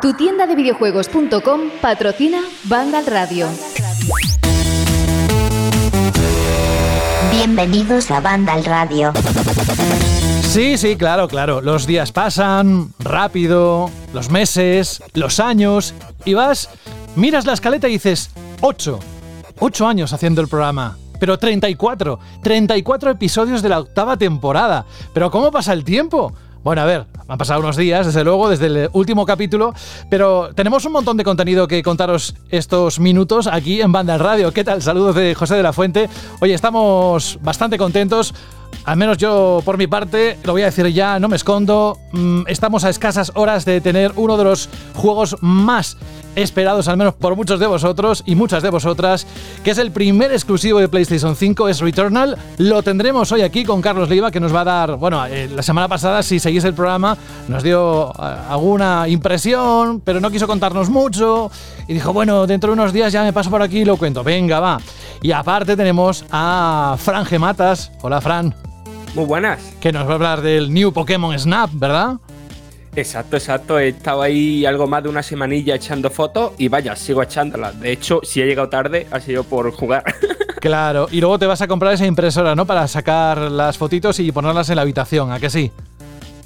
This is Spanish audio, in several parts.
Tu tienda de videojuegos.com patrocina Vandal Radio. Bienvenidos a Vandal Radio. Sí, sí, claro, claro. Los días pasan rápido, los meses, los años, y vas, miras la escaleta y dices, 8. 8 años haciendo el programa. Pero 34, 34 episodios de la octava temporada. Pero ¿cómo pasa el tiempo? Bueno, a ver, han pasado unos días, desde luego, desde el último capítulo, pero tenemos un montón de contenido que contaros estos minutos aquí en Banda Radio. ¿Qué tal? Saludos de José de la Fuente. Oye, estamos bastante contentos. Al menos yo, por mi parte, lo voy a decir ya, no me escondo. Mm, estamos a escasas horas de tener uno de los juegos más esperados, al menos por muchos de vosotros y muchas de vosotras, que es el primer exclusivo de PlayStation 5, es Returnal. Lo tendremos hoy aquí con Carlos Leiva, que nos va a dar, bueno, eh, la semana pasada, si seguís el programa, nos dio eh, alguna impresión, pero no quiso contarnos mucho. Y dijo, bueno, dentro de unos días ya me paso por aquí y lo cuento. Venga, va. Y aparte tenemos a Fran Gematas. Hola, Fran. Muy buenas. Que nos va a hablar del New Pokémon Snap, ¿verdad? Exacto, exacto. He estado ahí algo más de una semanilla echando fotos y vaya, sigo echándolas. De hecho, si he llegado tarde, ha sido por jugar. Claro, y luego te vas a comprar esa impresora, ¿no? Para sacar las fotitos y ponerlas en la habitación, ¿a que sí?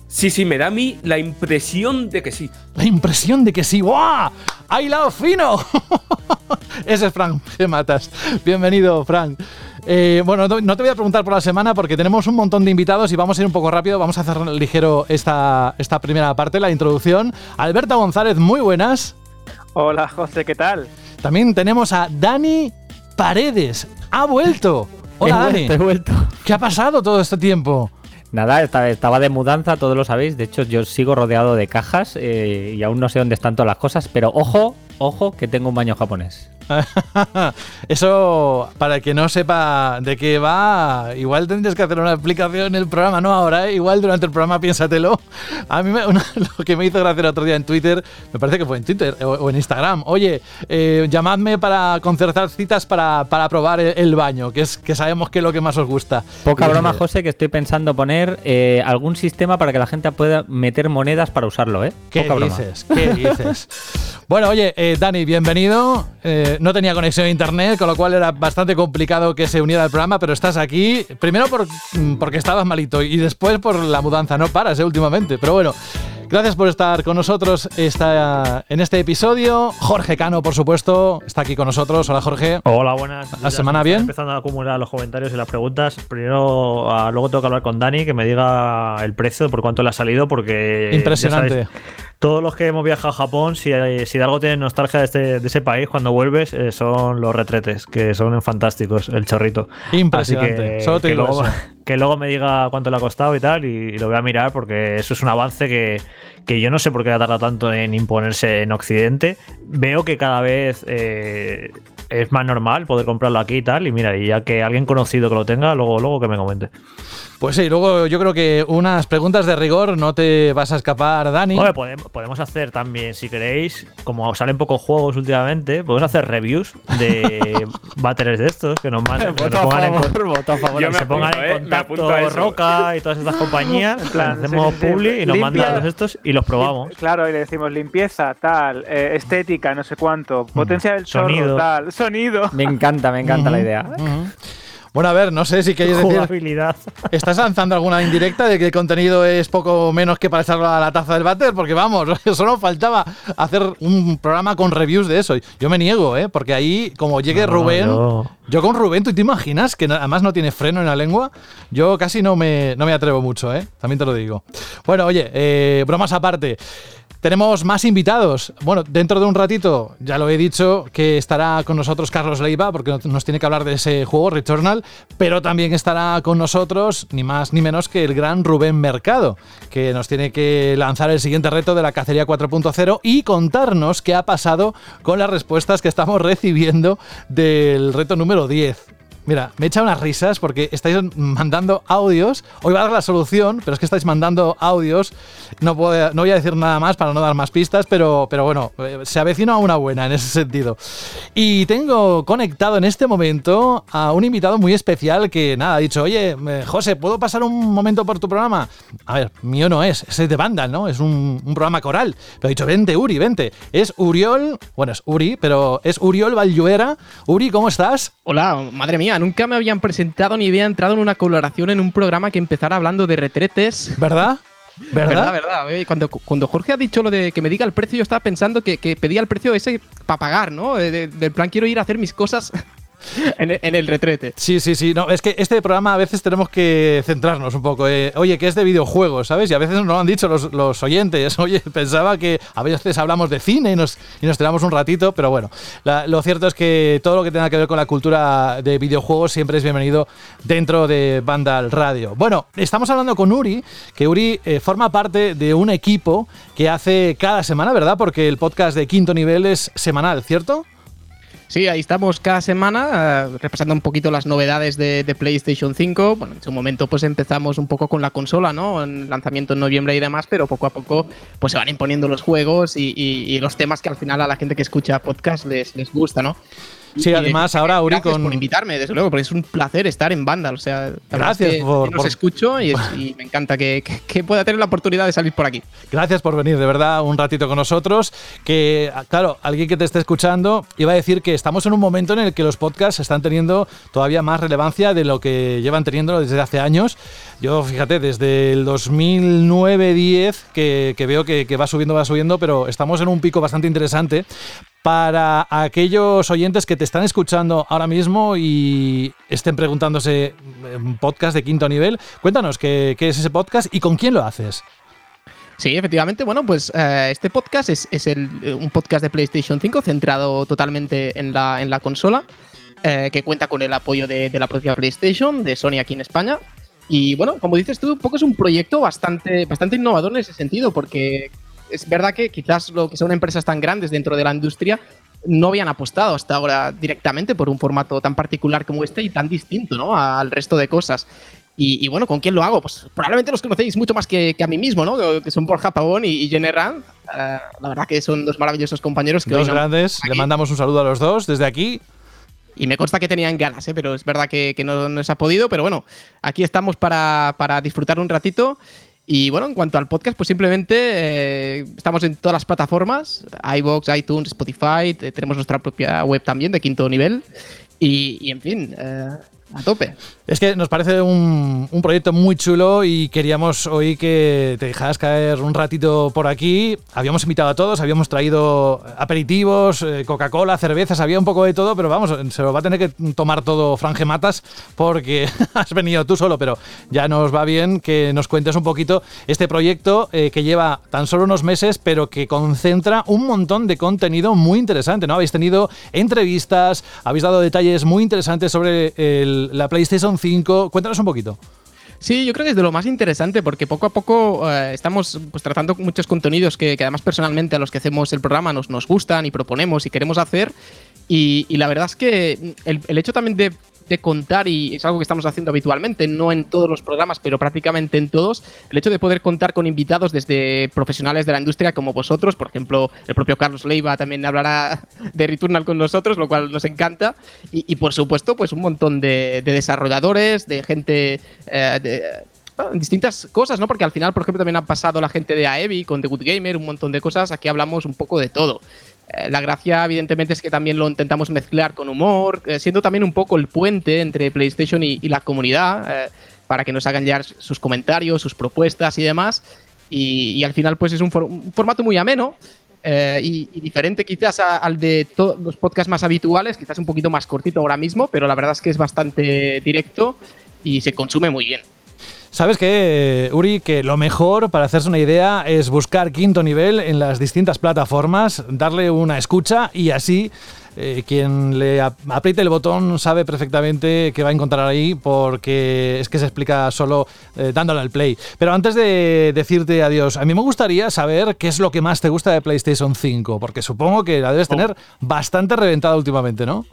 Sí, sí, me da a mí la impresión de que sí. La impresión de que sí. ¡Guau! ¡Hay lado fino! Ese es Frank matas. Bienvenido, Frank. Eh, bueno, no te voy a preguntar por la semana porque tenemos un montón de invitados y vamos a ir un poco rápido. Vamos a hacer ligero esta, esta primera parte, la introducción. Alberta González, muy buenas. Hola, José, ¿qué tal? También tenemos a Dani Paredes. Ha vuelto. Hola, Dani. He vuelto. ¿Qué ha pasado todo este tiempo? Nada, estaba de mudanza, todos lo sabéis. De hecho, yo sigo rodeado de cajas eh, y aún no sé dónde están todas las cosas. Pero ojo, ojo, que tengo un baño japonés. Eso, para el que no sepa de qué va, igual tendrías que hacer una explicación en el programa, no ahora, ¿eh? igual durante el programa piénsatelo. A mí lo que me hizo gracia el otro día en Twitter, me parece que fue en Twitter o, en Instagram, oye, eh, llamadme para concertar citas para, para probar el, baño, que, es, que sabemos que es lo que más os gusta. Poca broma, José, que estoy pensando poner eh, algún sistema para que la gente pueda meter monedas para usarlo, ¿eh? ¿Qué dices? ¿Qué dices? bueno, oye, Dani, bienvenido no tenía conexión a internet, con lo cual era bastante complicado que se uniera al programa, pero estás aquí, primero por, mm, porque estabas malito y después por la mudanza, no paras eh, últimamente, pero bueno. Gracias por estar con nosotros esta, en este episodio. Jorge Cano, por supuesto, está aquí con nosotros. Hola, Jorge. Hola, buenas. ¿La semana bien? Empezando a acumular los comentarios y las preguntas. Primero, ah, luego tengo que hablar con Dani, que me diga el precio, por cuánto le ha salido, porque. Impresionante todos los que hemos viajado a Japón, si, si de algo tienen nostalgia de, este, de ese país, cuando vuelves, eh, son los retretes, que son fantásticos, el chorrito. Impresionante. Solo te que, luego, que luego me diga cuánto le ha costado y tal, y, lo voy a mirar porque eso es un avance que, que yo no sé por qué ha tardado tanto en imponerse en Occidente. Veo que cada vez eh, es más normal poder comprarlo aquí y tal, y mira, y ya que alguien conocido que lo tenga, luego, luego que me comente. Pues sí, luego yo creo que unas preguntas de rigor no te vas a escapar, Dani. podemos, hacer también, si queréis, como salen pocos juegos últimamente, podemos hacer reviews de bateres de estos que nos, manden, que nos pongan, en, se pongan en ¿eh? contacto Roca y todas estas compañías. hacemos publi y nos mandan los estos y los probamos. Claro, y le decimos limpieza, tal, eh, estética, no sé cuánto, potencia del sonido, tal, sonido. Me encanta, me encanta la idea. Bueno, a ver, no sé si queréis decir. ¿Estás lanzando alguna indirecta de que el contenido es poco menos que para echarlo a la taza del váter? Porque vamos, solo faltaba hacer un programa con reviews de eso. Yo me niego, ¿eh? Porque ahí, como llegue Rubén. Yo... con Rubén, ¿tú te imaginas que además no tiene freno en la lengua? Yo casi no me, no me atrevo mucho, ¿eh? También te lo digo. Bueno, oye, eh, bromas aparte. Tenemos más invitados. Bueno, dentro de un ratito, ya lo he dicho, que estará con nosotros Carlos Leiva, porque nos tiene que hablar de ese juego, Returnal, pero también estará con nosotros, ni más ni menos que el gran Rubén Mercado, que nos tiene que lanzar el siguiente reto de la cacería 4.0 y contarnos qué ha pasado con las respuestas que estamos recibiendo del reto número 10. Mira, me echa unas risas porque estáis mandando audios. Hoy va a dar la solución, pero es que estáis mandando audios. No, puedo, no voy a decir nada más para no dar más pistas, pero, pero bueno, eh, se avecina una buena en ese sentido. Y tengo conectado en este momento a un invitado muy especial que, nada, ha dicho, oye, eh, José, ¿puedo pasar un momento por tu programa? A ver, mío no es, es de banda, ¿no? Es un, un programa coral. Pero he dicho, vente, Uri, vente. Es Uriol, bueno, es Uri, pero es Uriol Valluera. Uri, ¿cómo estás? Hola, madre mía, nunca me habían presentado ni había entrado en una colaboración en un programa que empezara hablando de retretes. ¿Verdad? ¿Verdad? Verdad, Cuando, cuando Jorge ha dicho lo de que me diga el precio, yo estaba pensando que, pedía el precio ese para pagar, ¿no? del plan, quiero ir a hacer mis cosas en, el retrete. Sí, sí, sí. No, es que este programa a veces tenemos que centrarnos un poco. Eh. Oye, que es de videojuegos, ¿sabes? Y a veces nos lo han dicho los, oyentes. Oye, pensaba que a veces hablamos de cine y nos, y nos tiramos un ratito, pero bueno, lo cierto es que todo lo que tenga que ver con la cultura de videojuegos siempre es bienvenido dentro de Vandal Radio. Bueno, estamos hablando con Uri, que Uri eh, forma parte de un equipo que hace cada semana, ¿verdad? Porque el podcast de quinto nivel es semanal, ¿cierto? Sí, ahí estamos cada semana eh, repasando un poquito las novedades de, PlayStation 5. Bueno, en su momento pues empezamos un poco con la consola, ¿no? En lanzamiento en noviembre y demás, pero poco a poco pues se van imponiendo los juegos y, los temas que al final a la gente que escucha podcast les, les gusta, ¿no? Sí, además ahora Uri con... por invitarme, desde luego, porque es un placer estar en Vandal. O sea, gracias por, que escucho y, me encanta que, pueda tener la oportunidad de salir por aquí. Gracias por venir, de verdad, un ratito con nosotros. Que, claro, alguien que te esté escuchando iba a decir que estamos en un momento en el que los podcasts están teniendo todavía más relevancia de lo que llevan teniendo desde hace años. Yo, fíjate, desde el 2009-10 que, que, veo que, que va subiendo, va subiendo, pero estamos en un pico bastante interesante para aquellos oyentes que te están escuchando ahora mismo y estén preguntándose un podcast de quinto nivel, cuéntanos qué, es ese podcast y con quién lo haces. Sí, efectivamente. Bueno, pues eh, este podcast es, el, un podcast de PlayStation 5 centrado totalmente en la, consola, eh, que cuenta con el apoyo de, la propia PlayStation, de Sony aquí en España. Y bueno, como dices tú, un poco es un proyecto bastante innovador en ese sentido, porque es verdad que quizás lo que son empresas tan grandes dentro de la industria no habían apostado hasta ahora directamente por un formato tan particular como este y tan distinto ¿no? al resto de cosas. Y, bueno, ¿con quién lo hago? Pues probablemente los conocéis mucho más que, a mí mismo, ¿no? Que son Borja Pavón y, y Jenny Rand. Eh, la verdad que son dos maravillosos compañeros. Que dos grandes. Le mandamos un saludo a los dos desde aquí. Y me consta que tenían ganas, ¿eh? pero es verdad que, no, no, se ha podido. Pero bueno, aquí estamos para, para disfrutar un ratito. Y bueno, en cuanto al podcast, pues simplemente eh, estamos en todas las plataformas, iBox, iTunes, Spotify, tenemos nuestra propia web también de quinto nivel. Y, y en fin, eh, a tope. Es que nos parece un, proyecto muy chulo y queríamos hoy que te dejaras caer un ratito por aquí. Habíamos invitado a todos, habíamos traído aperitivos, eh, Coca-Cola, cervezas, había un poco de todo, pero vamos, se lo va a tener que tomar todo Franje Matas porque has venido tú solo, pero ya nos va bien que nos cuentes un poquito este proyecto eh, que lleva tan solo unos meses, pero que concentra un montón de contenido muy interesante, ¿no? Habéis tenido entrevistas, habéis dado detalles muy interesantes sobre el la PlayStation 5. Cuéntanos un poquito. Sí, yo creo que es de lo más interesante porque poco a poco eh, estamos pues, tratando muchos contenidos que, además personalmente a los que hacemos el programa nos, nos gustan y proponemos y queremos hacer. Y, la verdad es que el, el hecho también de de contar, y es algo que estamos haciendo habitualmente, no en todos los programas, pero prácticamente en todos, el hecho de poder contar con invitados desde profesionales de la industria como vosotros, por ejemplo, el propio Carlos Leiva también hablará de Returnal con nosotros, lo cual nos encanta, y, por supuesto, pues un montón de, desarrolladores, de gente... Eh, de, distintas cosas, ¿no? Porque al final, por ejemplo, también ha pasado la gente de AEVI con The Good Gamer, un montón de cosas. Aquí hablamos un poco de todo. Eh, la gracia, evidentemente, es que también lo intentamos mezclar con humor, eh, siendo también un poco el puente entre PlayStation y, la comunidad, eh, para que nos hagan llegar sus comentarios, sus propuestas y demás. Y, al final, pues es un, formato muy ameno. y, diferente quizás al de todos los podcasts más habituales, quizás un poquito más cortito ahora mismo, pero la verdad es que es bastante directo y se consume muy bien. ¿Sabes qué, Uri? Que lo mejor para hacerse una idea es buscar quinto nivel en las distintas plataformas, darle una escucha y así eh, quien le apriete el botón sabe perfectamente qué va a encontrar ahí porque es que se explica solo eh, dándole al play. Pero antes de decirte adiós, a mí me gustaría saber qué es lo que más te gusta de PlayStation 5, porque supongo que la debes tener bastante reventada últimamente, ¿no?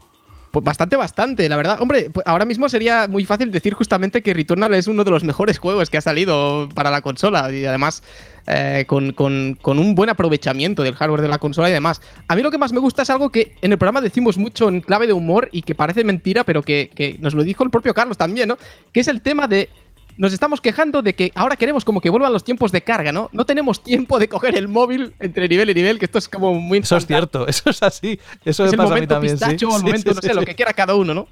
Pues bastante, bastante, la verdad. Hombre, pues ahora mismo sería muy fácil decir justamente que Returnal es uno de los mejores juegos que ha salido para la consola y además eh, con, un buen aprovechamiento del hardware de la consola y demás. A mí lo que más me gusta es algo que en el programa decimos mucho en clave de humor y que parece mentira, pero que, que nos lo dijo el propio Carlos también, ¿no? Que es el tema de nos estamos quejando de que ahora queremos como que vuelvan los tiempos de carga, ¿no? No tenemos tiempo de coger el móvil entre nivel y nivel, que esto es como muy... Eso es cierto, eso es así. Eso es el momento también, pistacho, el momento, no sé, lo que quiera cada uno, ¿no?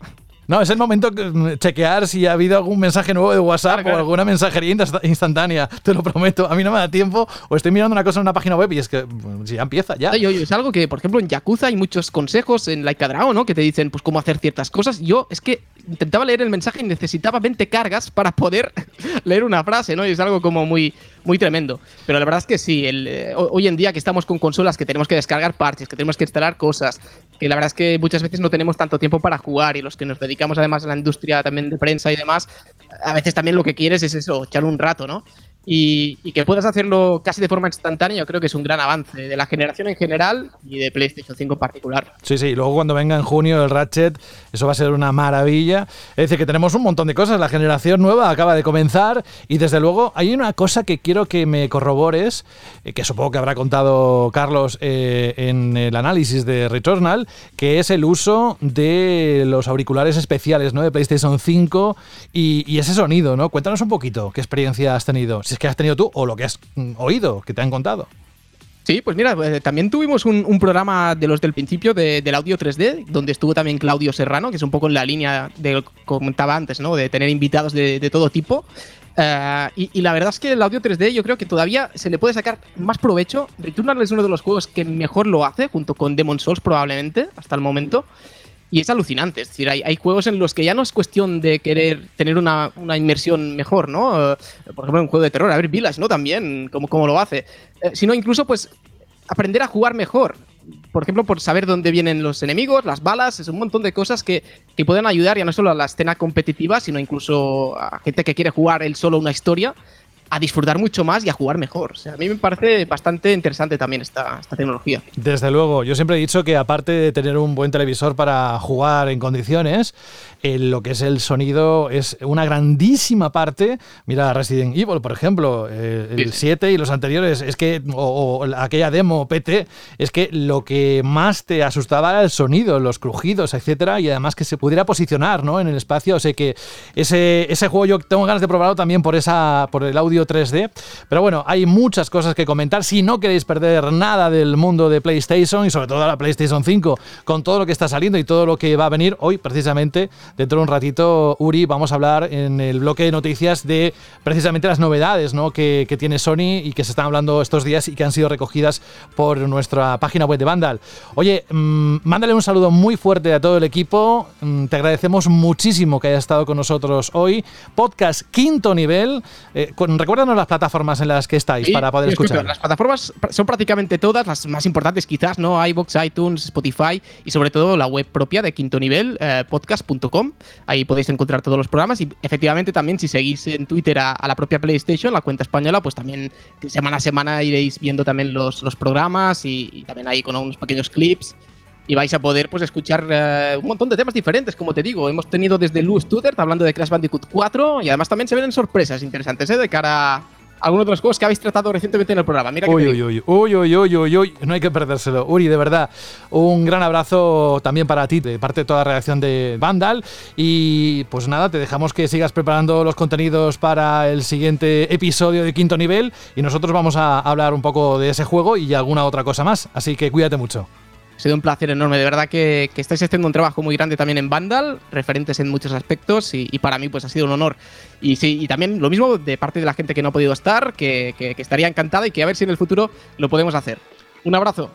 No, es el momento de mm, chequear si ha habido algún mensaje nuevo de WhatsApp o alguna mensajería instantánea. Te lo prometo. A mí no me da tiempo. O estoy mirando una cosa en una página web y es que mm, si ya empieza, ya. es algo que, por ejemplo, en Yakuza hay muchos consejos en Like a Dragon, ¿no? Que te dicen, pues, cómo hacer ciertas cosas. Yo es que intentaba leer el mensaje y necesitaba 20 cargas para poder leer una frase, ¿no? Y es algo como muy, muy tremendo. Pero la verdad es que sí, el, eh, hoy en día que estamos con consolas que tenemos que descargar parches, que tenemos que instalar cosas, que la verdad es que muchas veces no tenemos tanto tiempo para jugar y los que nos dedicamos además a la industria también de prensa y demás, a veces también lo que quieres es eso, echar un rato, ¿no? Y, que puedas hacerlo casi de forma instantánea, yo creo que es un gran avance de la generación en general y de PlayStation 5 en particular. Sí, sí, luego cuando venga en junio el Ratchet, eso va a ser una maravilla. Es decir, que tenemos un montón de cosas, la generación nueva acaba de comenzar y desde luego hay una cosa que quiero que me corrobores, eh, que supongo que habrá contado Carlos eh, en el análisis de Returnal, que es el uso de los auriculares especiales ¿no? de PlayStation 5 y, y ese sonido, ¿no? Cuéntanos un poquito qué experiencia has tenido es que has tenido tú o lo que has mm, oído, que te han contado. Sí, pues mira, eh, también tuvimos un, programa de los del principio del audio 3D, donde estuvo también Claudio Serrano, que es un poco en la línea de lo que comentaba antes, ¿no? De tener invitados de, todo tipo. Eh, y, la verdad es que el audio 3D yo creo que todavía se le puede sacar más provecho. Returnal es uno de los juegos que mejor lo hace, junto con Demon Souls probablemente, hasta el momento. Y es alucinante, es decir, hay, juegos en los que ya no es cuestión de querer tener una, inmersión mejor, ¿no? Eh, por ejemplo, un juego de terror, a ver, Village, ¿no? También, como, como lo hace. Eh, sino incluso, pues, aprender a jugar mejor. Por ejemplo, por saber dónde vienen los enemigos, las balas, es un montón de cosas que, que pueden ayudar ya no solo a la escena competitiva, sino incluso a gente que quiere jugar él solo una historia a disfrutar mucho más y a jugar mejor. O sea, a mí me parece bastante interesante también esta, esta tecnología. Desde luego, yo siempre he dicho que aparte de tener un buen televisor para jugar en condiciones, lo que es el sonido es una grandísima parte. Mira Resident Evil, por ejemplo, eh, el 7 y los anteriores, es que, o, aquella demo PT, es que lo que más te asustaba era el sonido, los crujidos, etcétera, y además que se pudiera posicionar ¿no? en el espacio. O sea que ese, ese juego yo tengo ganas de probarlo también por, esa, por el audio 3D. Pero bueno, hay muchas cosas que comentar. Si no queréis perder nada del mundo de PlayStation y sobre todo la PlayStation 5, con todo lo que está saliendo y todo lo que va a venir hoy, precisamente Dentro de un ratito, Uri, vamos a hablar en el bloque de noticias de precisamente las novedades ¿no? que, tiene Sony y que se están hablando estos días y que han sido recogidas por nuestra página web de Vandal. Oye, mmm, mándale un saludo muy fuerte a todo el equipo. Mm, te agradecemos muchísimo que hayas estado con nosotros hoy. Podcast quinto nivel. Eh, recuérdanos las plataformas en las que estáis para poder escuchar. Las plataformas son prácticamente todas, las más importantes quizás, ¿no? iBox, iTunes, Spotify y sobre todo la web propia de quinto nivel, eh, podcast.com Ahí podéis encontrar todos los programas y efectivamente también si seguís en Twitter a, la propia PlayStation, la cuenta española, pues también semana a semana iréis viendo también los, programas y, también ahí con unos pequeños clips y vais a poder pues escuchar eh, un montón de temas diferentes, como te digo. Hemos tenido desde Lou Studert hablando de Crash Bandicoot 4 y además también se ven sorpresas interesantes ¿eh? de cara algunos de los juegos que habéis tratado recientemente en el programa. Mira uy, uy, uy, uy, uy, uy, uy, no hay que perdérselo. Uri, de verdad, un gran abrazo también para ti, de parte de toda la redacción de Vandal. Y pues nada, te dejamos que sigas preparando los contenidos para el siguiente episodio de quinto nivel y nosotros vamos a hablar un poco de ese juego y alguna otra cosa más. Así que cuídate mucho. Ha sido un placer enorme, de verdad que, estáis haciendo un trabajo muy grande también en Vandal, referentes en muchos aspectos y, para mí pues ha sido un honor. Y, sí, y también lo mismo de parte de la gente que no ha podido estar, que, que estaría encantada y que a ver si en el futuro lo podemos hacer. Un abrazo.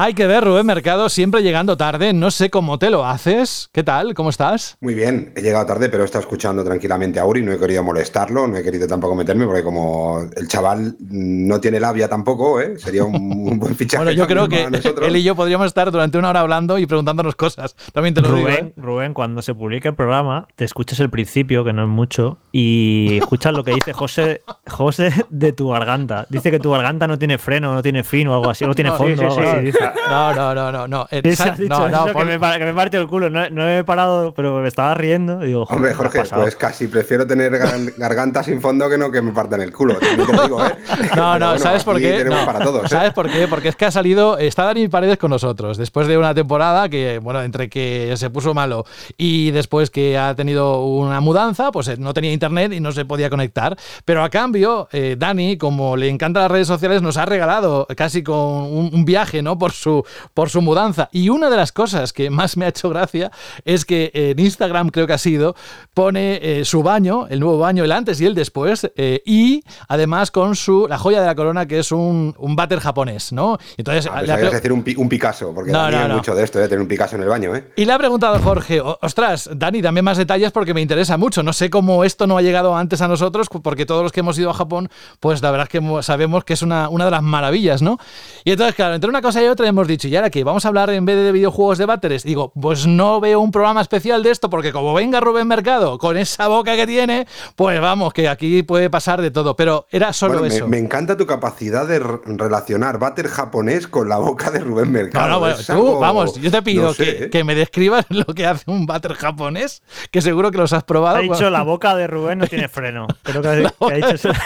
Hay que ver, Rubén Mercado, siempre llegando tarde. No sé cómo te lo haces. ¿Qué tal? ¿Cómo estás? Muy bien, he llegado tarde, pero he estado escuchando tranquilamente a Uri. No he querido molestarlo, no he querido tampoco meterme, porque como el chaval no tiene labia tampoco, ¿eh? sería un, buen fichaje. bueno, yo creo que él y yo podríamos estar durante una hora hablando y preguntándonos cosas. También te lo Rubén, digo. ¿eh? Rubén, cuando se publique el programa, te escuchas el principio, que no es mucho, y escuchas lo que dice José, José de tu garganta. Dice que tu garganta no tiene freno, no tiene fin o algo así, no tiene fondo. o algo así, dice. No, no, no, no. no. Eh, Eso sa- has dicho, no, no, pon- que, me, que me partió el culo. No, no he parado, pero me estaba riendo. Y digo, Hombre, ¿qué ha Jorge, pues casi prefiero tener gar- garganta sin fondo que no que me partan el culo. te lo digo, ¿eh? No, no, bueno, ¿sabes por qué? para todos. ¿eh? ¿Sabes por qué? Porque es que ha salido, está Dani Paredes con nosotros, después de una temporada que, bueno, entre que se puso malo y después que ha tenido una mudanza, pues eh, no tenía internet y no se podía conectar. Pero a cambio, eh, Dani, como le encantan las redes sociales, nos ha regalado casi con un, un viaje, ¿no? Por su, por su mudanza. Y una de las cosas que más me ha hecho gracia es que en Instagram, creo que ha sido, pone eh, su baño, el nuevo baño, el antes y el después, eh, y además con su la joya de la corona, que es un, un váter japonés, ¿no? Entonces, Ah, le ha decir un, un Picasso, porque No, no, no. mucho de esto, ¿eh? tener un Picasso en el baño. ¿eh? y le ha preguntado Jorge, "O- ostras, Dani, dame más detalles porque me interesa mucho. No sé cómo esto no ha llegado antes a nosotros, porque todos los que hemos ido a Japón, pues la verdad es que mo- sabemos que es una, una de las maravillas, ¿no? Y entonces, claro, entre una cosa y otra hemos dicho, ¿y ahora qué? ¿Vamos a hablar en vez de videojuegos de váteres? Digo, pues no veo un programa especial de esto, porque como venga Rubén Mercado con esa boca que tiene, pues vamos, que aquí puede pasar de todo. Pero era solo Bueno, eso. me encanta tu capacidad de relacionar váter japonés con la boca de Rubén Mercado. No, no, bueno, tú, algo- vamos, yo te pido no sé, que, ¿eh? que me describas lo que hace un váter japonés, que seguro que los has probado. Ha dicho la boca de Rubén no tiene freno. Creo que ha, que ha dicho eso.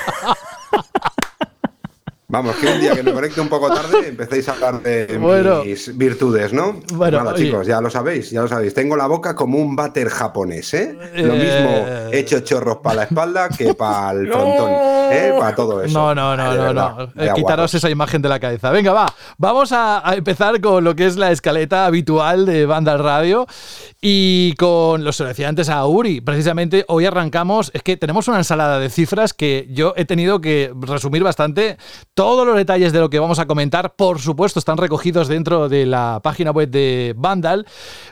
Vamos, que un día que me conecte un poco tarde empecéis a hablar de Bueno. mis virtudes, ¿no? Bueno, Nada, oye. chicos, ya lo sabéis, ya lo sabéis. Tengo la boca como un váter japonés, ¿eh? Lo Eh. mismo he hecho chorros para la espalda que para el frontón, ¿eh? Para todo eso. No, no, no, no, no. Eh, Quitaros esa imagen de la cabeza. Venga, va. Vamos a, a empezar con lo que es la escaleta habitual de Banda Radio y con los decía antes a Uri. Precisamente hoy arrancamos. Es que tenemos una ensalada de cifras que yo he tenido que resumir bastante. Todos los detalles de lo que vamos a comentar, por supuesto, están recogidos dentro de la página web de Vandal.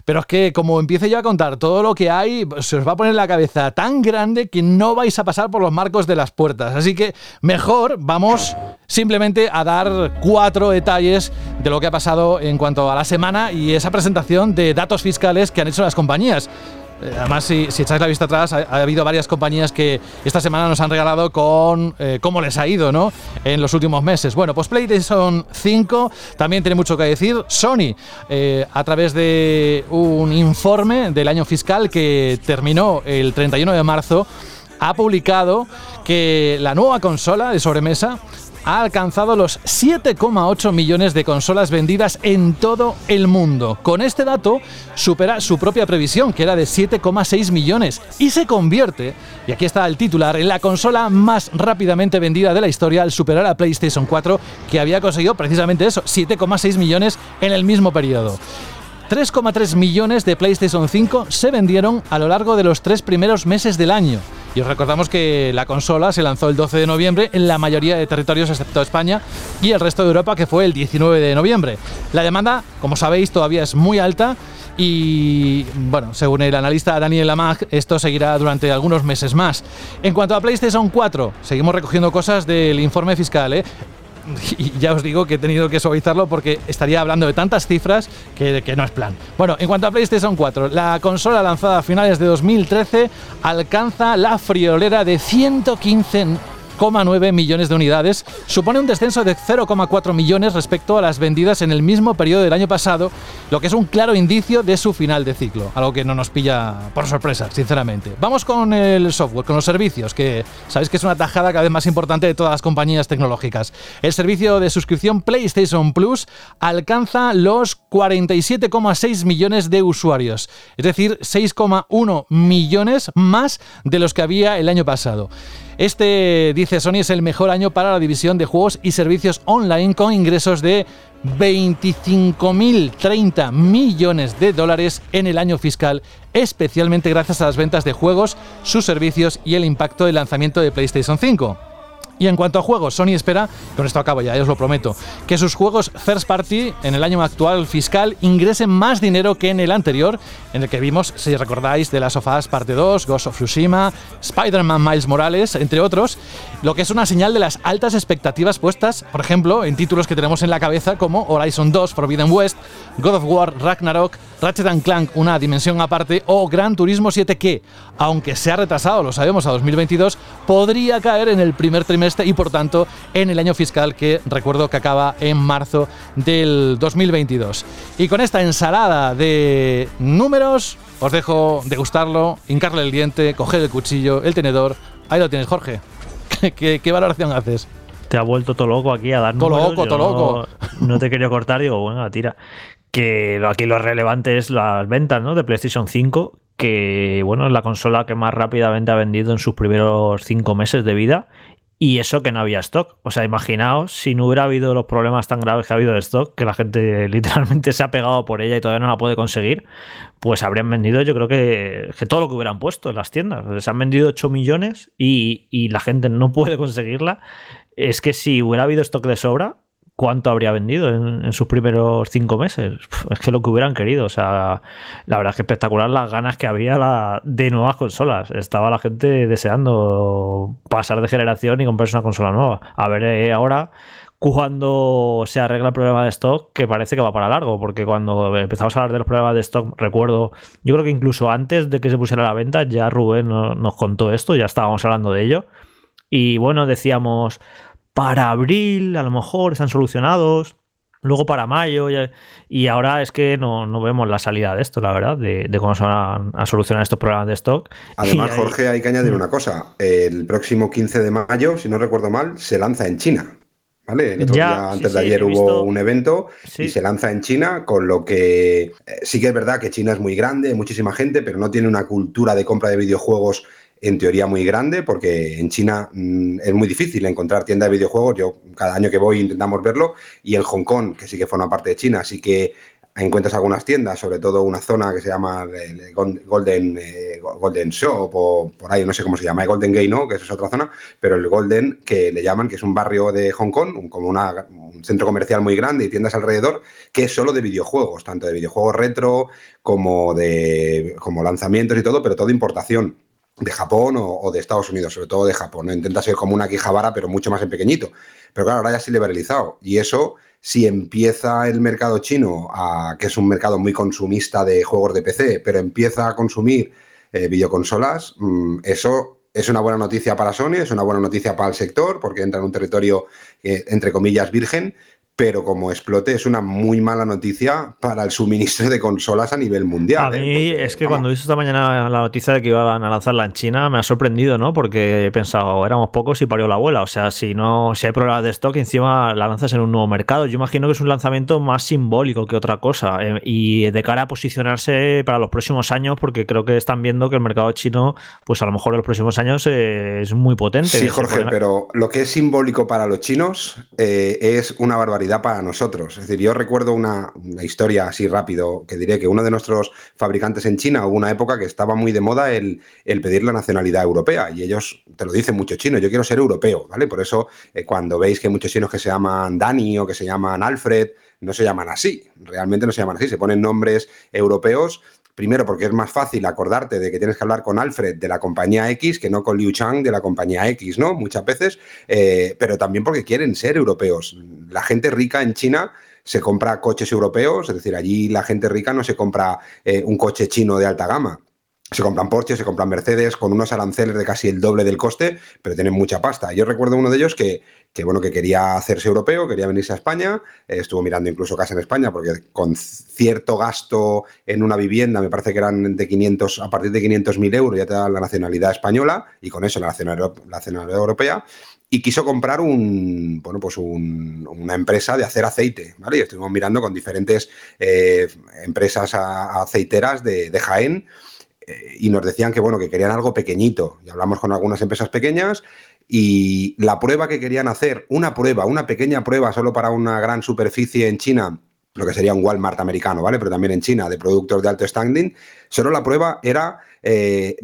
Pero es que como empiece yo a contar todo lo que hay, se os va a poner la cabeza tan grande que no vais a pasar por los marcos de las puertas. Así que mejor vamos simplemente a dar cuatro detalles de lo que ha pasado en cuanto a la semana y esa presentación de datos fiscales que han hecho las compañías. Eh, Además, si, si echáis la vista atrás, ha, ha habido varias compañías que esta semana nos han regalado con eh, cómo les ha ido ¿no? en los últimos meses. Bueno, pues PlayStation 5 también tiene mucho que decir. Sony, eh, a través de un informe del año fiscal que terminó el 31 de marzo, ha publicado que la nueva consola de sobremesa ha alcanzado los 7,8 millones de consolas vendidas en todo el mundo. Con este dato supera su propia previsión, que era de 7,6 millones, y se convierte, y aquí está el titular, en la consola más rápidamente vendida de la historia al superar a PlayStation 4, que había conseguido precisamente eso, 7,6 millones en el mismo periodo. 3,3 millones de PlayStation 5 se vendieron a lo largo de los tres primeros meses del año. Y os recordamos que la consola se lanzó el 12 de noviembre en la mayoría de territorios excepto España y el resto de Europa que fue el 19 de noviembre. La demanda, como sabéis, todavía es muy alta y bueno, según el analista Daniel Lamag, esto seguirá durante algunos meses más. En cuanto a PlayStation 4, seguimos recogiendo cosas del informe fiscal, ¿eh? y ya os digo que he tenido que suavizarlo porque estaría hablando de tantas cifras que, no es plan. Bueno, en cuanto a PlayStation 4, la consola lanzada a finales de 2013 alcanza la friolera de 115,9 millones de unidades, supone un descenso de 0,4 millones respecto a las vendidas en el mismo periodo del año pasado, lo que es un claro indicio de su final de ciclo, algo que no nos pilla por sorpresa, sinceramente. Vamos con el software, con los servicios, que sabéis que es una tajada cada vez más importante de todas las compañías tecnológicas. El servicio de suscripción PlayStation Plus alcanza los 47,6 millones de usuarios, es decir, 6,1 millones más de los que había el año pasado. Este, dice Sony, es el mejor año para la división de juegos y servicios online con ingresos de 25.030 millones de dólares en el año fiscal, especialmente gracias a las ventas de juegos, sus servicios y el impacto del lanzamiento de PlayStation 5. Y en cuanto a juegos, Sony espera, con esto acabo ya, os lo prometo, que sus juegos first party en el año actual fiscal ingresen más dinero que en el anterior, en el que vimos, si recordáis, de las sofás parte 2, Ghost of Tsushima, Spider-Man Miles Morales, entre otros, lo que es una señal de las altas expectativas puestas, por ejemplo, en títulos que tenemos en la cabeza como Horizon 2, Forbidden West, God of War, Ragnarok, Ratchet Clank, una dimensión aparte, o Gran Turismo 7 que, aunque se ha retrasado, lo sabemos, a 2022, podría caer en el primer trimestre y por tanto en el año fiscal que recuerdo que acaba en marzo del 2022. Y con esta ensalada de números, os dejo degustarlo, hincarle el diente, coger el cuchillo, el tenedor. Ahí lo tienes, Jorge. ¿Qué, valoración haces? Te ha vuelto todo loco aquí a dar Todo loco, todo loco. No, te quería cortar, digo, bueno, tira. Que aquí lo relevante es las ventas ¿no? de PlayStation 5, que bueno, es la consola que más rápidamente ha vendido en sus primeros cinco meses de vida. Y eso que no había stock. O sea, imaginaos si no hubiera habido los problemas tan graves que ha habido de stock, que la gente literalmente se ha pegado por ella y todavía no la puede conseguir, pues habrían vendido yo creo que, todo lo que hubieran puesto en las tiendas. Se han vendido 8 millones y, y la gente no puede conseguirla. Es que si hubiera habido stock de sobra, cuánto habría vendido en, sus primeros cinco meses. Es que lo que hubieran querido. O sea, la verdad es que espectacular las ganas que había de nuevas consolas. Estaba la gente deseando pasar de generación y comprarse una consola nueva. A ver eh, ahora cuando se arregla el problema de stock, que parece que va para largo, porque cuando empezamos a hablar de los problemas de stock, recuerdo, yo creo que incluso antes de que se pusiera a la venta, ya Rubén nos contó esto, ya estábamos hablando de ello. Y bueno, decíamos, para abril a lo mejor están solucionados, luego para mayo y, ahora es que no, vemos la salida de esto, la verdad, de, cómo se van a, solucionar estos problemas de stock. Además, Jorge, hay que añadir una cosa. El próximo 15 de mayo, si no recuerdo mal, se lanza en China. ¿Vale? antes de ayer hubo un evento y se lanza en China, con lo que eh, sí que es verdad que China es muy grande, muchísima gente, pero no tiene una cultura de compra de videojuegos en teoría muy grande, porque en China mm, es muy difícil encontrar tienda de videojuegos. Yo cada año que voy intentamos verlo. Y en Hong Kong, que sí que forma parte de China, sí que encuentras algunas tiendas, sobre todo una zona que se llama Golden, eh, Golden Shop o por ahí, no sé cómo se llama, Golden Gate, ¿no? Que es otra zona, pero el Golden, que le llaman, que es un barrio de Hong Kong, como un centro comercial muy grande y tiendas alrededor, que es solo de videojuegos, tanto de videojuegos retro como de como lanzamientos y todo, pero todo importación de Japón o, de Estados Unidos, sobre todo de Japón. Intenta ser como una Quijabara, pero mucho más en pequeñito. Pero claro, ahora ya sí liberalizado. Y eso, si empieza el mercado chino, a, que es un mercado muy consumista de juegos de PC, pero empieza a consumir eh, videoconsolas, mm, eso es una buena noticia para Sony, es una buena noticia para el sector, porque entra en un territorio, eh, entre comillas, virgen, pero como explote es una muy mala noticia para el suministro de consolas a nivel mundial. A ¿eh? mí es que cuando he visto esta mañana la noticia de que iban a lanzarla en China me ha sorprendido, ¿no? Porque he pensado, éramos pocos y parió la abuela. O sea, si no, si hay problemas de stock, encima la lanzas en un nuevo mercado. Yo imagino que es un lanzamiento más simbólico que otra cosa. Eh, y de cara a posicionarse para los próximos años, porque creo que están viendo que el mercado chino, pues a lo mejor en los próximos años eh, es muy potente. Sí, Jorge, pero lo que es simbólico para los chinos es una barbaridad para nosotros. Es decir, yo recuerdo una, historia así rápido que diré que uno de nuestros fabricantes en China hubo una época que estaba muy de moda el, pedir la nacionalidad europea y ellos te lo dicen mucho chino, yo quiero ser europeo, ¿vale? Por eso eh, cuando veis que hay muchos chinos que se llaman Dani o que se llaman Alfred, no se llaman así, realmente no se llaman así, se ponen nombres europeos Primero, porque es más fácil acordarte de que tienes que hablar con Alfred de la compañía X que no con Liu Chang de la compañía X, ¿no? Muchas veces, eh, pero también porque quieren ser europeos. La gente rica en China se compra coches europeos, es decir, allí la gente rica no se compra eh, un coche chino de alta gama. Se compran Porsche, se compran Mercedes con unos aranceles de casi el doble del coste, pero tienen mucha pasta. Yo recuerdo uno de ellos que, que bueno, que quería hacerse europeo, quería venirse a España, eh, estuvo mirando incluso casa en España, porque con cierto gasto en una vivienda, me parece que eran de 500, a partir de 500.000 euros ya te dan la nacionalidad española y con eso la nacionalidad, la nacionalidad europea, y quiso comprar un, bueno, pues una empresa de hacer aceite, ¿vale? Y estuvimos mirando con diferentes eh, empresas aceiteras de, de Jaén, eh, y nos decían que bueno, que querían algo pequeñito. Y hablamos con algunas empresas pequeñas y la prueba que querían hacer, una prueba, una pequeña prueba solo para una gran superficie en China, lo que sería un Walmart americano, ¿vale? Pero también en China, de productos de alto standing, solo la prueba era eh,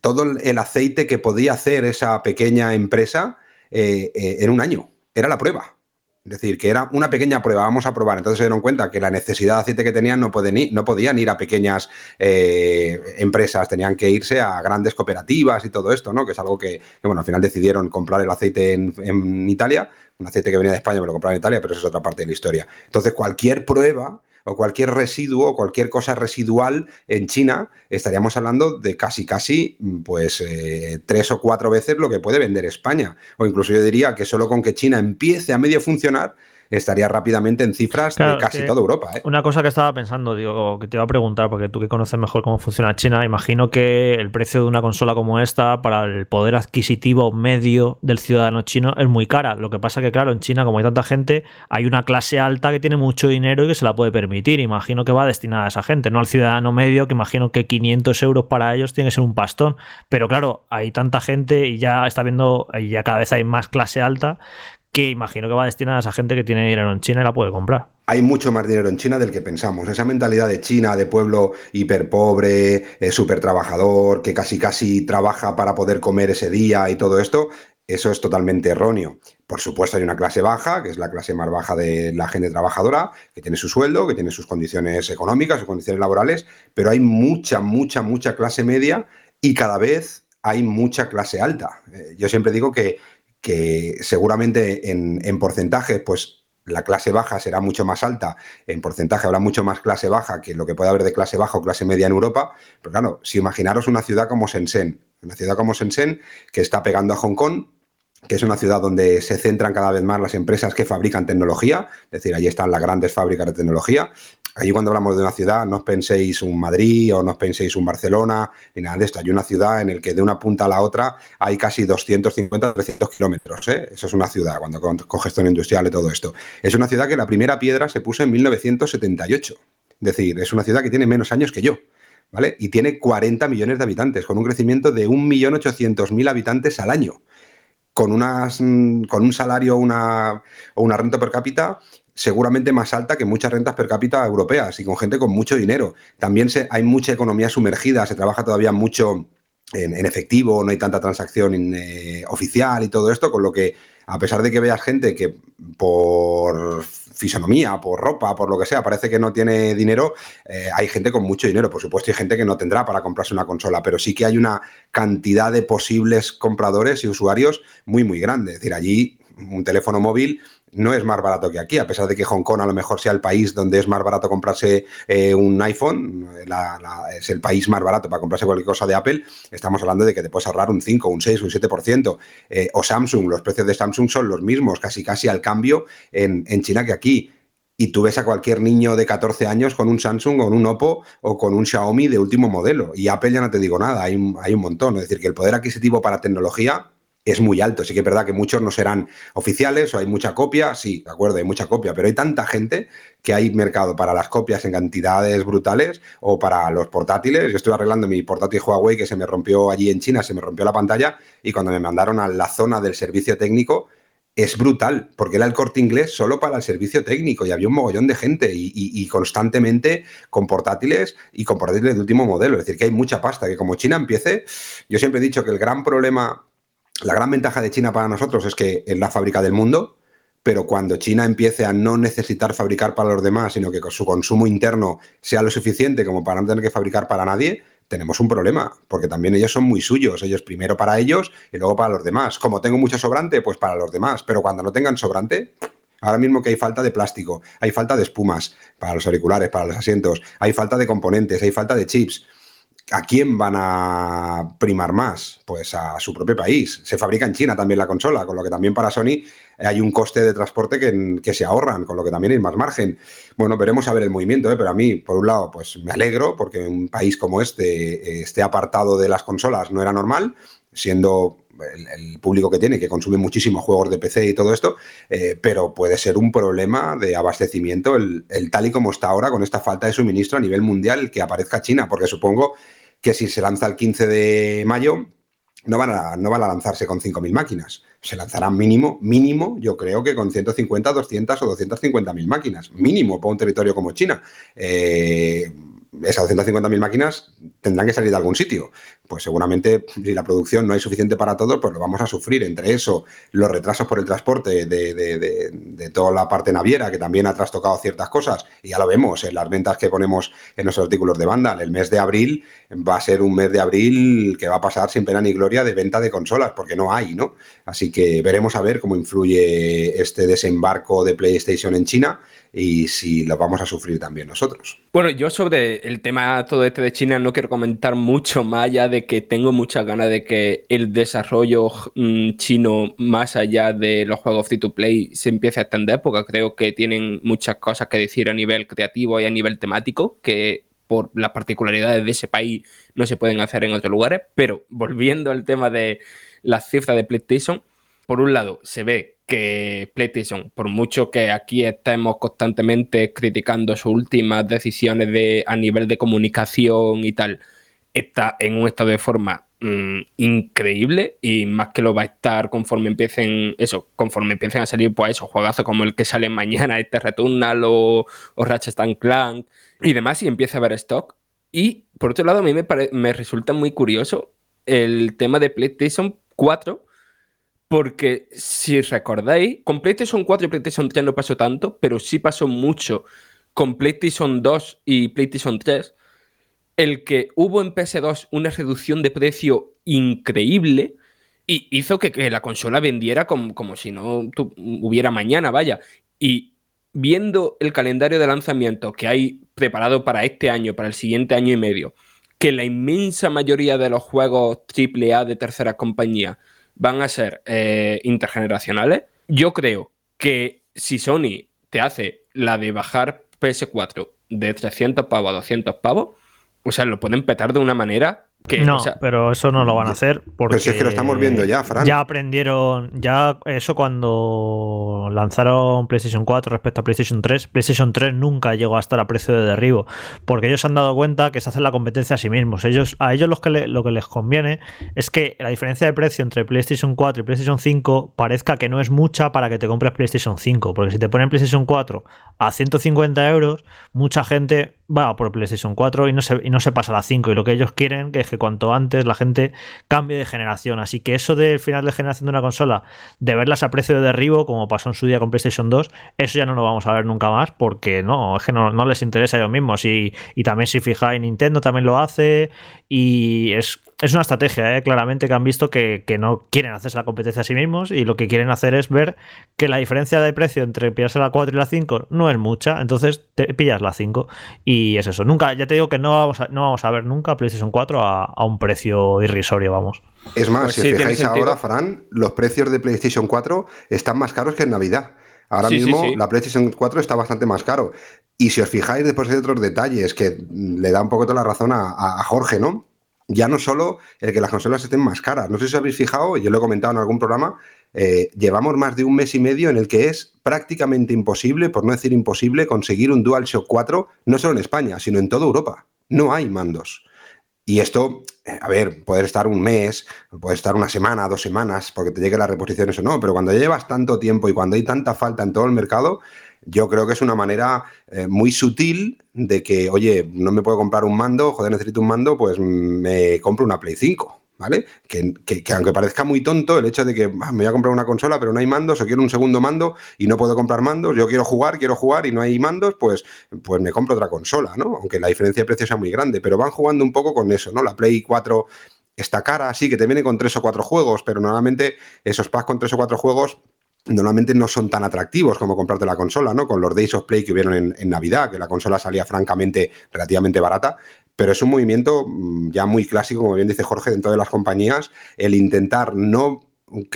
todo el aceite que podía hacer esa pequeña empresa en un año. Era la prueba. Es decir, que era una pequeña prueba, vamos a probar. Entonces se dieron cuenta que la necesidad de aceite que tenían no, pueden ir, no podían ir a pequeñas eh, empresas, tenían que irse a grandes cooperativas y todo esto, ¿no? Que es algo que, bueno, al final decidieron comprar el aceite en, Italia, un aceite que venía de España, me lo compraron en Italia, pero eso es otra parte de la historia. Entonces, cualquier prueba o cualquier residuo o cualquier cosa residual en China, estaríamos hablando de casi, casi, pues eh, tres o cuatro veces lo que puede vender España. O incluso yo diría que solo con que China empiece a medio funcionar, estaría rápidamente en cifras de casi toda Europa. ¿eh? Una cosa que estaba pensando, digo, que te iba a preguntar, porque tú que conoces mejor cómo funciona China, imagino que el precio de una consola como esta para el poder adquisitivo medio del ciudadano chino es muy cara. Lo que pasa que, claro, en China, como hay tanta gente, hay una clase alta que tiene mucho dinero y que se la puede permitir. Imagino que va destinada a esa gente, no al ciudadano medio, que imagino que 500 euros para ellos tiene que ser un pastón. Pero claro, hay tanta gente y ya está viendo, y ya cada vez hay más clase alta que imagino que va destinada a esa gente que tiene dinero en China y la puede comprar. Hay mucho más dinero en China del que pensamos. Esa mentalidad de China, de pueblo hiperpobre, eh, súper trabajador, que casi casi trabaja para poder comer ese día y todo esto, eso es totalmente erróneo. Por supuesto, hay una clase baja, que es la clase más baja de la gente trabajadora, que tiene su sueldo, que tiene sus condiciones económicas, sus condiciones laborales, pero hay mucha, mucha, mucha clase media y cada vez hay mucha clase alta. Eh, yo siempre digo que que seguramente en, porcentaje, pues la clase baja será mucho más alta, en porcentaje habrá mucho más clase baja que lo que puede haber de clase baja o clase media en Europa, pero claro, si imaginaros una ciudad como Shenzhen, una ciudad como Shenzhen que está pegando a Hong Kong, que es una ciudad donde se centran cada vez más las empresas que fabrican tecnología, es decir, allí están las grandes fábricas de tecnología. Allí cuando hablamos de una ciudad, no os penséis un Madrid o no os penséis un Barcelona, ni nada de esto. Hay una ciudad en la que de una punta a la otra hay casi 250, 300 kilómetros. ¿eh? Eso es una ciudad, cuando coges zona industrial y todo esto. Es una ciudad que la primera piedra se puso en 1978. Es decir, es una ciudad que tiene menos años que yo. ¿Vale? Y tiene 40 millones de habitantes, con un crecimiento de 1.800.000 habitantes al año con, unas, mm, con un salario una, o una renta per cápita seguramente más alta que muchas rentas per cápita europeas y con gente con mucho dinero. También se, hay mucha economía sumergida, se trabaja todavía mucho en, efectivo, no hay tanta transacción eh, oficial y todo esto, con lo que a pesar de que veas gente que por fisonomía, por ropa, por lo que sea, parece que no tiene dinero, eh, hay gente con mucho dinero, por supuesto, hay gente que no tendrá para comprarse una consola, pero sí que hay una cantidad de posibles compradores y usuarios muy, muy grande. Es decir, allí un teléfono móvil no es más barato que aquí, a pesar de que Hong Kong a lo mejor sea el país donde es más barato comprarse eh, un iPhone, es el país más barato para comprarse cualquier cosa de Apple, estamos hablando de que te puedes ahorrar un 5, un 6, un 7%. Eh, o Samsung, los precios de Samsung son los mismos, casi casi al cambio en, China que aquí y tú ves a cualquier niño de 14 años con un Samsung, con un Oppo o con un Xiaomi de último modelo. Y Apple ya no te digo nada, hay, hay un montón. Es decir, que el poder adquisitivo para tecnología es muy alto. Sí que es verdad que muchos no serán oficiales o hay mucha copia, sí, de acuerdo, hay mucha copia, pero hay tanta gente que hay mercado para las copias en cantidades brutales o para los portátiles. Yo estoy arreglando mi portátil Huawei que se me rompió allí en China, se me rompió la pantalla y cuando me mandaron a la zona del servicio técnico, es brutal, porque era el corte inglés solo para el servicio técnico y había un mogollón de gente y, y, constantemente con portátiles y con portátiles de último modelo. Es decir, que hay mucha pasta, que como China empiece, yo siempre he dicho que el gran problema la gran ventaja de China para nosotros es que es la fábrica del mundo, pero cuando China empiece a no necesitar fabricar para los demás, sino que su consumo interno sea lo suficiente como para no tener que fabricar para nadie, tenemos un problema, porque también ellos son muy suyos, ellos primero para ellos y luego para los demás. Como tengo mucho sobrante, pues para los demás, pero cuando no tengan sobrante, ahora mismo que hay falta de plástico, hay falta de espumas para los auriculares, para los asientos, hay falta de componentes, hay falta de chips. ¿A quién van a primar más? Pues a su propio país. Se fabrica en China también la consola, con lo que también para Sony hay un coste de transporte que, se ahorran, con lo que también hay más margen. Bueno, veremos a ver el movimiento, ¿eh? pero a mí, por un lado, pues me alegro porque un país como este esté apartado de las consolas no era normal, siendo el, público que tiene, que consume muchísimos juegos de PC y todo esto, eh, pero puede ser un problema de abastecimiento el, tal y como está ahora con esta falta de suministro a nivel mundial que aparezca China, porque supongo que si se lanza el 15 de mayo, no van a, no van a lanzarse con 5.000 máquinas. Se lanzarán mínimo, mínimo, yo creo que con 150, 200 o 250.000 máquinas. Mínimo para un territorio como China. Eh, esas 250.000 máquinas tendrán que salir de algún sitio. Pues seguramente si la producción no hay suficiente para todos, pues lo vamos a sufrir. Entre eso, los retrasos por el transporte de, toda la parte naviera, que también ha trastocado ciertas cosas, y ya lo vemos en las ventas que ponemos en nuestros artículos de banda. El mes de abril va a ser un mes de abril que va a pasar sin pena ni gloria de venta de consolas, porque no hay, ¿no? Así que veremos a ver cómo influye este desembarco de PlayStation en China y si lo vamos a sufrir también nosotros. Bueno, yo sobre el tema todo este de China no quiero comentar mucho más allá de que tengo muchas ganas de que el desarrollo mm, chino más allá de los juegos free to play se empiece a extender porque creo que tienen muchas cosas que decir a nivel creativo y a nivel temático que por las particularidades de ese país no se pueden hacer en otros lugares. Pero volviendo al tema de las cifras de PlayStation, por un lado se ve que PlayStation, por mucho que aquí estemos constantemente criticando sus últimas decisiones de, a nivel de comunicación y tal, está en un estado de forma mm, increíble y más que lo va a estar conforme empiecen eso, conforme empiecen a salir pues esos juegazos como el que sale mañana, este Returnal o, o Ratchet Clank y demás y empieza a haber stock. Y por otro lado, a mí me, me resulta muy curioso el tema de PlayStation 4 porque si recordáis, con PlayStation 4 y PlayStation 3 no pasó tanto, pero sí pasó mucho con PlayStation 2 y PlayStation 3, el que hubo en PS2 una reducción de precio increíble y hizo que, la consola vendiera como, como si no hubiera mañana, vaya. Y viendo el calendario de lanzamiento que hay preparado para este año, para el siguiente año y medio, que la inmensa mayoría de los juegos AAA de tercera compañía van a ser eh, intergeneracionales. Yo creo que si Sony te hace la de bajar PS4 de 300 pavos a 200 pavos, o sea, lo pueden petar de una manera no, pero eso no lo van a hacer porque es que lo estamos viendo ya, Fran. Ya aprendieron, ya eso cuando lanzaron PlayStation 4 respecto a PlayStation 3, PlayStation 3 nunca llegó a estar a precio de derribo, porque ellos han dado cuenta que se hacen la competencia a sí mismos. Ellos, a ellos que lo que les conviene es que la diferencia de precio entre PlayStation 4 y PlayStation 5 parezca que no es mucha para que te compres PlayStation 5, porque si te ponen PlayStation 4 a 150 euros, mucha gente va por PlayStation 4 y no se, y no se pasa a la 5. Y lo que ellos quieren es que cuanto antes la gente cambie de generación. Así que eso del final de generación de una consola, de verlas a precio de derribo, como pasó en su día con PlayStation 2, eso ya no lo vamos a ver nunca más porque no, es que no, les interesa a ellos mismos. Y, y también si fijáis, Nintendo también lo hace y es es una estrategia, ¿eh? claramente, que han visto que, no quieren hacerse la competencia a sí mismos y lo que quieren hacer es ver que la diferencia de precio entre pillarse la 4 y la 5 no es mucha, entonces te pillas la 5 y es eso. Nunca, ya te digo que no vamos a, no vamos a ver nunca PlayStation 4 a, un precio irrisorio, vamos. Es más, pues si os fijáis ahora, Fran, los precios de PlayStation 4 están más caros que en Navidad. Ahora mismo la PlayStation 4 está bastante más caro. Y si os fijáis, después hay otros detalles que le da un poco toda la razón a Jorge, ¿no? ya no solo el que las consolas estén más caras. No sé si os habéis fijado, yo lo he comentado en algún programa, eh, llevamos más de un mes y medio en el que es prácticamente imposible, por no decir imposible, conseguir un DualShock 4, no solo en España, sino en toda Europa. No hay mandos. Y esto, a ver, puede estar un mes, puede estar una semana, dos semanas, porque te llegue las reposiciones o no, pero cuando llevas tanto tiempo y cuando hay tanta falta en todo el mercado, yo creo que es una manera eh, muy sutil de que, oye, no me puedo comprar un mando, joder, necesito un mando, pues me compro una Play 5. ¿Vale? Que, aunque parezca muy tonto el hecho de que ah, me voy a comprar una consola pero no hay mandos o quiero un segundo mando y no puedo comprar mandos, yo quiero jugar, quiero jugar y no hay mandos, pues, pues me compro otra consola, ¿no? Aunque la diferencia de precio sea muy grande, pero van jugando un poco con eso, ¿no? La Play 4 está cara, sí, que te viene con tres o cuatro juegos, pero normalmente esos packs con tres o cuatro juegos normalmente no son tan atractivos como comprarte la consola, ¿no? Con los Days of Play que hubieron en, Navidad, que la consola salía francamente relativamente barata, pero es un movimiento mm, ya muy clásico, como bien dice Jorge, dentro de las compañías, el intentar no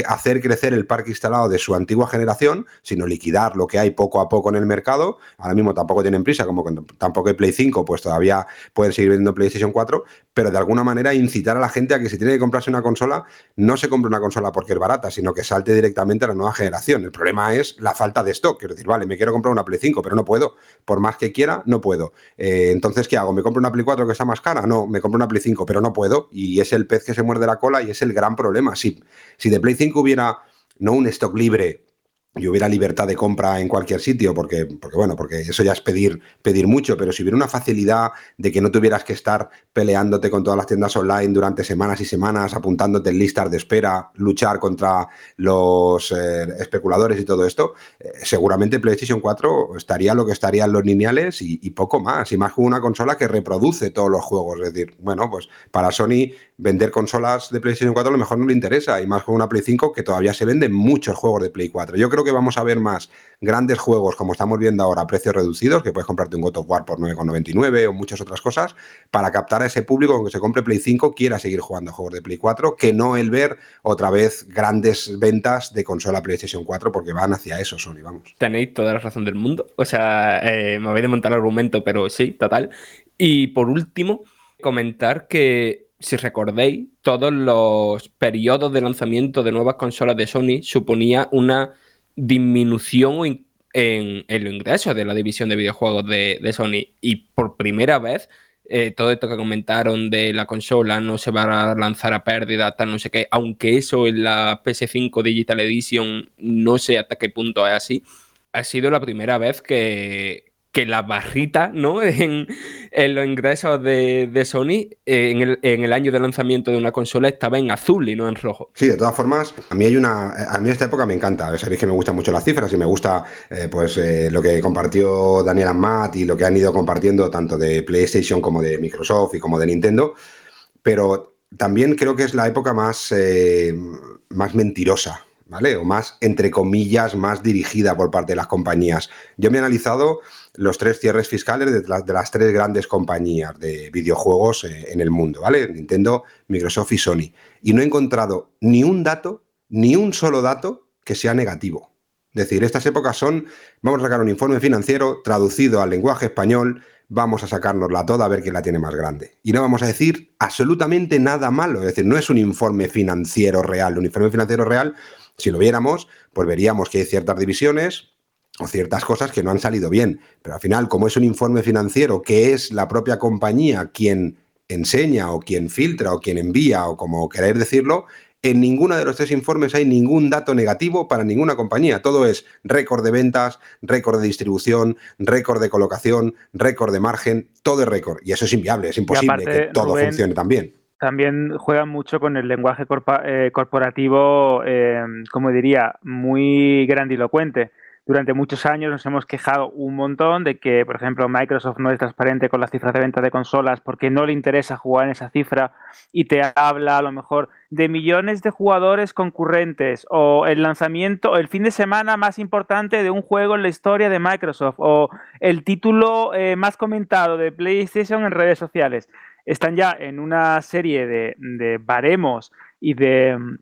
hacer crecer el parque instalado de su antigua generación, sino liquidar lo que hay poco a poco en el mercado. Ahora mismo tampoco tienen prisa, como tampoco hay Play 5, pues todavía pueden seguir vendiendo PlayStation 4, pero de alguna manera incitar a la gente a que si tiene que comprarse una consola, no se compre una consola porque es barata, sino que salte directamente a la nueva generación. El problema es la falta de stock. Quiero decir, vale, me quiero comprar una Play 5, pero no puedo. Por más que quiera, no puedo. Eh, entonces, ¿qué hago? ¿Me compro una Play 4 que está más cara? No, me compro una Play 5, pero no puedo. Y es el pez que se muerde la cola y es el gran problema. Si, si de Play 5 hubiera no un stock libre y hubiera libertad de compra en cualquier sitio, porque, porque bueno, porque eso ya es pedir, pedir mucho, pero si hubiera una facilidad de que no tuvieras que estar peleándote con todas las tiendas online durante semanas y semanas, apuntándote en listas de espera, luchar contra los eh, especuladores y todo esto, eh, seguramente PlayStation 4 estaría lo que estarían los lineales y, y, poco más, y más como una consola que reproduce todos los juegos. Es decir, bueno, pues para Sony vender consolas de PlayStation 4 a lo mejor no le interesa, y más con una Play 5 que todavía se venden muchos juegos de Play 4. Yo creo que vamos a ver más grandes juegos como estamos viendo ahora a precios reducidos, que puedes comprarte un God of War por 9,99 o muchas otras cosas, para captar a ese público que se compre Play 5 quiera seguir jugando juegos de Play 4, que no el ver otra vez grandes ventas de consola PlayStation 4, porque van hacia eso, Sony, vamos. Tenéis toda la razón del mundo. O sea, eh, me voy a montar el argumento, pero sí, total. Y por último, comentar que si recordéis, todos los periodos de lanzamiento de nuevas consolas de Sony suponía una disminución en, los ingresos de la división de videojuegos de, Sony. Y por primera vez, eh, todo esto que comentaron de la consola no se va a lanzar a pérdida, tal, no sé qué, aunque eso en la PS5 Digital Edition no sé hasta qué punto es así, ha sido la primera vez que, que la barrita ¿no? en, los ingresos de, Sony eh, en, el, año de lanzamiento de una consola estaba en azul y no en rojo. Sí, de todas formas, a mí hay una. A mí esta época me encanta. Sabéis que me gustan mucho las cifras y me gusta eh, pues eh, lo que compartió Daniel Amat y lo que han ido compartiendo tanto de PlayStation como de Microsoft y como de Nintendo. Pero también creo que es la época más, más mentirosa ¿vale? O más, entre comillas, más dirigida por parte de las compañías. Yo me he analizado los tres cierres fiscales de, las tres grandes compañías de videojuegos eh, en el mundo, ¿vale? Nintendo, Microsoft y Sony. Y no he encontrado ni un dato, ni un solo dato que sea negativo. Es decir, estas épocas son, vamos a sacar un informe financiero traducido al lenguaje español, vamos a sacárnosla toda a ver quién la tiene más grande. Y no vamos a decir absolutamente nada malo. Es decir, no es un informe financiero real. Un informe financiero real si lo viéramos, pues veríamos que hay ciertas divisiones o ciertas cosas que no han salido bien. Pero al final, como es un informe financiero que es la propia compañía quien enseña o quien filtra o quien envía o como queréis decirlo, en ninguno de los tres informes hay ningún dato negativo para ninguna compañía. Todo es récord de ventas, récord de distribución, récord de colocación, récord de margen, todo es récord. Y eso es inviable, es imposible que todo funcione tan bien también juegan mucho con el lenguaje eh, corporativo, eh, como diría, muy grandilocuente. Durante muchos años nos hemos quejado un montón de que, por ejemplo, Microsoft no es transparente con las cifras de venta de consolas porque no le interesa jugar en esa cifra y te habla a lo mejor de millones de jugadores concurrentes o el lanzamiento, el fin de semana más importante de un juego en la historia de Microsoft o el título eh, más comentado de PlayStation en redes sociales. Están ya en una serie de, baremos y de mm,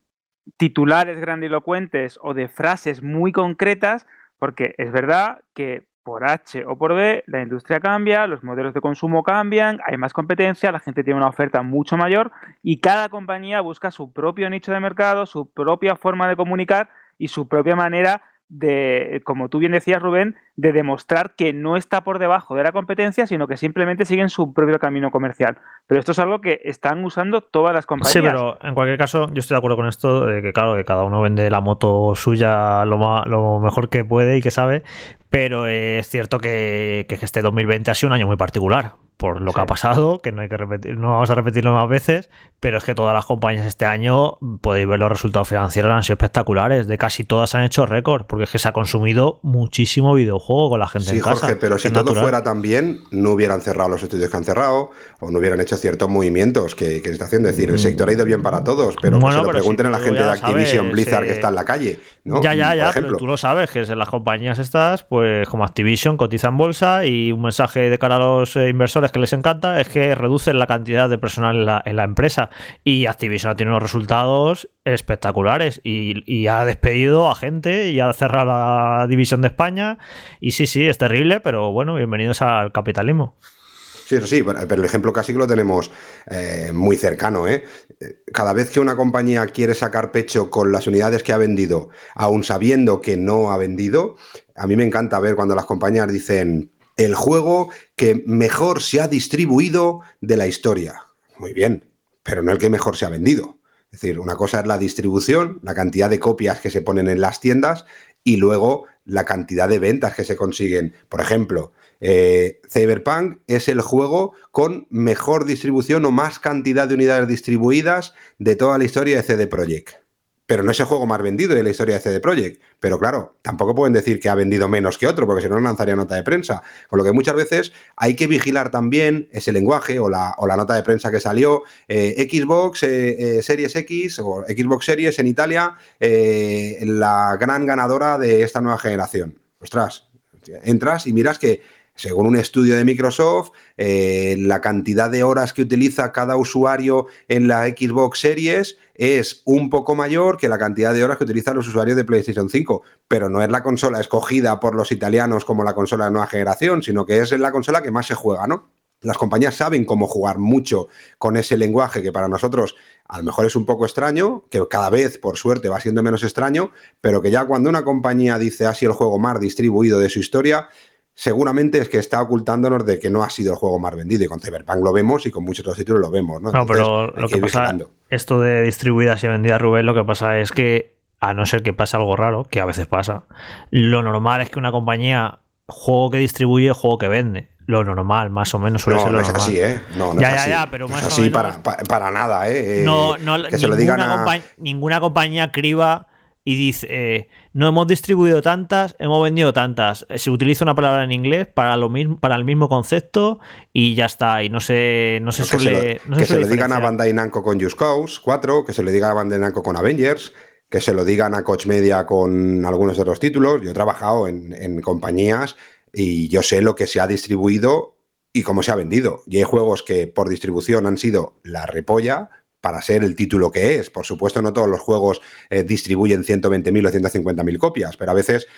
titulares grandilocuentes o de frases muy concretas, porque es verdad que por H o por B la industria cambia, los modelos de consumo cambian, hay más competencia, la gente tiene una oferta mucho mayor y cada compañía busca su propio nicho de mercado, su propia forma de comunicar y su propia manera de, como tú bien decías, Rubén, de demostrar que no está por debajo de la competencia, sino que simplemente siguen su propio camino comercial. Pero esto es algo que están usando todas las compañías. Sí, pero en cualquier caso, yo estoy de acuerdo con esto, de que claro, que cada uno vende la moto suya lo, lo mejor que puede y que sabe, pero es cierto que, que este 2020 ha sido un año muy particular por lo que ha pasado, que no hay que repetir, no vamos a repetirlo más veces, pero es que todas las compañías este año, podéis ver los resultados financieros, han sido espectaculares. De casi todas han hecho récord, porque es que se ha consumido muchísimo videojuego con la gente en casa. Jorge, pero si todo fuera tan bien, no hubieran cerrado los estudios que han cerrado, o no hubieran hecho ciertos movimientos que, se está haciendo. Es decir, el sector ha ido bien para todos, pero que se lo pregunten a la gente de Activision Blizzard que está en la calle. Ya, ya, ya, pero tú lo sabes, que en las compañías estas, pues como Activision, cotizan bolsa y un mensaje de cara a los eh, inversores que les encanta es que reducen la cantidad de personal en la, empresa. Y Activision ha tenido unos resultados espectaculares y, ha despedido a gente y ha cerrado la división de España. Y sí, sí, es terrible, pero bueno, bienvenidos al capitalismo. Sí, eso sí, pero el ejemplo casi que lo tenemos eh, muy cercano. ¿eh? Cada vez que una compañía quiere sacar pecho con las unidades que ha vendido, aún sabiendo que no ha vendido, a mí me encanta ver cuando las compañías dicen, el juego que mejor se ha distribuido de la historia. Muy bien, pero no el que mejor se ha vendido. Es decir, una cosa es la distribución, la cantidad de copias que se ponen en las tiendas, y luego la cantidad de ventas que se consiguen. Por ejemplo, eh, Cyberpunk es el juego con mejor distribución o más cantidad de unidades distribuidas de toda la historia de CD Projekt. Pero no es el juego más vendido de la historia de CD Projekt. Pero claro, tampoco pueden decir que ha vendido menos que otro, porque si no, lanzaría nota de prensa. Con lo que muchas veces hay que vigilar también ese lenguaje o la, o la nota de prensa que salió. Eh, Xbox eh, Series X o Xbox Series en Italia, la gran ganadora de esta nueva generación. Ostras, entras y miras que según un estudio de Microsoft, eh, la cantidad de horas que utiliza cada usuario en la Xbox Series es un poco mayor que la cantidad de horas que utilizan los usuarios de PlayStation 5, pero no es la consola escogida por los italianos como la consola de nueva generación, sino que es la consola que más se juega, ¿no? Las compañías saben cómo jugar mucho con ese lenguaje que para nosotros a lo mejor es un poco extraño, que cada vez, por suerte, va siendo menos extraño, pero que ya cuando una compañía dice así el juego más distribuido de su historia, seguramente es que está ocultándonos de que no ha sido el juego más vendido. Y con Cyberpunk lo vemos y con muchos otros títulos lo vemos. No, no pero lo que, pasa, esto de distribuidas y vendidas, Rubén, lo que pasa es que, a no ser que pase algo raro, que a veces pasa, lo normal es que una compañía, juego que distribuye, juego que vende. Lo normal, más o menos suele no, ser lo no es normal. así, ¿eh? No, no ya, es ya, así. ya, pero No más es o así menos. para, para, nada, ¿eh? No, no, que se lo digan ninguna, a... ninguna compañía criba y dice, eh, no hemos distribuido tantas, hemos vendido tantas. Eh, Se utiliza una palabra en inglés para lo mismo, para el mismo concepto y ya está. Y no se, no se que se lo, suele. no se que se lo digan a. Bandai Namco con Just Cause 4, que se le diga a Bandai Namco con Avengers, que se lo digan a Coach Media con algunos de los títulos. Yo he trabajado en, en compañías y yo sé lo que se ha distribuido y cómo se ha vendido. Y hay juegos que por distribución han sido la repolla para ser el título que es. Por supuesto, no todos los juegos eh, distribuyen 120.000 o 150.000 copias, pero a veces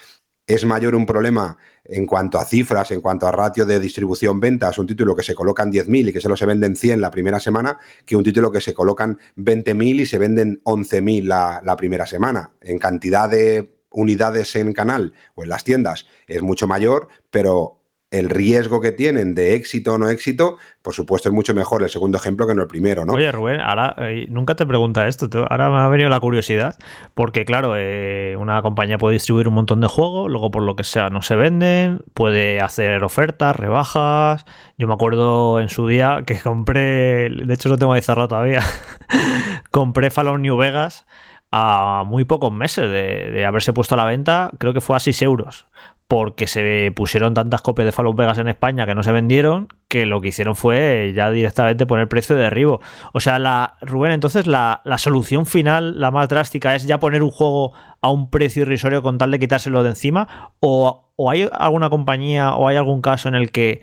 es mayor un problema en cuanto a cifras, en cuanto a ratio de distribución-ventas, un título que se colocan 10.000 y que solo se venden 100 la primera semana, que un título que se colocan 20.000 y se venden 11.000 la, la primera semana. En cantidad de unidades en canal o en las tiendas es mucho mayor, pero el riesgo que tienen de éxito o no éxito, por supuesto, es mucho mejor el segundo ejemplo que no el primero, ¿no? Oye, Rubén, ahora eh, nunca te pregunta esto. Ahora me ha venido la curiosidad. Porque, claro, eh, una compañía puede distribuir un montón de juegos, luego por lo que sea no se venden, puede hacer ofertas, rebajas. Yo me acuerdo en su día que compré, de hecho lo tengo ahí cerrado todavía, compré Fallout New Vegas a muy pocos meses de, de haberse puesto a la venta, creo que fue a 6 euros porque se pusieron tantas copias de Fallout Vegas en España que no se vendieron, que lo que hicieron fue ya directamente poner precio de derribo. O sea, la, Rubén, entonces la, la solución final, la más drástica, es ya poner un juego a un precio irrisorio con tal de quitárselo de encima, o, o hay alguna compañía o hay algún caso en el que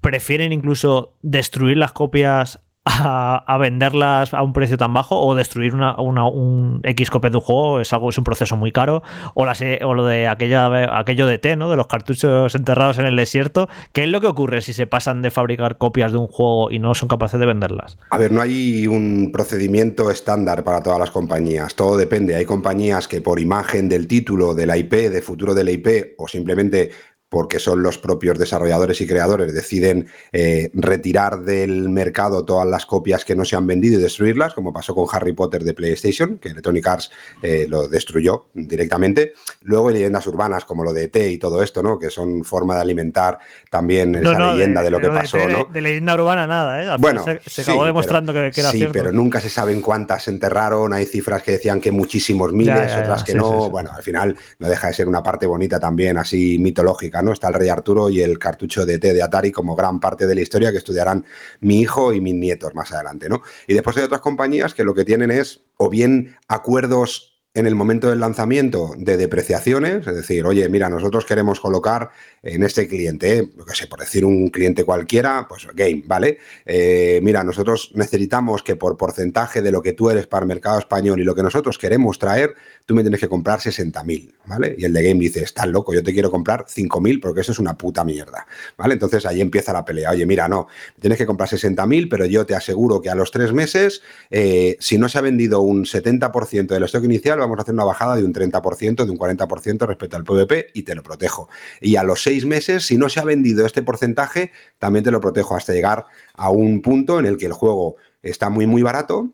prefieren incluso destruir las copias a, venderlas a un precio tan bajo o destruir una, una- un X copia de un juego es algo es un proceso muy caro o, las, eh, o lo de aquella, aquello de T, ¿no? De los cartuchos enterrados en el desierto. ¿Qué es lo que ocurre si se pasan de fabricar copias de un juego y no son capaces de venderlas? A ver, no hay un procedimiento estándar para todas las compañías, todo depende. Hay compañías que por imagen del título, de la IP, de futuro de la IP o simplemente porque son los propios desarrolladores y creadores, deciden eh, retirar del mercado todas las copias que no se han vendido y destruirlas, como pasó con Harry Potter de PlayStation, que Electronic Arts eh, lo destruyó directamente. Luego hay leyendas urbanas como lo de ET y todo esto, ¿no? que son forma de alimentar también esa leyenda de, lo que pasó. de, ¿no? de leyenda urbana nada, ¿eh? Al Bueno, se, se sí, acabó pero- demostrando que, que era sí, cierto. pero nunca se saben cuántas se enterraron. Hay cifras que decían que muchísimos miles, Ya, ya, ya, otras que sí, no. Bueno, al final no deja de ser una parte bonita también, así mitológica, ¿no? Está el Rey Arturo y el cartucho de T de Atari como gran parte de la historia que estudiarán mi hijo y mis nietos más adelante, ¿no? Y después hay otras compañías que lo que tienen es o bien acuerdos en el momento del lanzamiento de depreciaciones, es decir, oye, mira, nosotros queremos colocar en este cliente, ¿eh? qué sé, por decir un cliente cualquiera, pues game, ¿vale? Eh, mira, nosotros necesitamos que por porcentaje de lo que tú eres para el mercado español y lo que nosotros queremos traer, tú me tienes que comprar 60.000, ¿vale? Y el de game dice, estás loco, yo te quiero comprar 5.000 porque eso es una puta mierda, ¿vale? Entonces ahí empieza la pelea, oye, mira, no, tienes que comprar 60.000, pero yo te aseguro que a los tres meses, eh, si no se ha vendido un 70% del stock inicial, vamos a hacer una bajada de un 30%, de un 40% respecto al PVP y te lo protejo. Y a los seis meses, si no se ha vendido este porcentaje, también te lo protejo hasta llegar a un punto en el que el juego está muy, muy barato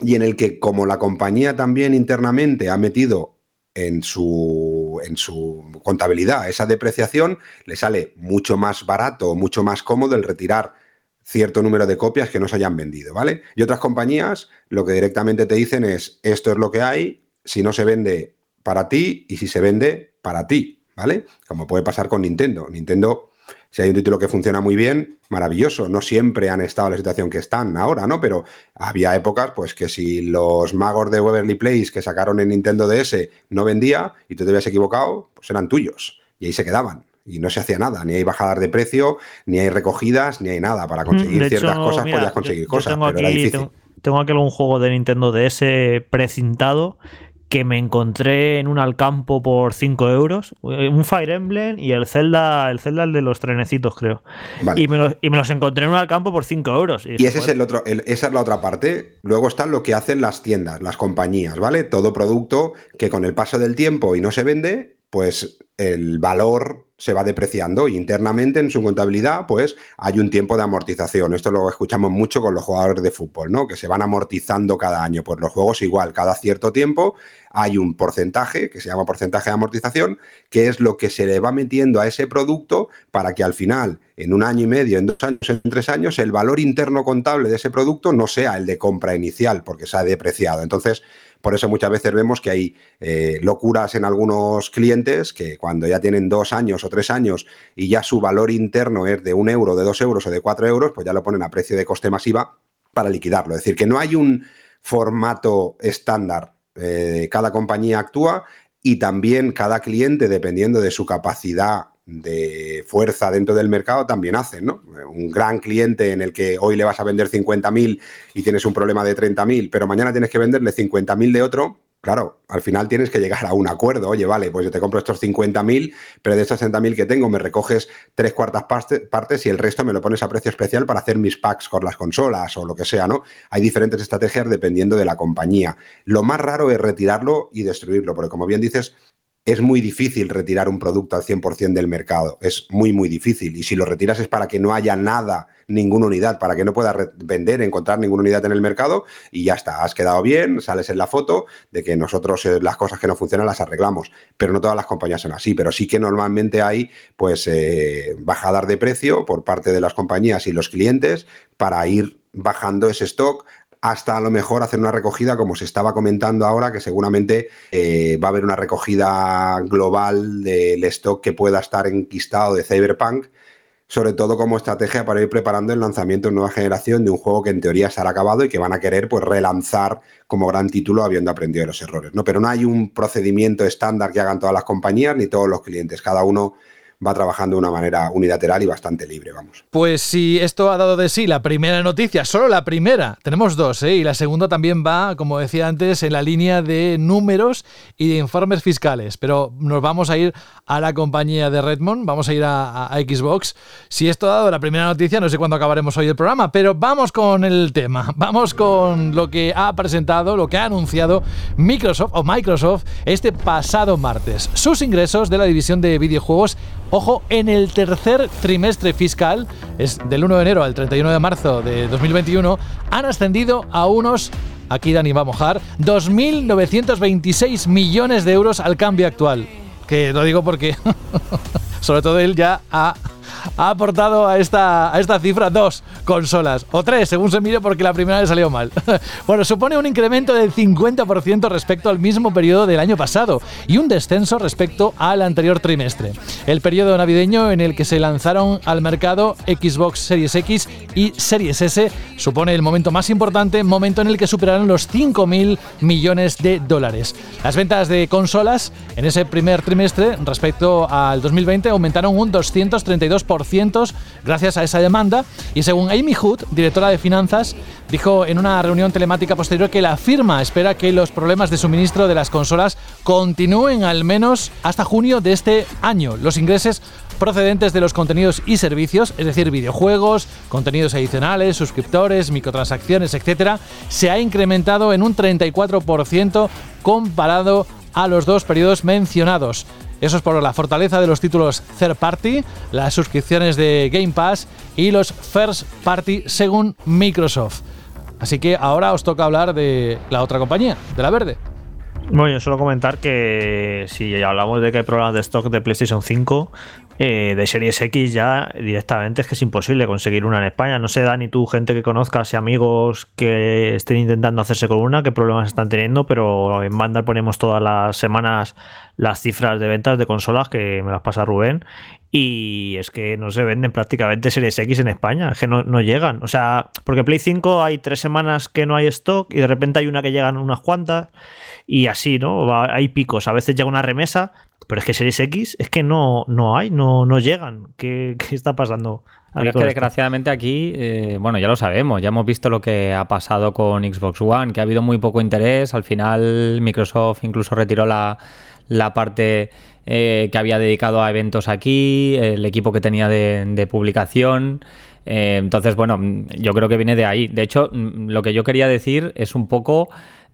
y en el que como la compañía también internamente ha metido en su en su contabilidad esa depreciación, le sale mucho más barato, mucho más cómodo el retirar cierto número de copias que no se hayan vendido, ¿vale? Y otras compañías lo que directamente te dicen es, esto es lo que hay, si no se vende para ti y si se vende para ti, ¿vale? Como puede pasar con Nintendo. Nintendo, si hay un título que funciona muy bien, maravilloso. No siempre han estado en la situación que están ahora, ¿no? Pero había épocas, pues que si los magos de Waverly Place que sacaron en Nintendo DS no vendía y tú te habías equivocado, pues eran tuyos. Y ahí se quedaban y no se hacía nada, ni hay bajadas de precio, ni hay recogidas, ni hay nada. Para conseguir Mm, De ciertas hecho, cosas mira, podías conseguir yo- yo cosas, tengo pero era aquí- difícil. Tengo, tengo aquí algún juego de Nintendo DS precintado que me encontré en un Alcampo por 5 euros. eh, Un Fire Emblem y el Zelda, el Zelda el de los trenecitos, creo. Vale. Y, me los, y me los encontré en un Alcampo por 5 euros. Y ese es "Joder, el otro, el- esa es la otra parte. Luego está lo que hacen las tiendas, las compañías, ¿vale? Todo producto que con el paso del tiempo y no se vende, pues el valor se va depreciando y internamente en su contabilidad, pues hay un tiempo de amortización. Esto lo escuchamos mucho con los jugadores de fútbol, ¿no? Que se van amortizando cada año. Pues los juegos igual, cada cierto tiempo hay un porcentaje que se llama porcentaje de amortización, que es lo que se le va metiendo a ese producto para que al final, en un año y medio, en dos años, en tres años, el valor interno contable de ese producto no sea el de compra inicial, porque se ha depreciado. Entonces, por eso muchas veces vemos que hay eh, locuras en algunos clientes que cuando ya tienen dos años o tres años y ya su valor interno es de un euro, de dos euros o de cuatro euros, pues ya lo ponen a precio de coste masiva para liquidarlo. Es decir, que no hay un formato estándar. Eh, cada compañía actúa y también cada cliente, dependiendo de su capacidad de fuerza dentro del mercado, también hacen, ¿no? Un gran cliente en el que hoy le vas a vender 50.000 y tienes un problema de 30.000, pero mañana tienes que venderle 50.000 de otro, claro, al final tienes que llegar a un acuerdo. Oye, vale, pues yo te compro estos 50.000, pero de estos 60.000 que tengo me recoges tres cuartas parte- partes y el resto me lo pones a precio especial para hacer mis packs con las consolas o lo que sea, ¿no? Hay diferentes estrategias dependiendo de la compañía. Lo más raro es retirarlo y destruirlo, porque como bien dices, es muy difícil retirar un producto al 100% del mercado. Es muy, muy difícil. Y si lo retiras es para que no haya nada, ninguna unidad, para que no puedas vender, encontrar ninguna unidad en el mercado y ya está. Has quedado bien, sales en la foto de que nosotros eh, las cosas que no funcionan las arreglamos. Pero no todas las compañías son así. Pero sí que normalmente hay pues eh, bajadas de precio por parte de las compañías y los clientes para ir bajando ese stock hasta a lo mejor hacer una recogida, como se estaba comentando ahora, que seguramente eh, va a haber una recogida global del stock que pueda estar enquistado de Cyberpunk, sobre todo como estrategia para ir preparando el lanzamiento de nueva generación de un juego que en teoría estará acabado y que van a querer pues relanzar como gran título habiendo aprendido de los errores. ¿no? Pero no hay un procedimiento estándar que hagan todas las compañías ni todos los clientes. Cada uno va trabajando de una manera unilateral y bastante libre, vamos. Pues si esto ha dado de sí la primera noticia, solo la primera, tenemos dos, ¿eh? y la segunda también va, como decía antes, en la línea de números y de informes fiscales. Pero nos vamos a ir a la compañía de Redmond, vamos a ir a, Xbox. Si esto ha dado la primera noticia, no sé cuándo acabaremos hoy el programa, pero vamos con el tema, vamos con lo que ha presentado, lo que ha anunciado Microsoft o Microsoft este pasado martes. Sus ingresos de la división de videojuegos Ojo, en el tercer trimestre fiscal, es del 1 de enero al 31 de marzo de 2021, han ascendido a unos, aquí Dani va a mojar, 2.926 millones de euros al cambio actual. Que lo digo porque, sobre todo él ya ha, ha aportado a esta, a esta cifra dos consolas, o tres, según se mire, porque la primera le salió mal. bueno, supone un incremento del 50% respecto al mismo periodo del año pasado y un descenso respecto al anterior trimestre. El periodo navideño en el que se lanzaron al mercado Xbox Series X y Series S supone el momento más importante, momento en el que superaron los 5.000 millones de dólares. Las ventas de consolas en ese primer trimestre respecto al 2020 aumentaron un 232% gracias a esa demanda y según Amy Hood, directora de finanzas, dijo en una reunión telemática posterior que la firma espera que los problemas de suministro de las consolas continúen al menos hasta junio de este año. Los ingresos procedentes de los contenidos y servicios, es decir, videojuegos, contenidos adicionales, suscriptores, microtransacciones, etcétera, se ha incrementado en un 34% comparado a los dos periodos mencionados. Eso es por la fortaleza de los títulos third party, las suscripciones de Game Pass y los first party según Microsoft. Así que ahora os toca hablar de la otra compañía, de la verde. Bueno, yo solo comentar que si hablamos de que hay problemas de stock de PlayStation 5, eh, de Series X ya directamente es que es imposible conseguir una en España. No sé, Dani, tú, gente que conozcas y amigos que estén intentando hacerse con una, qué problemas están teniendo, pero en Vandal ponemos todas las semanas las cifras de ventas de consolas que me las pasa Rubén y es que no se venden prácticamente Series X en España, es que no, no, llegan. O sea, porque Play 5 hay tres semanas que no hay stock y de repente hay una que llegan unas cuantas y así, ¿no? Hay picos, a veces llega una remesa, pero es que Series X es que no, no hay, no, no llegan. ¿Qué, qué está pasando? es que desgraciadamente aquí, eh, bueno, ya lo sabemos, ya hemos visto lo que ha pasado con Xbox One, que ha habido muy poco interés, al final Microsoft incluso retiró la, la parte eh, que había dedicado a eventos aquí, el equipo que tenía de, publicación. Eh, entonces, bueno, yo creo que viene de ahí. De hecho, lo que yo quería decir es un poco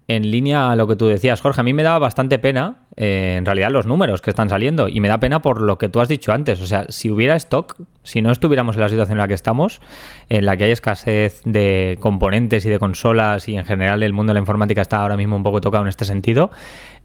en línea a lo que tú decías, Jorge. A mí me da bastante pena, eh, en realidad, los números que están saliendo. Y me da pena por lo que tú has dicho antes. O sea, si hubiera stock, si no estuviéramos en la situación en la que estamos, en la que hay escasez de componentes y de consolas y en general el mundo de la informática está ahora mismo un poco tocado en este sentido,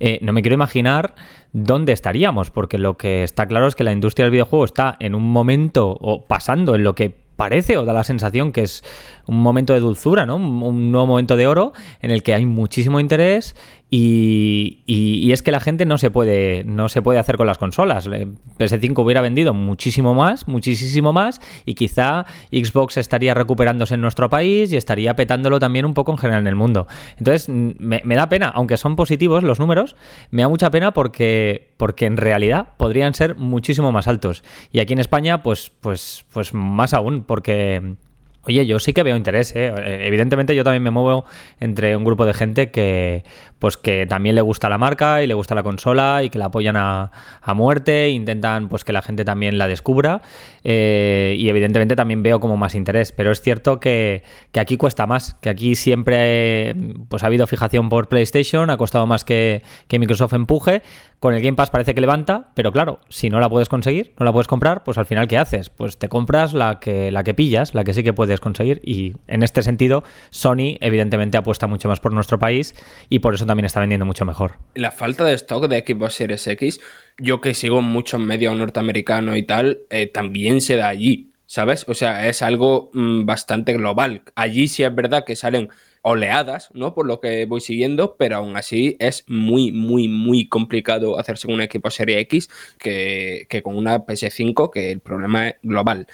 eh, no me quiero imaginar dónde estaríamos, porque lo que está claro es que la industria del videojuego está en un momento o pasando en lo que parece o da la sensación que es un momento de dulzura, ¿no? Un, nuevo momento de oro en el que hay muchísimo interés y, es que la gente no se puede no se puede hacer con las consolas. PS5 hubiera vendido muchísimo más, muchísimo más y quizá Xbox estaría recuperándose en nuestro país y estaría petándolo también un poco en general en el mundo. Entonces me, me da pena, aunque son positivos los números, me da mucha pena porque porque en realidad podrían ser muchísimo más altos. Y aquí en España, pues, pues, pues más aún, porque Oye, yo sí que veo interés, ¿eh? Evidentemente yo también me muevo entre un grupo de gente que, pues que también le gusta la marca y le gusta la consola y que la apoyan a, muerte, intentan pues que la gente también la descubra eh, y evidentemente también veo como más interés, pero es cierto que, que, aquí cuesta más, que aquí siempre pues ha habido fijación por PlayStation, ha costado más que, que Microsoft empuje, con el Game Pass parece que levanta, pero claro, si no la puedes conseguir, no la puedes comprar, pues al final ¿qué haces? Pues te compras la que, la que pillas, la que sí que puedes conseguir. Y en este sentido, Sony evidentemente apuesta mucho más por nuestro país y por eso también está vendiendo mucho mejor. La falta de stock de Xbox Series X, yo que sigo muchos medios norteamericanos y tal, eh, también se da allí. ¿Sabes? O sea, es algo mm, bastante global. Allí sí es verdad que salen oleadas, ¿no? Por lo que voy siguiendo, pero aún así es muy, muy, muy complicado hacerse un equipo Serie X que, con una PS5, que el problema es global.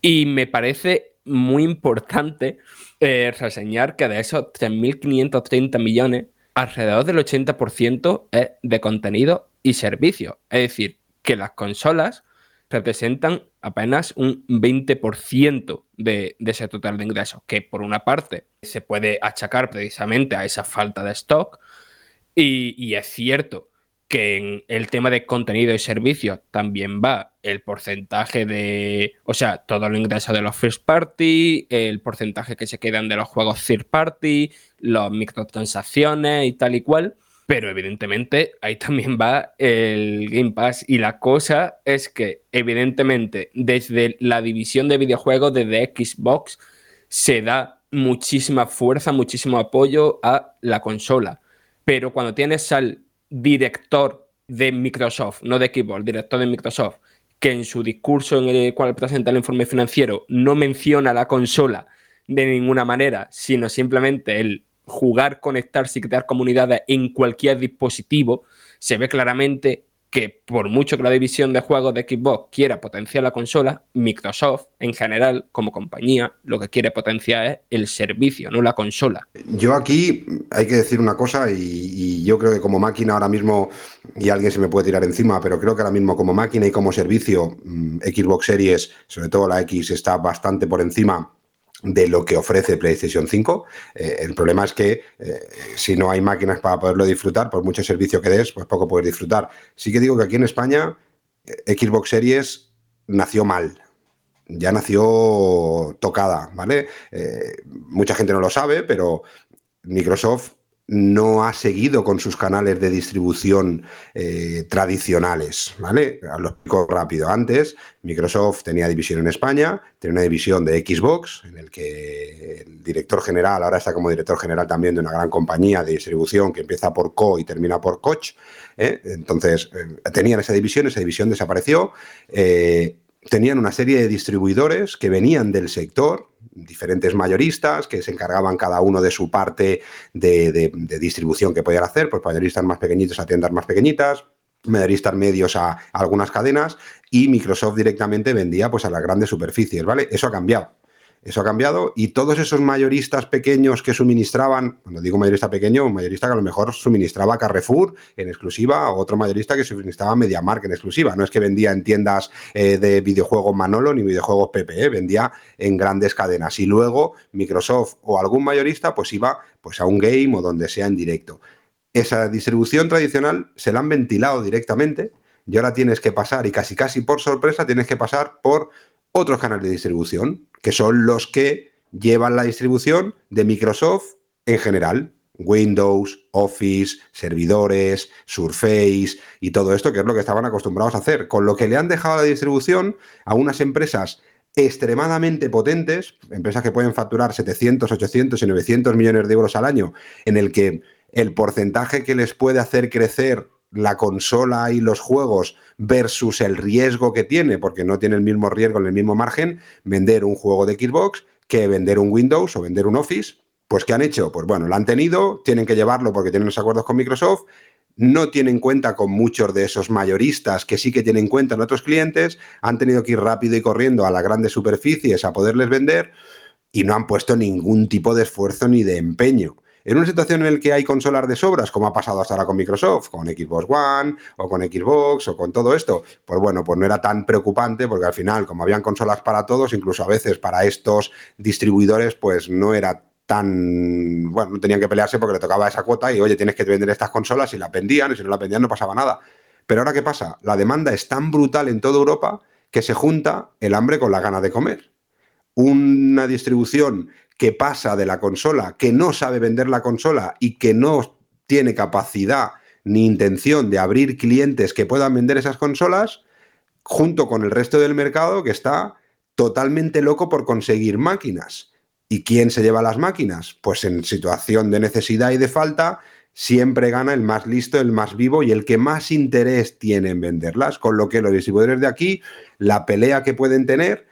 Y me parece muy importante eh, reseñar que de esos 3.530 millones, alrededor del 80% es de contenido y servicio. Es decir, que las consolas representan apenas un 20% de, ese total de ingresos, que por una parte se puede achacar precisamente a esa falta de stock, y, es cierto que en el tema de contenido y servicios también va el porcentaje de, o sea, todo el ingreso de los first party, el porcentaje que se quedan de los juegos third party, las microtransacciones y tal y cual. Pero evidentemente ahí también va el Game Pass y la cosa es que evidentemente desde la división de videojuegos, desde Xbox, se da muchísima fuerza, muchísimo apoyo a la consola. Pero cuando tienes al director de Microsoft, no de Xbox, director de Microsoft, que en su discurso en el cual presenta el informe financiero no menciona la consola de ninguna manera, sino simplemente el jugar, conectarse y crear comunidades en cualquier dispositivo, se ve claramente que por mucho que la división de juegos de Xbox quiera potenciar la consola, Microsoft en general, como compañía, lo que quiere potenciar es el servicio, no la consola. Yo aquí hay que decir una cosa y, yo creo que como máquina ahora mismo, y alguien se me puede tirar encima, pero creo que ahora mismo como máquina y como servicio, mm, Xbox Series, sobre todo la X, está bastante por encima de lo que ofrece PlayStation 5. Eh, el problema es que eh, si no hay máquinas para poderlo disfrutar, por mucho servicio que des, pues poco puedes disfrutar. Sí que digo que aquí en España eh, Xbox Series nació mal. Ya nació tocada, ¿vale? mucha gente no lo sabe, pero Microsoft no ha seguido con sus canales de distribución eh, tradicionales, ¿vale? Lo explico rápido. Antes, Microsoft tenía división en España, tenía una división de Xbox, en el que el director general, ahora está como director general también de una gran compañía de distribución que empieza por Co y termina por Koch. ¿eh? Entonces, eh, tenían esa división, esa división desapareció. Tenían una serie de distribuidores que venían del sector, diferentes mayoristas que se encargaban cada uno de su parte de, distribución que podían hacer, pues mayoristas más pequeñitos a tiendas más pequeñitas, mayoristas medios a, algunas cadenas y Microsoft directamente vendía pues a las grandes superficies, ¿vale? Eso ha cambiado. Eso ha cambiado y todos esos mayoristas pequeños que suministraban, cuando digo mayorista pequeño, un mayorista que a lo mejor suministraba Carrefour en exclusiva o otro mayorista que suministraba MediaMark en exclusiva. No es que vendía en tiendas eh, de videojuegos Manolo ni videojuegos PPE, vendía en grandes cadenas. Y luego Microsoft o algún mayorista pues iba pues a un game o donde sea en directo. Esa distribución tradicional se la han ventilado directamente y ahora tienes que pasar, y casi casi por sorpresa, tienes que pasar por otros canales de distribución, que son los que llevan la distribución de Microsoft en general. Windows, Office, servidores, Surface y todo esto, que es lo que estaban acostumbrados a hacer. Con lo que le han dejado la distribución a unas empresas extremadamente potentes, empresas que pueden facturar 700, 800 y 900 millones de euros al año, en el que el porcentaje que les puede hacer crecer la consola y los juegos versus el riesgo que tiene, porque no tiene el mismo riesgo en el mismo margen, vender un juego de Xbox que vender un Windows o vender un Office. Pues ¿qué han hecho? Pues bueno, lo han tenido, tienen que llevarlo porque tienen los acuerdos con Microsoft, no tienen cuenta con muchos de esos mayoristas que sí que tienen cuenta en otros clientes, han tenido que ir rápido y corriendo a las grandes superficies a poderles vender y no han puesto ningún tipo de esfuerzo ni de empeño. En una situación en la que hay consolas de sobras, como ha pasado hasta ahora con Microsoft, con Xbox One o con Xbox o con todo esto, pues bueno, pues no era tan preocupante porque al final, como habían consolas para todos, incluso a veces para estos distribuidores, pues no era tan, bueno, no tenían que pelearse porque le tocaba esa cuota y oye, tienes que vender estas consolas y la vendían y si no la vendían no pasaba nada. Pero ahora, ¿qué pasa? La demanda es tan brutal en toda Europa que se junta el hambre con la gana de comer. Una distribución que pasa de la consola, que no sabe vender la consola y que no tiene capacidad ni intención de abrir clientes que puedan vender esas consolas, junto con el resto del mercado que está totalmente loco por conseguir máquinas. ¿Y quién se lleva las máquinas? Pues en situación de necesidad y de falta, siempre gana el más listo, el más vivo y el que más interés tiene en venderlas. Con lo que los distribuidores de aquí, la pelea que pueden tener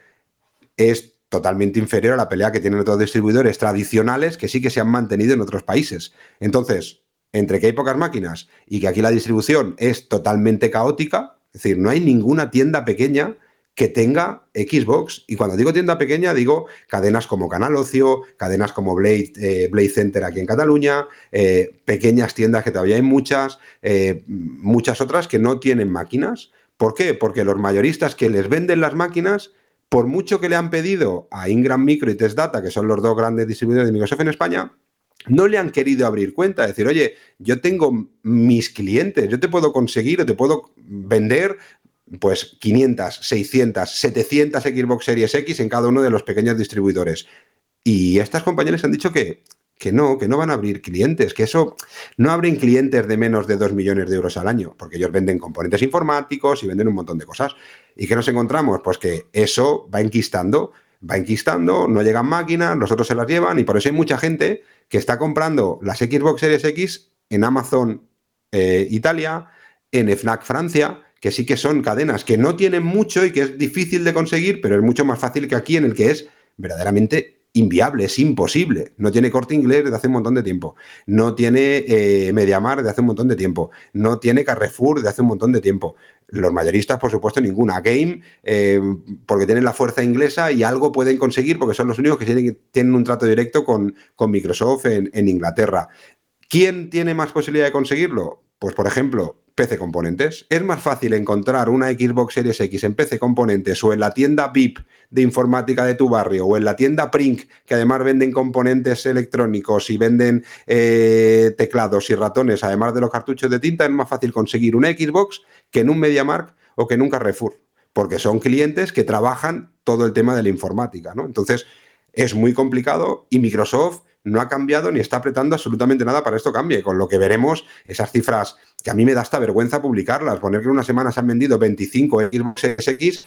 es totalmente inferior a la pelea que tienen otros distribuidores tradicionales que sí que se han mantenido en otros países. Entonces, entre que hay pocas máquinas y que aquí la distribución es totalmente caótica, es decir, no hay ninguna tienda pequeña que tenga Xbox. Y cuando digo tienda pequeña, digo cadenas como Canal Ocio, cadenas como Blade, eh, Blade Center aquí en Cataluña, eh, pequeñas tiendas que todavía hay muchas, eh, muchas otras que no tienen máquinas. ¿Por qué? Porque los mayoristas que les venden las máquinas por mucho que le han pedido a Ingram Micro y Test Data, que son los dos grandes distribuidores de Microsoft en España, no le han querido abrir cuenta, decir, oye, yo tengo mis clientes, yo te puedo conseguir o te puedo vender pues 500, 600, 700 Xbox Series X en cada uno de los pequeños distribuidores. Y estas compañías han dicho que, que no, que no van a abrir clientes, que eso no abren clientes de menos de 2 millones de euros al año, porque ellos venden componentes informáticos y venden un montón de cosas. ¿Y qué nos encontramos? Pues que eso va enquistando, va enquistando, no llegan máquinas, nosotros se las llevan y por eso hay mucha gente que está comprando las Xbox Series X en Amazon eh, Italia, en FNAC Francia, que sí que son cadenas que no tienen mucho y que es difícil de conseguir, pero es mucho más fácil que aquí en el que es verdaderamente inviable, es imposible. No tiene corte inglés desde hace un montón de tiempo. No tiene eh, Mediamar desde hace un montón de tiempo. No tiene Carrefour desde hace un montón de tiempo. Los mayoristas, por supuesto, ninguna. Game, eh, porque tienen la fuerza inglesa y algo pueden conseguir porque son los únicos que tienen, un trato directo con, con Microsoft en Inglaterra. ¿Quién tiene más posibilidad de conseguirlo? Pues, por ejemplo, PC Componentes. Es más fácil encontrar una Xbox Series X en PC Componentes o en la tienda VIP de informática de tu barrio o en la tienda Prink, que además venden componentes electrónicos y venden eh, teclados y ratones, además de los cartuchos de tinta, es más fácil conseguir una Xbox que en un MediaMark o que en un Carrefour, porque son clientes que trabajan todo el tema de la informática, ¿no? Entonces, es muy complicado y Microsoft no ha cambiado ni está apretando absolutamente nada para esto cambie. Con lo que veremos esas cifras que a mí me da hasta vergüenza publicarlas. Poner que en una semana se han vendido 25 Xbox X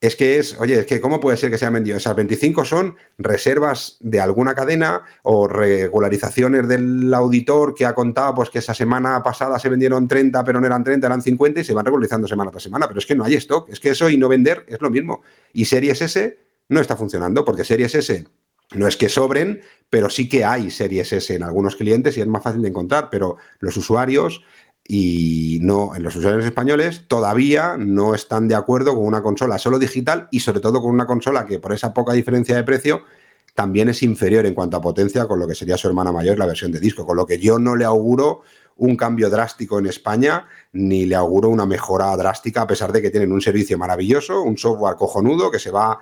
es que es, oye, es que ¿cómo puede ser que se hayan vendido? Esas 25 son reservas de alguna cadena o regularizaciones del auditor que ha contado pues que esa semana pasada se vendieron 30, pero no eran 30, eran 50 y se van regularizando semana tras semana. Pero es que no hay stock, es que eso y no vender es lo mismo. Y Series S no está funcionando porque Series S no es que sobren, pero sí que hay Series S en algunos clientes y es más fácil de encontrar, pero los usuarios y no los usuarios españoles todavía no están de acuerdo con una consola solo digital y sobre todo con una consola que por esa poca diferencia de precio también es inferior en cuanto a potencia con lo que sería su hermana mayor la versión de disco, con lo que yo no le auguro un cambio drástico en España ni le auguro una mejora drástica a pesar de que tienen un servicio maravilloso, un software cojonudo que se va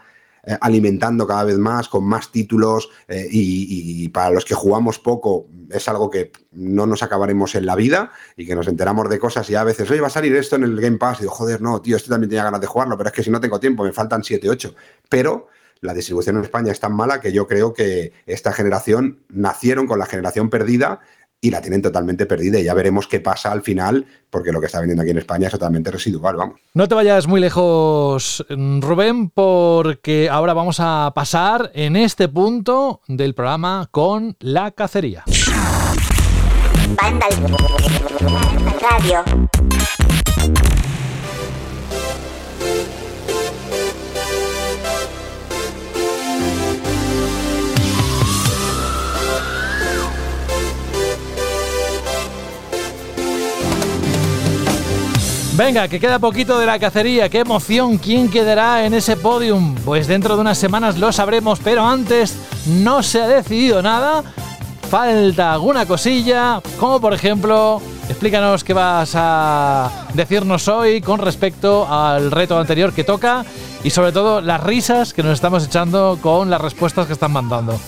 eh, alimentando cada vez más, con más títulos eh, y, para los que jugamos poco es algo que no nos acabaremos en la vida y que nos enteramos de cosas y a veces, oye, va a salir esto en el Game Pass y digo, joder, no, tío, este también tenía ganas de jugarlo, pero es que si no tengo tiempo, me faltan 7, 8. Pero la distribución en España es tan mala que yo creo que esta generación nacieron con la generación perdida y la tienen totalmente perdida. Y ya veremos qué pasa al final, porque lo que está vendiendo aquí en España es totalmente residual, vamos. No te vayas muy lejos, Rubén, porque ahora vamos a pasar en este punto del programa con la cacería. Radio. Venga, que queda poquito de la cacería. ¡Qué emoción! ¿Quién quedará en ese podium? Pues dentro de unas semanas lo sabremos, pero antes no se ha decidido nada. Falta alguna cosilla, como por ejemplo, explícanos qué vas a decirnos hoy con respecto al reto anterior que toca y sobre todo las risas que nos estamos echando con las respuestas que están mandando.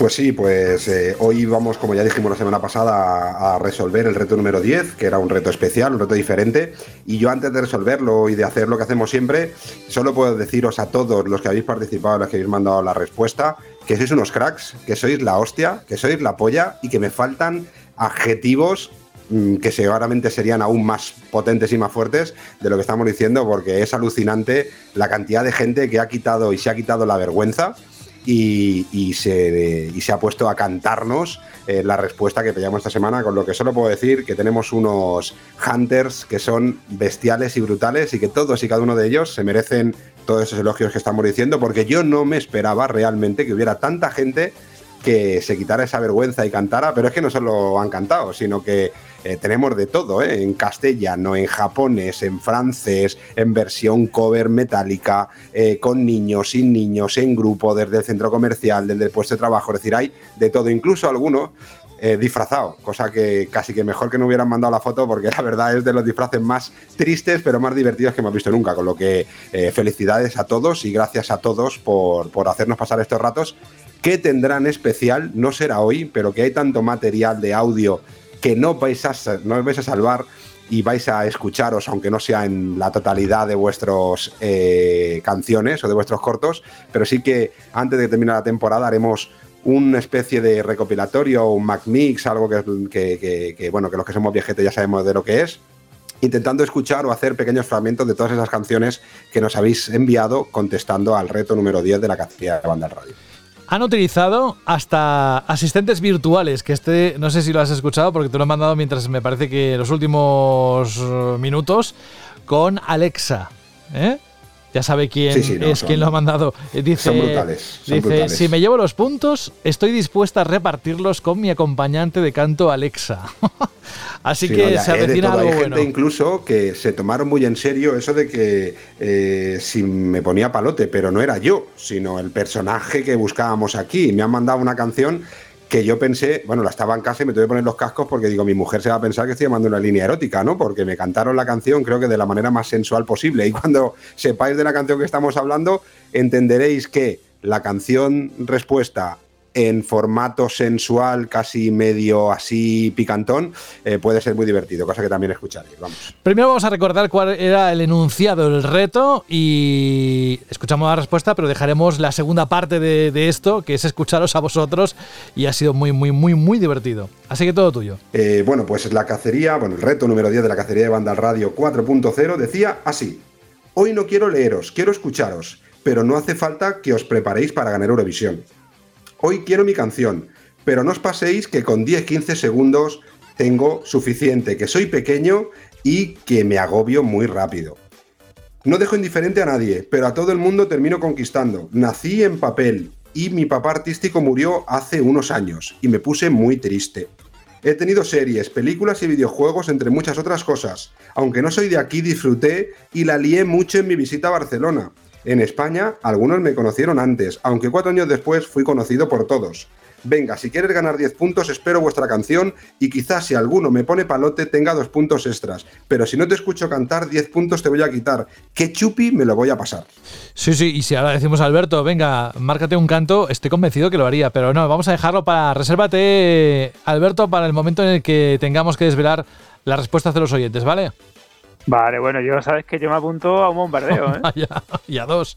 Pues sí, pues eh, hoy vamos, como ya dijimos la semana pasada, a, resolver el reto número 10, que era un reto especial, un reto diferente. Y yo antes de resolverlo y de hacer lo que hacemos siempre, solo puedo deciros a todos los que habéis participado, los que habéis mandado la respuesta, que sois unos cracks, que sois la hostia, que sois la polla y que me faltan adjetivos mm, que seguramente serían aún más potentes y más fuertes de lo que estamos diciendo, porque es alucinante la cantidad de gente que ha quitado y se ha quitado la vergüenza y, se, ha puesto a cantarnos eh, la respuesta que pillamos esta semana, con lo que solo puedo decir que tenemos unos hunters que son bestiales y brutales y que todos y cada uno de ellos se merecen todos esos elogios que estamos diciendo, porque yo no me esperaba realmente que hubiera tanta gente que se quitara esa vergüenza y cantara, pero es que no solo han cantado, sino que eh, tenemos de todo, ¿eh? en castellano, en japonés, en francés, en versión cover metálica, eh, con niños, sin niños, en grupo, desde el centro comercial, desde el puesto de trabajo, es decir, hay de todo, incluso algunos disfrazado, cosa que casi que mejor que no hubieran mandado la foto porque la verdad es de los disfraces más tristes pero más divertidos que hemos visto nunca, con lo que felicidades a todos y gracias a todos por, por hacernos pasar estos ratos. ¿Qué tendrán especial? No será hoy, pero que hay tanto material de audio que no vais a, no vais a salvar y vais a escucharos, aunque no sea en la totalidad de vuestras eh, canciones o de vuestros cortos, pero sí que antes de terminar la temporada haremos una especie de recopilatorio, un Mac Mix, algo que, bueno, que los que somos viejetes ya sabemos de lo que es, intentando escuchar o hacer pequeños fragmentos de todas esas canciones que nos habéis enviado contestando al reto número 10 de la categoría de banda radio han utilizado hasta asistentes virtuales, que este no sé si lo has escuchado porque te lo he mandado mientras me parece que los últimos minutos con Alexa. ¿eh? Ya sabe quién es quien lo ha mandado. Eh, dice, son brutales. dice, si me llevo los puntos, estoy dispuesta a repartirlos con mi acompañante de canto Alexa. Así que se avecina algo hay gente incluso que se tomaron muy en serio eso de que eh, si me ponía palote, pero no era yo, sino el personaje que buscábamos aquí. Me han mandado una canción que yo pensé, bueno, la estaba en casa y me tuve que poner los cascos porque digo, mi mujer se va a pensar que estoy llamando una línea erótica, ¿no? Porque me cantaron la canción creo que de la manera más sensual posible. Y cuando sepáis de la canción que estamos hablando, entenderéis que la canción respuesta en formato sensual, casi medio así picantón, eh, puede ser muy divertido, cosa que también escucharéis. Vamos. Primero vamos a recordar cuál era el enunciado del reto y escuchamos la respuesta, pero dejaremos la segunda parte de, de esto, que es escucharos a vosotros y ha sido muy, muy, muy, muy divertido. Así que todo tuyo. Eh, bueno, pues la cacería, bueno, el reto número 10 de la cacería de Banda Radio 4.0 decía así. Hoy no quiero leeros, quiero escucharos, pero no hace falta que os preparéis para ganar Eurovisión. Hoy quiero mi canción, pero no os paséis que con 10-15 segundos tengo suficiente, que soy pequeño y que me agobio muy rápido. No dejo indiferente a nadie, pero a todo el mundo termino conquistando. Nací en papel y mi papá artístico murió hace unos años y me puse muy triste. He tenido series, películas y videojuegos, entre muchas otras cosas. Aunque no soy de aquí, disfruté y la lié mucho en mi visita a Barcelona. En España, algunos me conocieron antes, aunque cuatro años después fui conocido por todos. Venga, si quieres ganar 10 puntos, espero vuestra canción y quizás si alguno me pone palote tenga dos puntos extras. Pero si no te escucho cantar, 10 puntos te voy a quitar. ¿Qué chupi me lo voy a pasar? Sí, sí, y si ahora decimos a Alberto, venga, márcate un canto, estoy convencido que lo haría, pero no, vamos a dejarlo para. Resérvate, Alberto, para el momento en el que tengamos que desvelar las respuestas de los oyentes, ¿vale? Vale, bueno, yo sabes que yo me apunto a un bombardeo, ¿eh? Y a dos.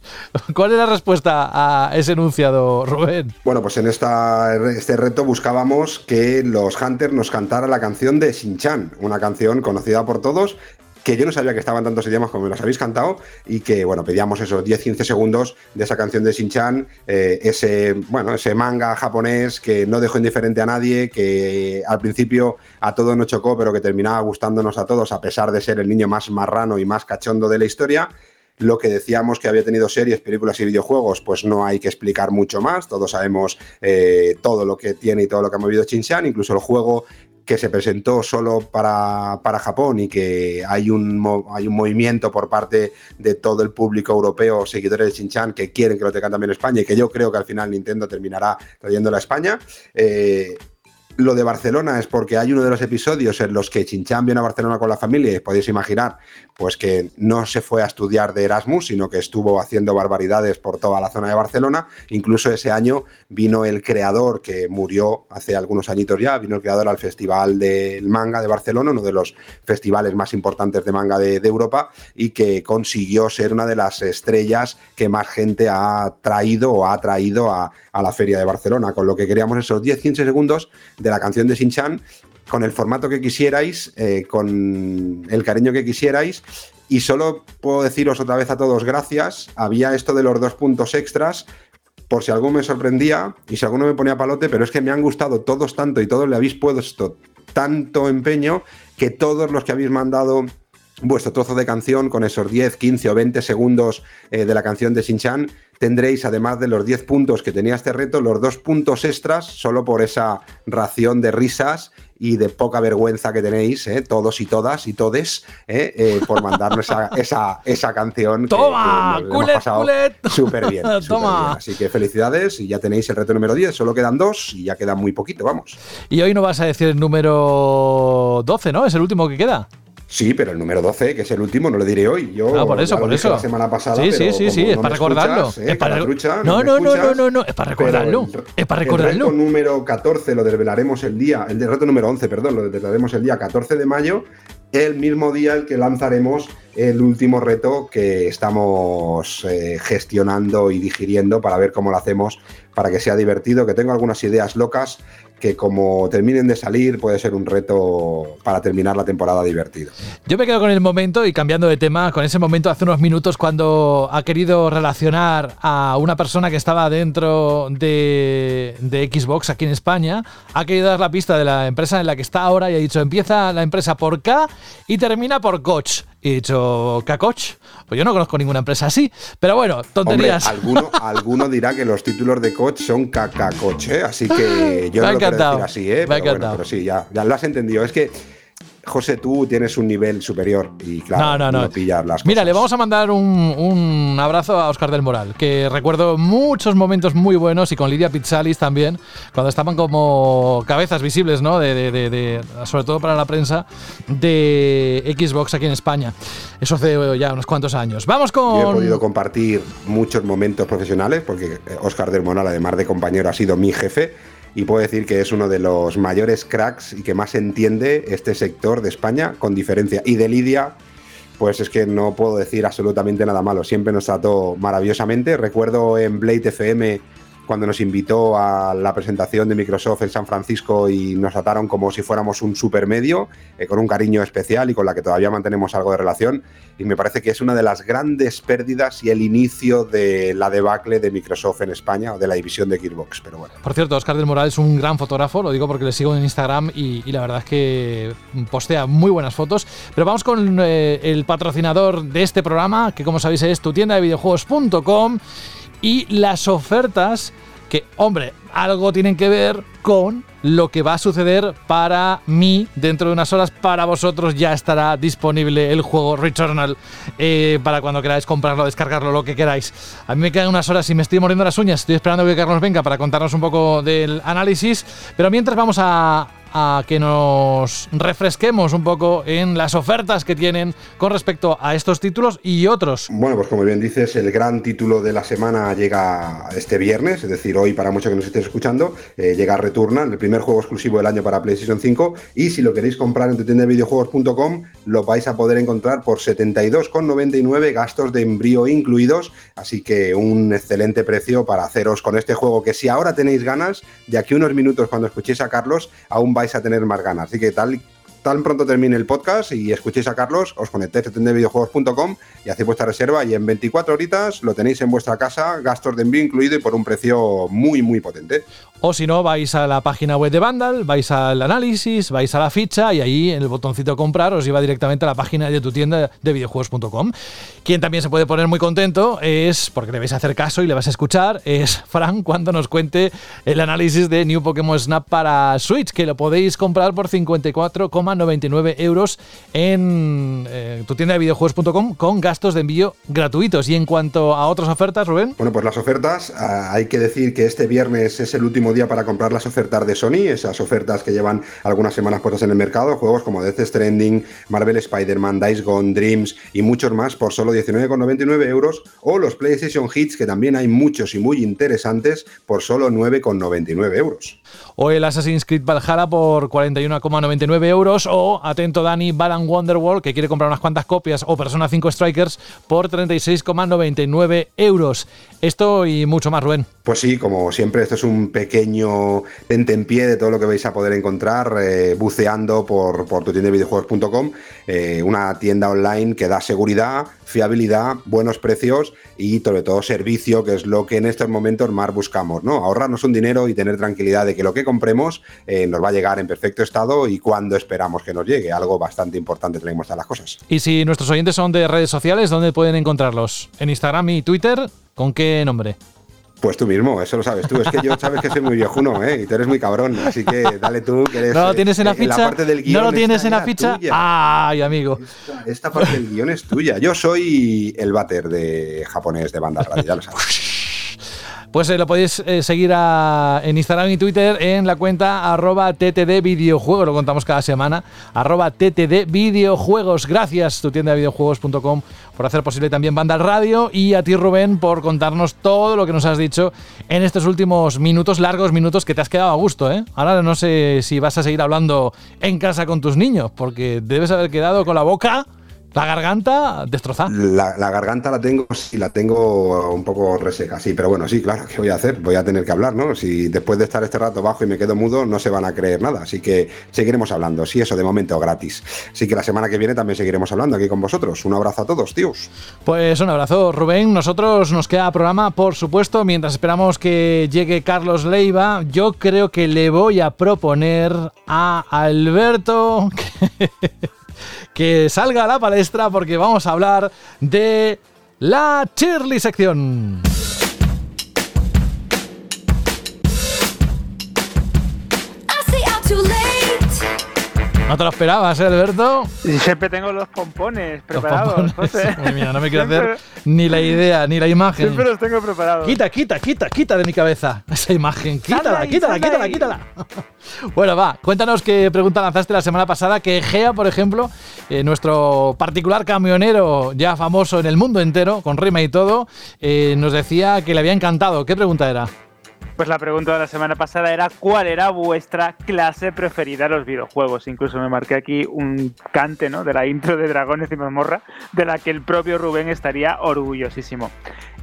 ¿Cuál es la respuesta a ese enunciado, Rubén? Bueno, pues en esta, este reto buscábamos que los Hunters nos cantaran la canción de Shin-Chan, una canción conocida por todos que yo no sabía que estaban tantos idiomas como me los habéis cantado y que, bueno, pedíamos esos 10-15 segundos de esa canción de Shin-Chan, eh, ese, bueno, ese manga japonés que no dejó indiferente a nadie, que al principio a todos nos chocó, pero que terminaba gustándonos a todos a pesar de ser el niño más marrano y más cachondo de la historia. Lo que decíamos que había tenido series, películas y videojuegos, pues no hay que explicar mucho más. Todos sabemos eh, todo lo que tiene y todo lo que ha movido Shin-Chan, incluso el juego que se presentó solo para, para Japón y que hay un, hay un movimiento por parte de todo el público europeo, seguidores de Shin-Chan, que quieren que lo tengan también en España y que yo creo que al final Nintendo terminará trayéndola a España. Eh, lo de Barcelona es porque hay uno de los episodios en los que Chinchan viene a Barcelona con la familia y podéis imaginar pues que no se fue a estudiar de Erasmus, sino que estuvo haciendo barbaridades por toda la zona de Barcelona. Incluso ese año vino el creador que murió hace algunos añitos ya, vino el creador al Festival del Manga de Barcelona, uno de los festivales más importantes de manga de, de Europa y que consiguió ser una de las estrellas que más gente ha traído o ha traído a, a la feria de Barcelona, con lo que queríamos esos 10-15 segundos de la canción de Shin-Chan con el formato que quisierais, eh, con el cariño que quisierais. Y solo puedo deciros otra vez a todos gracias. Había esto de los dos puntos extras, por si alguno me sorprendía y si alguno me ponía palote, pero es que me han gustado todos tanto y todos le habéis puesto tanto empeño que todos los que habéis mandado vuestro trozo de canción con esos 10, 15 o 20 segundos eh, de la canción de Shin-Chan, tendréis, además de los 10 puntos que tenía este reto, los dos puntos extras solo por esa ración de risas y de poca vergüenza que tenéis, eh, todos y todas y todes, eh, eh, por mandarnos esa, esa, esa canción. ¡Toma! Que, que ¡Culet, culet! Súper bien. ¡Toma! bien. Así que felicidades y ya tenéis el reto número 10, solo quedan dos y ya queda muy poquito, vamos. Y hoy no vas a decir el número 12, ¿no? Es el último que queda. Sí, pero el número 12, que es el último, no lo diré hoy. Yo Ah, por eso, por eso. La semana pasada. Sí, sí, sí, sí, es no para recordarlo. escuchas, ¿eh? Es para- No, no, no, escuchas, no, no, no, es para recordarlo. el- Es para El recordarlo. reto número 14 lo desvelaremos el día, el reto número 11, perdón, lo desvelaremos el día 14 de mayo, el mismo día el que lanzaremos el último reto que estamos eh, gestionando y digiriendo para ver cómo lo hacemos para que sea divertido, que tengo algunas ideas locas que como terminen de salir puede ser un reto para terminar la temporada divertido. Yo me quedo con el momento y cambiando de tema, con ese momento hace unos minutos cuando ha querido relacionar a una persona que estaba dentro de, de Xbox aquí en España, ha querido dar la pista de la empresa en la que está ahora y ha dicho empieza la empresa por K y termina por Coach. Y he dicho, ¿K-Coach? Pues yo no conozco ninguna empresa así, pero bueno, Hombre, tonterías. alguno, alguno dirá que los títulos de coach son caca-coach, ¿eh? así que yo Me no lo quiero decir así, ¿eh? me ha Pero, bueno, encantado. pero sí, ya, ya lo has entendido. Es que José, tú tienes un nivel superior y claro, no, no, no. pillas las Mira, cosas. le vamos a mandar un, un abrazo a Oscar del Moral, que recuerdo muchos momentos muy buenos y con Lidia Pizzalis también, cuando estaban como cabezas visibles, ¿no? De, de- de- de- sobre todo para la prensa de Xbox aquí en España. Eso hace ya unos cuantos años. Vamos Yo he con. podido compartir muchos momentos profesionales porque Oscar del Moral, además de compañero, ha sido mi jefe y puedo decir que es uno de los mayores cracks y que más entiende este sector de España con diferencia. Y de Lidia, pues es que no puedo decir absolutamente nada malo. Siempre nos trató maravillosamente. Recuerdo en Blade FM cuando nos invitó a la presentación de Microsoft en San Francisco y nos trataron como si fuéramos un supermedio, eh, con un cariño especial y con la que todavía mantenemos algo de relación. Y me parece que es una de las grandes pérdidas y el inicio de la debacle de Microsoft en España o de la división de Gearbox. Pero bueno. Por cierto, Oscar del Moral es un gran fotógrafo, lo digo porque le sigo en Instagram y, y la verdad es que postea muy buenas fotos. Pero vamos con eh, el patrocinador de este programa, que como sabéis es tu tienda de videojuegos.com y las ofertas que, hombre, algo tienen que ver con lo que va a suceder para mí dentro de unas horas. Para vosotros ya estará disponible el juego Returnal eh, para cuando queráis comprarlo, descargarlo, lo que queráis. A mí me quedan unas horas y me estoy mordiendo las uñas. Estoy esperando que Carlos venga para contarnos un poco del análisis. Pero mientras vamos a, a que nos refresquemos un poco en las ofertas que tienen con respecto a estos títulos y otros. Bueno, pues como bien dices, el gran título de la semana llega este viernes, es decir, hoy para muchos que nos estéis escuchando, eh, llega Returnal, el primer juego exclusivo del año para PlayStation 5 y si lo queréis comprar en tu lo vais a poder encontrar por 72,99 gastos de envío incluidos, así que un excelente precio para haceros con este juego que si ahora tenéis ganas, de aquí unos minutos cuando escuchéis a Carlos, aún vais a tener más ganas. Así que tal tan pronto termine el podcast y escuchéis a Carlos, os conectéis a tiendadevideojuegos.com y hacéis vuestra reserva y en 24 horitas lo tenéis en vuestra casa, gastos de envío incluido y por un precio muy, muy potente. O si no, vais a la página web de Vandal, vais al análisis, vais a la ficha y ahí en el botoncito comprar os lleva directamente a la página de tu tienda de videojuegos.com. Quien también se puede poner muy contento es, porque le vais a hacer caso y le vas a escuchar, es Fran cuando nos cuente el análisis de New Pokémon Snap para Switch, que lo podéis comprar por 54,99 euros en eh, tu tienda de videojuegos.com con gastos de envío gratuitos. Y en cuanto a otras ofertas, Rubén. Bueno, pues las ofertas, ah, hay que decir que este viernes es el último día para comprar las ofertas de Sony, esas ofertas que llevan algunas semanas puestas en el mercado, juegos como Death Stranding, Marvel Spider-Man, Dice Gone, Dreams y muchos más por solo 19,99 euros, o los PlayStation Hits, que también hay muchos y muy interesantes, por solo 9,99 euros. O el Assassin's Creed Valhalla por 41,99 euros, o, atento Dani, Balan Wonderworld, que quiere comprar unas cuantas copias, o Persona 5 Strikers por 36,99 euros. Esto y mucho más, Rubén. Pues sí, como siempre, esto es un pequeño tentempié de todo lo que vais a poder encontrar eh, buceando por, por tu tienda de videojuegos.com, eh, una tienda online que da seguridad, fiabilidad, buenos precios y sobre todo servicio, que es lo que en estos momentos más buscamos, ¿no? Ahorrarnos un dinero y tener tranquilidad de que lo que compremos eh, nos va a llegar en perfecto estado y cuando esperamos que nos llegue, algo bastante importante tenemos a las cosas. Y si nuestros oyentes son de redes sociales, ¿dónde pueden encontrarlos? ¿En Instagram y Twitter? ¿Con qué nombre? Pues tú mismo, eso lo sabes tú. Es que yo sabes que soy muy viejuno, ¿eh? Y tú eres muy cabrón. Así que dale tú, que eres. ¿No lo tienes en la eh, ficha? parte del ¿No lo tienes en la ficha? tuya. ¡Ay, amigo! Esta, esta parte del guion es tuya. Yo soy el váter de japonés de banda radio, ya lo sabes. Pues eh, lo podéis eh, seguir a- en Instagram y Twitter en la cuenta arroba ttd videojuegos, lo contamos cada semana, arroba ttd videojuegos. Gracias, tu tienda de videojuegos.com, por hacer posible también Banda Radio y a ti Rubén por contarnos todo lo que nos has dicho en estos últimos minutos, largos minutos que te has quedado a gusto. ¿eh? Ahora no sé si vas a seguir hablando en casa con tus niños, porque debes haber quedado con la boca, la garganta destrozada. La, la garganta la tengo, sí, la tengo un poco reseca, sí, pero bueno, sí, claro, ¿qué voy a hacer? Voy a tener que hablar, ¿no? Si después de estar este rato bajo y me quedo mudo, no se van a creer nada, así que seguiremos hablando, sí, eso de momento gratis. Así que la semana que viene también seguiremos hablando aquí con vosotros. Un abrazo a todos, tíos. Pues un abrazo, Rubén. Nosotros nos queda programa, por supuesto, mientras esperamos que llegue Carlos Leiva. Yo creo que le voy a proponer a Alberto que, que salga a la palestra porque vamos a hablar de la Shirley sección. No te lo esperabas, ¿eh, Alberto? Siempre tengo los pompones preparados, Los pompones. No me quiero Siempre- hacer ni la idea, ni la imagen. Siempre los tengo preparados. Quita, quita, quita, quita de mi cabeza esa imagen. Quítala, ahí, quítala, quítala, quítala. Bueno, va, cuéntanos qué pregunta lanzaste la semana pasada. Que Gea, por ejemplo, eh, nuestro particular camionero ya famoso en el mundo entero, con rima y todo, eh, nos decía que le había encantado. ¿Qué pregunta era? Pues la pregunta de la semana pasada era ¿cuál era vuestra clase preferida en los videojuegos? Incluso me marqué aquí un cante ¿no? de la intro de Dragones y Mazmorra, de la que el propio Rubén estaría orgullosísimo.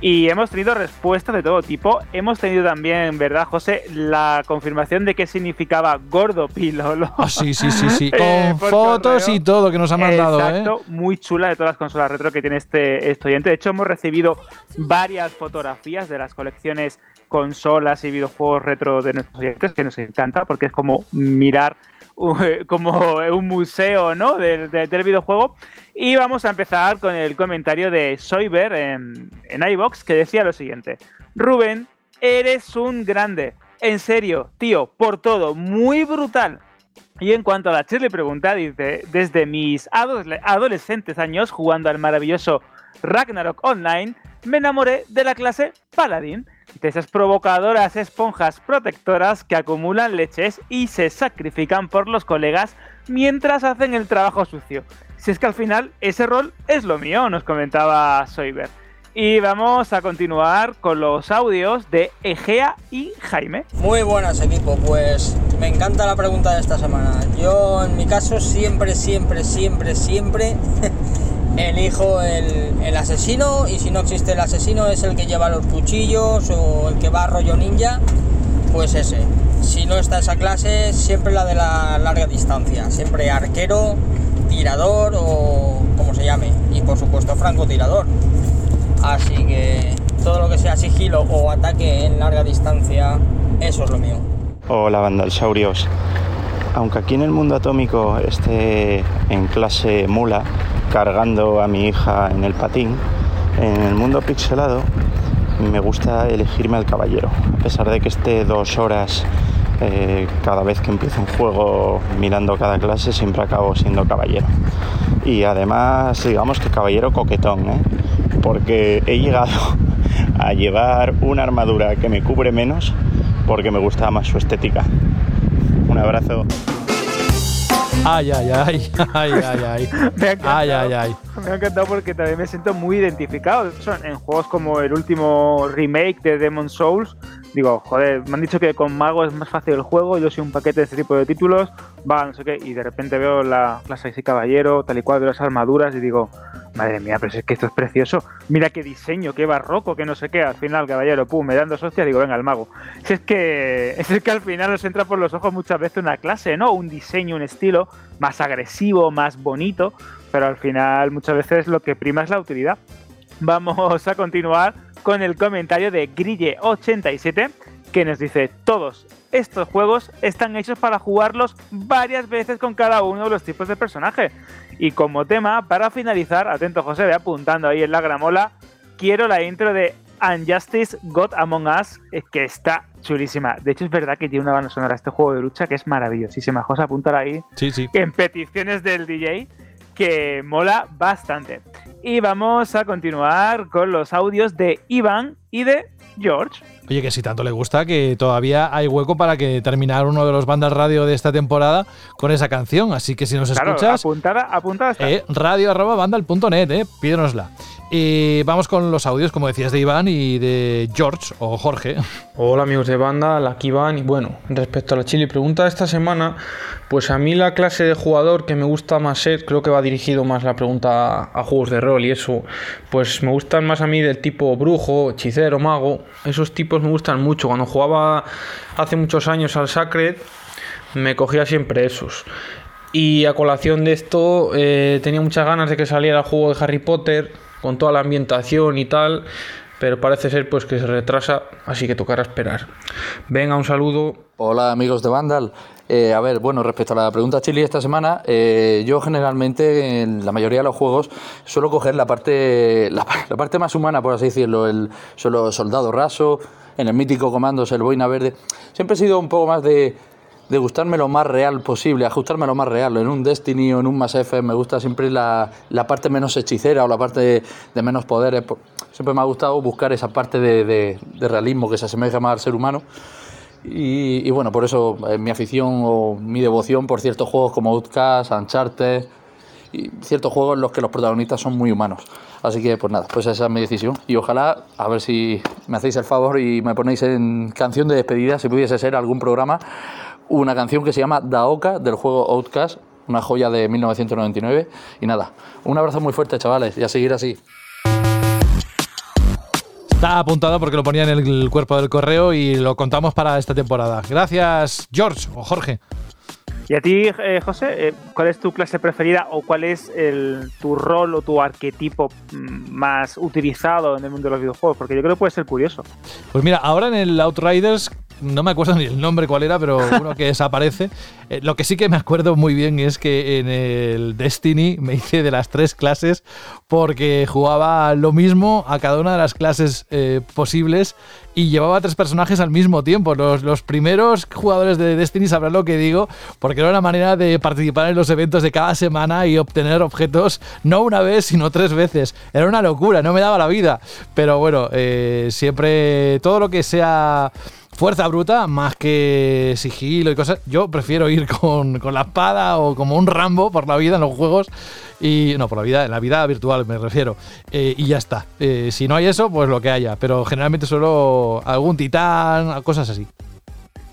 Y hemos tenido respuestas de todo tipo. Hemos tenido también, ¿verdad, José? La confirmación de qué significaba gordo pilolo. Ah, sí, sí, sí, sí. Con Eh, por fotos correo. y todo que nos ha mandado, ¿eh? Exacto, muy chula de todas las consolas retro que tiene este estudiante. De hecho, hemos recibido varias fotografías de las colecciones consolas y videojuegos retro de nuestros oyentes, que nos encanta porque es como mirar uh, como un museo ¿no? del, del- videojuego. Y vamos a empezar con el comentario de Soyber en, en iBox que decía lo siguiente: Rubén, eres un grande. En serio, tío, por todo, muy brutal. Y en cuanto a la Shirley pregunta, dice, desde mis adole- adolescentes años jugando al maravilloso Ragnarok Online, me enamoré de la clase Paladin, de esas provocadoras esponjas protectoras que acumulan leches y se sacrifican por los colegas mientras hacen el trabajo sucio. Si es que al final ese rol es lo mío, nos comentaba Soiber. Y vamos a continuar con los audios de Egea y Jaime. Muy buenas equipo, pues me encanta la pregunta de esta semana. Yo en mi caso siempre, siempre, siempre, siempre elijo el, el asesino y si no existe el asesino es el que lleva los cuchillos o el que va rollo ninja, pues ese. Si no está esa clase, siempre la de la larga distancia, siempre arquero, tirador o como se llame, y por supuesto francotirador. Así que todo lo que sea sigilo o ataque en larga distancia, eso es lo mío. Hola Vandalsaurios. Aunque aquí en el mundo atómico esté en clase mula cargando a mi hija en el patín, en el mundo pixelado me gusta elegirme al caballero. A pesar de que esté dos horas eh, cada vez que empiezo un juego mirando cada clase, siempre acabo siendo caballero. Y además, digamos que caballero coquetón, ¿eh? porque he llegado a llevar una armadura que me cubre menos porque me gusta más su estética. Un abrazo. Ay, ay, ay, ay, ay, ay. Me ha encantado. Ay, ay, ay. Me ha encantado porque también me siento muy identificado. De hecho, en juegos como el último remake de Demon Souls, digo, joder, me han dicho que con Mago es más fácil el juego, yo soy un paquete de este tipo de títulos, va, no sé qué, y de repente veo la clase así caballero, tal y cual, veo las armaduras y digo, madre mía, pero si es que esto es precioso, mira qué diseño, qué barroco, qué no sé qué, al final, caballero, pum, me dan dos hostias, digo, venga, el mago. Si es que, es que al final nos entra por los ojos muchas veces una clase, ¿no? Un diseño, un estilo más agresivo, más bonito, pero al final muchas veces lo que prima es la utilidad. Vamos a continuar con el comentario de Grille87 que nos dice, todos estos juegos están hechos para jugarlos varias veces con cada uno de los tipos de personaje. Y como tema, para finalizar, atento José, ve apuntando ahí en la gramola, quiero la intro de Unjustice God Among Us, eh, que está chulísima. De hecho, es verdad que tiene una banda sonora este juego de lucha que es maravillosísima. José, apúntala ahí Sí, sí. en peticiones del DJ que mola bastante. Y vamos a continuar con los audios de Iván y de George. Oye, que si tanto le gusta, que todavía hay hueco para que terminar uno de los bandas radio de esta temporada con esa canción. Así que si nos Claro, escuchas, apuntada, apuntada está. eh, radio arroba bandal.net, eh, pídenosla. Y vamos con los audios, como decías, de Iván y de George o Jorge. Hola amigos de banda, aquí van y bueno, respecto a la chili pregunta de esta semana, pues a mí la clase de jugador que me gusta más ser, creo que va dirigido más la pregunta a, a juegos de rol y eso, pues me gustan más a mí del tipo brujo, hechicero, mago, esos tipos me gustan mucho, cuando jugaba hace muchos años al Sacred me cogía siempre esos. Y a colación de esto, eh, tenía muchas ganas de que saliera el juego de Harry Potter, con toda la ambientación y tal, pero parece ser pues que se retrasa, así que tocará esperar. Venga, un saludo. Hola amigos de Vandal. Eh, a ver, bueno, respecto a la pregunta Chili esta semana, eh, yo generalmente en la mayoría de los juegos suelo coger la parte, la, la parte más humana, por así decirlo, el solo soldado raso, en el mítico Comandos, el boina verde. Siempre he sido un poco más de, de gustarme lo más real posible, ajustarme lo más real. En un Destiny o en un Mass Effect me gusta siempre la, la parte menos hechicera o la parte de, de menos poderes. Siempre me ha gustado buscar esa parte de, de, de realismo que se asemeja más al ser humano. Y, y, bueno, por eso eh, mi afición o mi devoción por ciertos juegos como Outcast, Uncharted y ciertos juegos en los que los protagonistas son muy humanos. Así que pues nada, pues esa es mi decisión. Y ojalá, a ver si me hacéis el favor y me ponéis en canción de despedida, si pudiese ser algún programa, una canción que se llama Daoka del juego Outcast, una joya de 1999. Y nada, un abrazo muy fuerte chavales y a seguir así. Está apuntado porque lo ponía en el cuerpo del correo y lo contamos para esta temporada. Gracias, George o Jorge. Y a ti, eh, José, eh, ¿cuál es tu clase preferida o cuál es el, tu rol o tu arquetipo mm, más utilizado en el mundo de los videojuegos? Porque yo creo que puede ser curioso. Pues mira, ahora en el Outriders no me acuerdo ni el nombre cuál era, pero uno que desaparece. Eh, lo que sí que me acuerdo muy bien es que en el Destiny me hice de las tres clases porque jugaba lo mismo a cada una de las clases eh, posibles y llevaba tres personajes al mismo tiempo. Los, los, primeros jugadores de Destiny sabrán lo que digo, porque era una manera de participar en los eventos de cada semana y obtener objetos no una vez, sino tres veces. Era una locura, no me daba la vida. Pero bueno, eh, siempre todo lo que sea fuerza bruta más que sigilo y cosas. Yo prefiero ir con, con, la espada o como un Rambo por la vida en los juegos. Y no, por la vida, en la vida virtual me refiero. Eh, y ya está. Eh, si no hay eso, pues lo que haya. Pero generalmente solo algún titán, cosas así.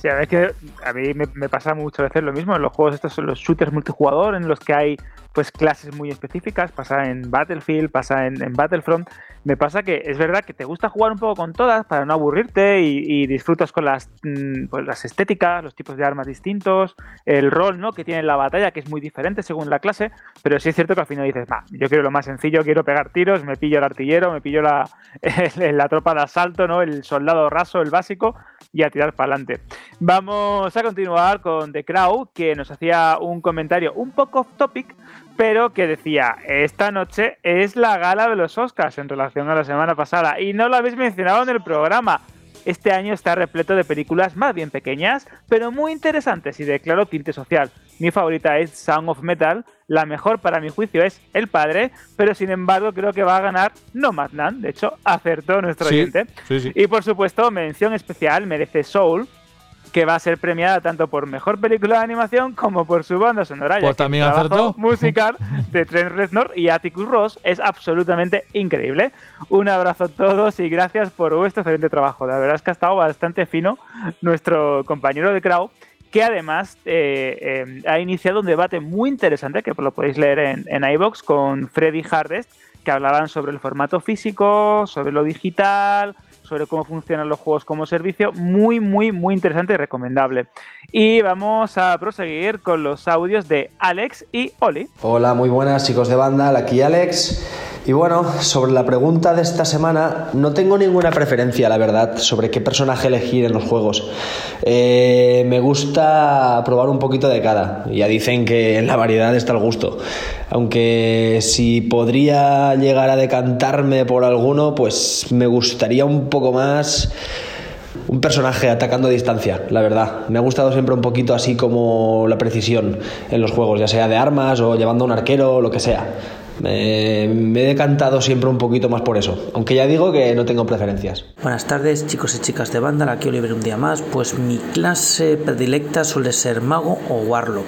Sí, a ver, que a mí me, pasa muchas veces lo mismo en los juegos estos son los shooters multijugador en los que hay pues clases muy específicas, pasa en Battlefield, pasa en, en, Battlefront. Me pasa que es verdad que te gusta jugar un poco con todas para no aburrirte y, disfrutas con las, pues, las estéticas, los tipos de armas distintos, el rol ¿no? que tiene la batalla, que es muy diferente según la clase, pero sí es cierto que al final dices, yo quiero lo más sencillo, quiero pegar tiros, me pillo el artillero, me pillo la, la tropa de asalto, ¿no? el soldado raso, el básico, y a tirar para adelante. Vamos a continuar con The Crowd, que nos hacía un comentario un poco off topic, pero que decía, esta noche es la gala de los Oscars en relación a la semana pasada y no lo habéis mencionado en el programa. Este año está repleto de películas más bien pequeñas, pero muy interesantes y de claro tinte social. Mi favorita es Sound of Metal, la mejor para mi juicio es El Padre, pero sin embargo creo que va a ganar Nomadland, de hecho acertó nuestro sí, oyente. Sí, sí. Y por supuesto, mención especial merece Soul, que va a ser premiada tanto por mejor película de animación como por su banda sonora. Pues también acertó. musical de Trent Reznor y Atticus Ross es absolutamente increíble. Un abrazo a todos y gracias por vuestro excelente trabajo. La verdad es que ha estado bastante fino nuestro compañero de Crow que además eh, eh, ha iniciado un debate muy interesante que lo podéis leer en, en iBox con Freddy Hardest, que hablaban sobre el formato físico, sobre lo digital, sobre cómo funcionan los juegos como servicio. Muy, muy, muy interesante y recomendable. Y vamos a proseguir con los audios de Alex y Oli. Hola, muy buenas chicos de banda, aquí Alex. Y bueno, sobre la pregunta de esta semana, no tengo ninguna preferencia, la verdad, sobre qué personaje elegir en los juegos. Eh, me gusta probar un poquito de cada. Ya dicen que en la variedad está el gusto. Aunque si podría llegar a decantarme por alguno, pues me gustaría un poco más un personaje atacando a distancia, la verdad. Me ha gustado siempre un poquito así como la precisión en los juegos, ya sea de armas o llevando a un arquero o lo que sea. Me, me, he decantado siempre un poquito más por eso, aunque ya digo que no tengo preferencias. Buenas tardes chicos y chicas de banda, aquí Oliver un día más. Pues mi clase predilecta suele ser mago o warlock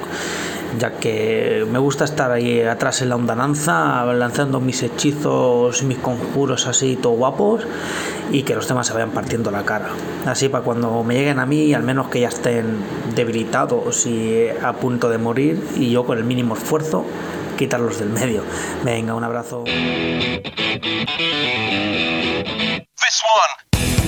ya que me gusta estar ahí atrás en la ondananza, lanzando mis hechizos, mis conjuros así, todo guapos, y que los demás se vayan partiendo la cara. Así para cuando me lleguen a mí, al menos que ya estén debilitados y a punto de morir, y yo con el mínimo esfuerzo quitarlos del medio. Venga, un abrazo.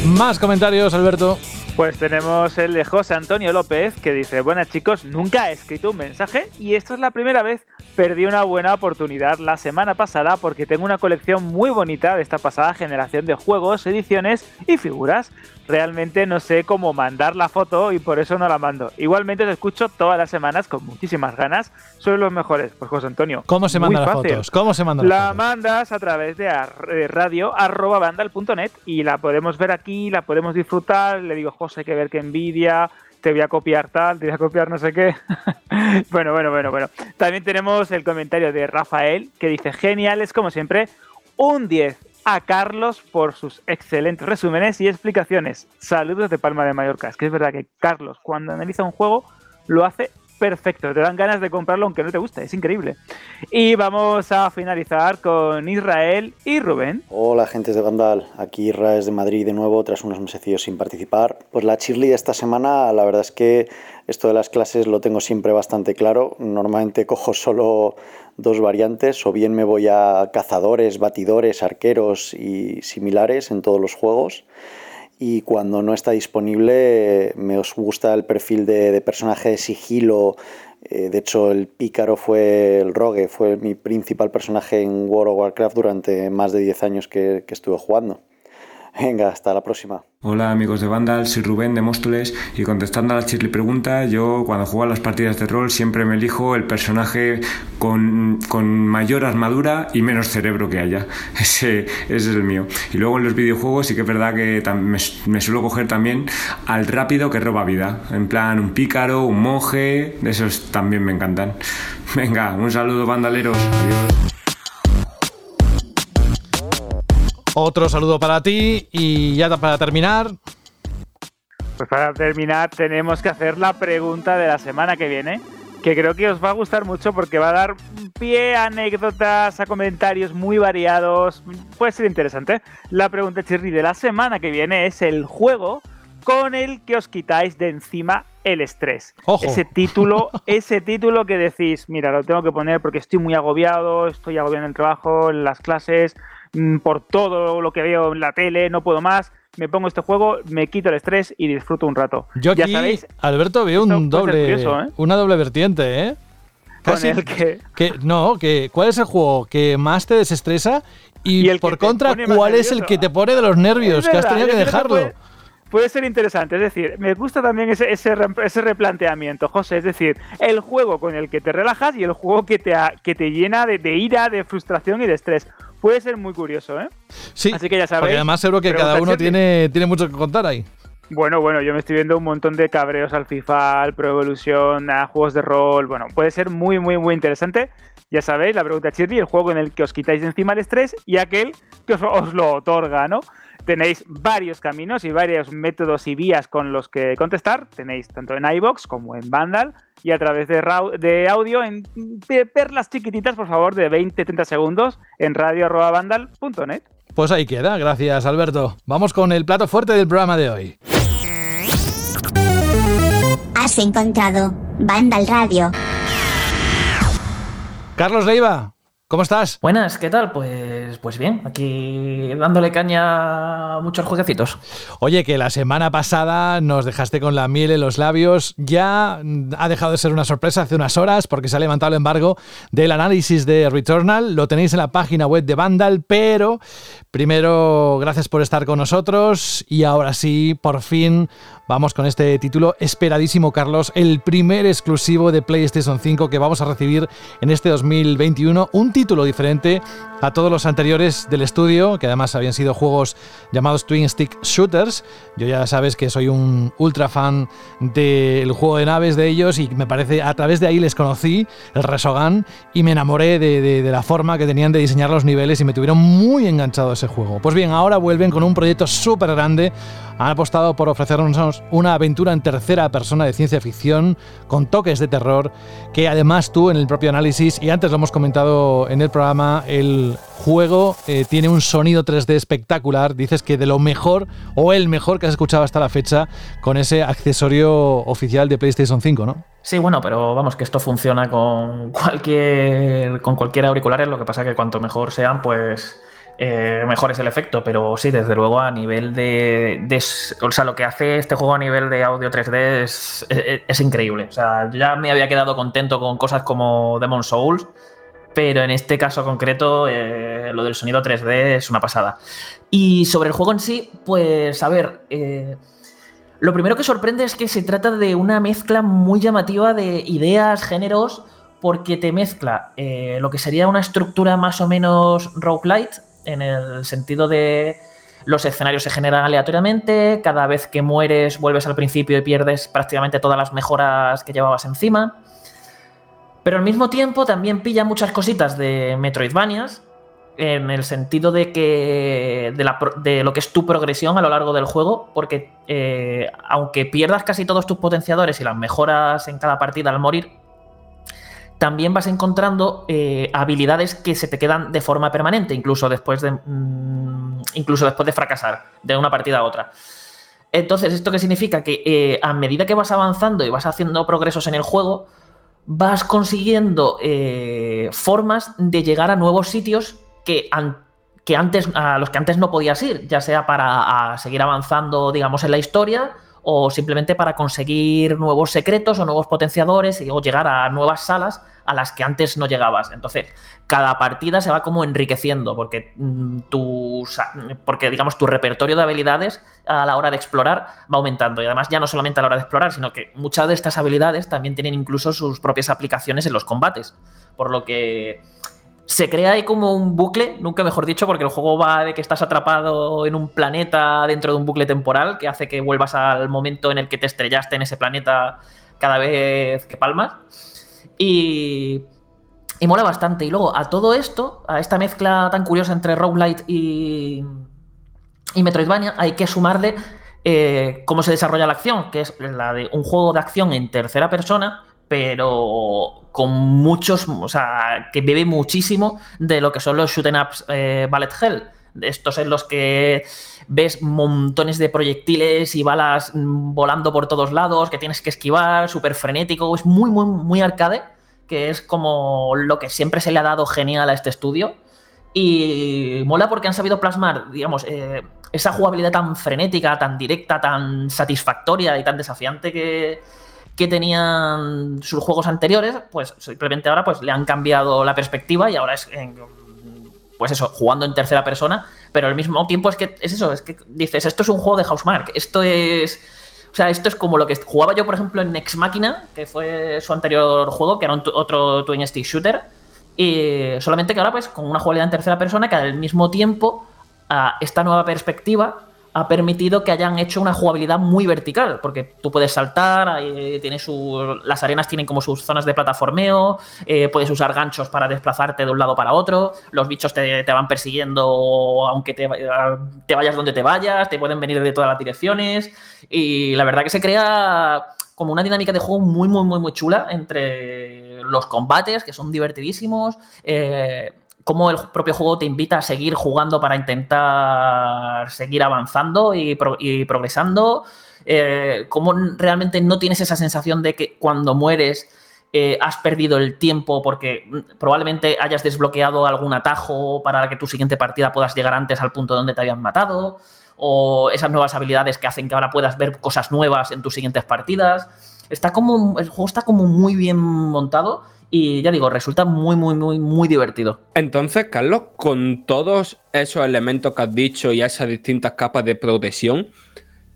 Más comentarios, Alberto. Pues tenemos el de José Antonio López que dice, buenas chicos, nunca he escrito un mensaje y esta es la primera vez. Perdí una buena oportunidad la semana pasada porque tengo una colección muy bonita de esta pasada generación de juegos, ediciones y figuras. Realmente no sé cómo mandar la foto y por eso no la mando. Igualmente te escucho todas las semanas con muchísimas ganas. Soy los mejores. Pues José Antonio. ¿Cómo se mandan las fotos? ¿Cómo se mandan La mandas a través de radio arroba bandal.net y la podemos ver aquí, la podemos disfrutar. Le digo, José, hay que ver que envidia te voy a copiar tal, te voy a copiar no sé qué. bueno, bueno, bueno, bueno. También tenemos el comentario de Rafael que dice, geniales como siempre, un 10 a Carlos por sus excelentes resúmenes y explicaciones. Saludos de Palma de Mallorca. Es que es verdad que Carlos, cuando analiza un juego, lo hace perfecto. Te dan ganas de comprarlo aunque no te guste. Es increíble. Y vamos a finalizar con Israel y Rubén. Hola, gentes de Vandal. Aquí Israel de Madrid de nuevo, tras unos mesecillos sin participar. Pues la cheerlead esta semana, la verdad es que esto de las clases lo tengo siempre bastante claro. Normalmente cojo solo dos variantes, o bien me voy a cazadores, batidores, arqueros y similares en todos los juegos. Y cuando no está disponible, me os gusta el perfil de, personaje de sigilo. Eh, de hecho, el pícaro fue el rogue, fue mi principal personaje en World of Warcraft durante más de 10 años que estuve jugando. Venga, hasta la próxima. Hola amigos de Vandal, soy Rubén de Móstoles y contestando a la Shirley pregunta, yo cuando juego a las partidas de rol siempre me elijo el personaje con, con mayor armadura y menos cerebro que haya. Ese, es el mío. Y luego en los videojuegos sí que es verdad que me, me, suelo coger también al rápido que roba vida. En plan un pícaro, un monje, esos también me encantan. Venga, un saludo bandaleros. Adiós. Otro saludo para ti y ya para terminar. Pues para terminar tenemos que hacer la pregunta de la semana que viene, que creo que os va a gustar mucho porque va a dar pie a anécdotas, a comentarios muy variados. Puede ser interesante. La pregunta Chirri de la semana que viene es el juego con el que os quitáis de encima el estrés. Ojo. Ese título, ese título que decís, mira, lo tengo que poner porque estoy muy agobiado, estoy agobiado en el trabajo, en las clases, por todo lo que veo en la tele, no puedo más, me pongo este juego, me quito el estrés y disfruto un rato. Yo aquí, ya sabéis, Alberto, veo un doble, curioso, ¿eh? una doble vertiente, ¿eh? Casi el que... que... No, que ¿cuál es el juego que más te desestresa? Y, Y el por contra, ¿cuál es el que te pone de los nervios? Que has tenido que dejarlo. puede- Puede ser interesante, es decir, me gusta también ese, ese, re- ese replanteamiento, José, es decir, el juego con el que te relajas y el juego que te, que te llena de, de ira, de frustración y de estrés. Puede ser muy curioso, ¿eh? Sí, Así que ya sabéis. porque además seguro que cada uno tiene, tiene mucho que contar ahí. Bueno, bueno, yo me estoy viendo un montón de cabreos al FIFA, al Pro Evolution, a juegos de rol. Bueno, puede ser muy, muy, muy interesante. Ya sabéis, la pregunta Chirri, el juego en el que os quitáis de encima el estrés y aquel que os, os lo otorga, ¿no? Tenéis varios caminos y varios métodos y vías con los que contestar. Tenéis tanto en iBox como en Vandal y a través de, audio en pe- perlas chiquititas, por favor, de 20-30 segundos en radio.vandal.net. Pues ahí queda, gracias Alberto. Vamos con el plato fuerte del programa de hoy. Has encontrado Vandal Radio. Carlos Leiva, ¿cómo estás? Buenas, ¿qué tal? Pues, pues bien, aquí dándole caña a muchos jueguecitos. Oye, que la semana pasada nos dejaste con la miel en los labios. Ya ha dejado de ser una sorpresa hace unas horas porque se ha levantado el embargo del análisis de Returnal. Lo tenéis en la página web de Vandal, pero primero, gracias por estar con nosotros. Y ahora sí, por fin, vamos con este título esperadísimo, Carlos. El primer exclusivo de PlayStation 5 que vamos a recibir en este 2021. Un título diferente a todos los anteriores del estudio, que además habían sido juegos llamados Twin Stick Shooters. Yo ya sabes que soy un ultra fan del juego de naves de ellos y me parece, a través de ahí les conocí, el Resogun, y me enamoré de, la forma que tenían de diseñar los niveles y me tuvieron muy enganchado ese juego. Pues bien, ahora vuelven con un proyecto súper grande. Han apostado por ofrecernos una aventura en tercera persona de ciencia ficción con toques de terror que además tú en el propio análisis y antes lo hemos comentado en el programa, el juego eh, tiene un sonido 3D espectacular. Dices que de lo mejor o el mejor que has escuchado hasta la fecha con ese accesorio oficial de PlayStation 5, ¿no? Sí, bueno, pero vamos, que esto funciona con cualquier, con cualquier auriculares, lo que pasa que cuanto mejor sean, pues eh, mejor es el efecto, pero sí, desde luego a nivel de, O sea, lo que hace este juego a nivel de audio 3D es, increíble. O sea, ya me había quedado contento con cosas como Demon Souls, pero en este caso concreto eh, lo del sonido 3D es una pasada. Y sobre el juego en sí, pues a ver, eh, lo primero que sorprende es que se trata de una mezcla muy llamativa de ideas, géneros, porque te mezcla lo que sería una estructura más o menos roguelite, en el sentido de los escenarios se generan aleatoriamente, cada vez que mueres vuelves al principio y pierdes prácticamente todas las mejoras que llevabas encima. Pero al mismo tiempo también pilla muchas cositas de Metroidvanias, en el sentido de que de, lo que es tu progresión a lo largo del juego, porque eh, aunque pierdas casi todos tus potenciadores y las mejoras en cada partida al morir, también vas encontrando eh, habilidades que se te quedan de forma permanente, incluso después de, mm, incluso después de fracasar de una partida a otra. Entonces, ¿esto qué significa? Que eh, a medida que vas avanzando y vas haciendo progresos en el juego, vas consiguiendo eh, formas de llegar a nuevos sitios que, que antes, a los que antes no podías ir, ya sea para seguir avanzando, digamos, en la historia o simplemente para conseguir nuevos secretos o nuevos potenciadores o llegar a nuevas salas a las que antes no llegabas. Entonces, cada partida se va como enriqueciendo porque mm, tus, porque digamos tu repertorio de habilidades a la hora de explorar va aumentando y además ya no solamente a la hora de explorar, sino que muchas de estas habilidades también tienen incluso sus propias aplicaciones en los combates, por lo que se crea ahí como un bucle, nunca mejor dicho, porque el juego va de que estás atrapado en un planeta dentro de un bucle temporal que hace que vuelvas al momento en el que te estrellaste en ese planeta cada vez que palmas. Y, y mola bastante. Y luego a todo esto, a esta mezcla tan curiosa entre roguelite y, y Metroidvania, hay que sumarle eh, cómo se desarrolla la acción, que es la de un juego de acción en tercera persona, pero con muchos, o sea, que bebe muchísimo de lo que son los shoot 'em ups eh, Ballet Hell. Estos en los que ves montones de proyectiles y balas mm, volando por todos lados, que tienes que esquivar, súper frenético, es muy, muy, muy arcade, que es como lo que siempre se le ha dado genial a este estudio. Y mola porque han sabido plasmar, digamos, eh, esa jugabilidad tan frenética, tan directa, tan satisfactoria y tan desafiante que, que tenían sus juegos anteriores, pues simplemente ahora pues le han cambiado la perspectiva y ahora es, pues eso, jugando en tercera persona, pero al mismo tiempo es que es eso, es que dices, esto es un juego de Housemark, esto es... O sea, esto es como lo que jugaba yo, por ejemplo, en Nex Machina, que fue su anterior juego, que era otro twin stick shooter, y solamente que ahora, pues, con una jugabilidad en tercera persona que al mismo tiempo, a esta nueva perspectiva ha permitido que hayan hecho una jugabilidad muy vertical, porque tú puedes saltar, ahí tiene su, las arenas tienen como sus zonas de plataformeo, eh, puedes usar ganchos para desplazarte de un lado para otro, los bichos te, te van persiguiendo aunque te, te vayas donde te vayas, te pueden venir de todas las direcciones, y la verdad que se crea como una dinámica de juego muy, muy, muy, muy chula entre los combates, que son divertidísimos, eh, cómo el propio juego te invita a seguir jugando para intentar seguir avanzando y, pro- y progresando, eh, cómo realmente no tienes esa sensación de que cuando mueres eh, has perdido el tiempo porque mm, probablemente hayas desbloqueado algún atajo para que tu siguiente partida puedas llegar antes al punto donde te habían matado, o esas nuevas habilidades que hacen que ahora puedas ver cosas nuevas en tus siguientes partidas. Está como, el juego está como muy bien montado y ya digo, resulta muy, muy, muy, muy divertido. Entonces, Carlos, con todos esos elementos que has dicho y esas distintas capas de progresión,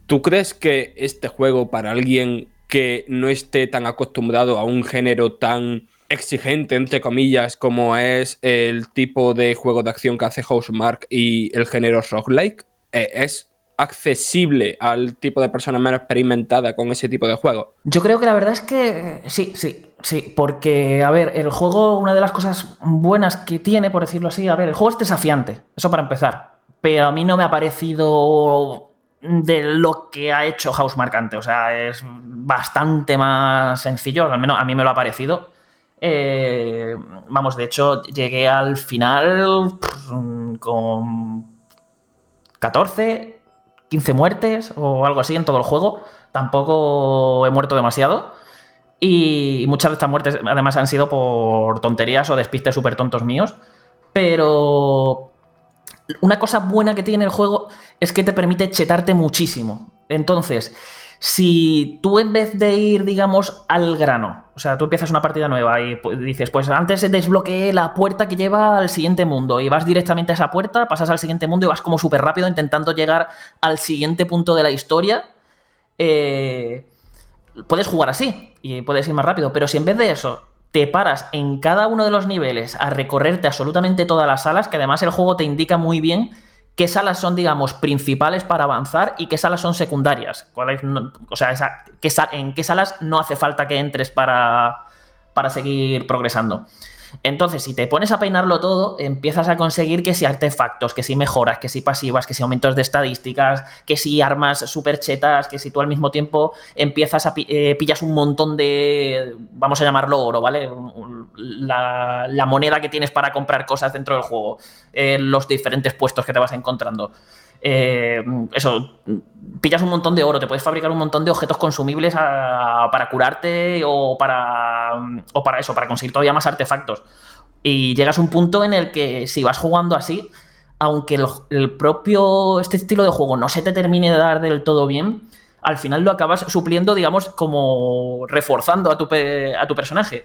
¿tú crees que este juego para alguien que no esté tan acostumbrado a un género tan exigente, entre comillas, como es el tipo de juego de acción que hace Housemark y el género roguelike, eh, es accesible al tipo de persona menos experimentada con ese tipo de juegos? Yo creo que la verdad es que sí, sí, sí, porque, a ver, el juego, una de las cosas buenas que tiene, por decirlo así, a ver, el juego es desafiante, eso para empezar, pero a mí no me ha parecido de lo que ha hecho Housemark antes, o sea, es bastante más sencillo, al menos a mí me lo ha parecido. Eh, vamos, de hecho, llegué al final con 14, 15 muertes o algo así en todo el juego. Tampoco he muerto demasiado. Y muchas de estas muertes además han sido por tonterías o despistes súper tontos míos. Pero una cosa buena que tiene el juego es que te permite chetarte muchísimo. Entonces, si tú en vez de ir, digamos, al grano, o sea, tú empiezas una partida nueva y dices, pues antes desbloqueé la puerta que lleva al siguiente mundo y vas directamente a esa puerta, pasas al siguiente mundo y vas como súper rápido intentando llegar al siguiente punto de la historia, eh, puedes jugar así y puedes ir más rápido, pero si en vez de eso te paras en cada uno de los niveles a recorrerte absolutamente todas las salas, que además el juego te indica muy bien qué salas son, digamos, principales para avanzar y qué salas son secundarias. o sea, en qué salas no hace falta que entres para, para seguir progresando. Entonces, si te pones a peinarlo todo, empiezas a conseguir que si artefactos, que si mejoras, que si pasivas, que si aumentos de estadísticas, que si armas super chetas, que si tú al mismo tiempo empiezas a eh, pillas un montón de, vamos a llamarlo oro, ¿vale? La, moneda que tienes para comprar cosas dentro del juego, los diferentes puestos que te vas encontrando. Eh, eso, pillas un montón de oro, te puedes fabricar un montón de objetos consumibles para curarte o para, o para eso, para conseguir todavía más artefactos. Y llegas a un punto en el que si vas jugando así, aunque el, propio, este estilo de juego no se te termine de dar del todo bien, al final lo acabas supliendo, digamos, como reforzando a tu, a tu personaje.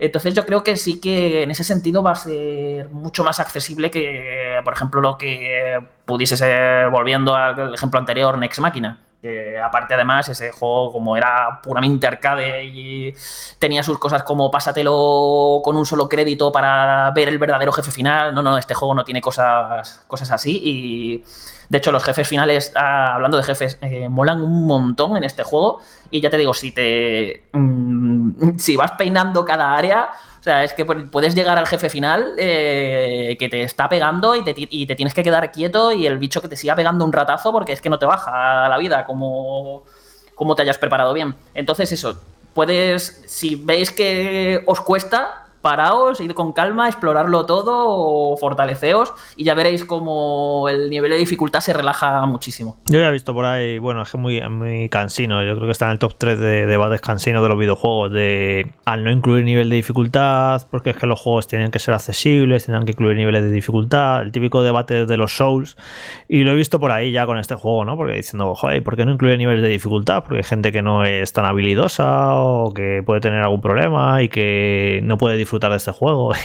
Entonces yo creo que sí que en ese sentido va a ser mucho más accesible que, por ejemplo, lo que pudiese ser, volviendo al ejemplo anterior, Next Máquina. Aparte además ese juego como era puramente arcade y tenía sus cosas como pásatelo con un solo crédito para ver el verdadero jefe final. No, no, este juego no tiene cosas, cosas así y de hecho los jefes finales, ah, hablando de jefes, eh, molan un montón en este juego y ya te digo, si te mm, si vas peinando cada área, o sea, es que puedes llegar al jefe final eh, que te está pegando y te, y te, tienes que quedar quieto y el bicho que te siga pegando un ratazo porque es que no te baja la vida como, como te hayas preparado bien. Entonces eso, puedes, si veis que os cuesta, paraos, ir con calma, explorarlo todo, fortaleceos y ya veréis como el nivel de dificultad se relaja muchísimo. Yo ya he visto por ahí, bueno, es que muy, muy cansino, yo creo que está en el top 3 de debates cansinos de los videojuegos, de al no incluir nivel de dificultad, porque es que los juegos tienen que ser accesibles, tienen que incluir niveles de dificultad, el típico debate de los Souls, y lo he visto por ahí ya con este juego, ¿no? Porque diciendo, joder, ¿por qué no incluye niveles de dificultad? Porque hay gente que no es tan habilidosa o que puede tener algún problema y que no puede disfrutar de este juego.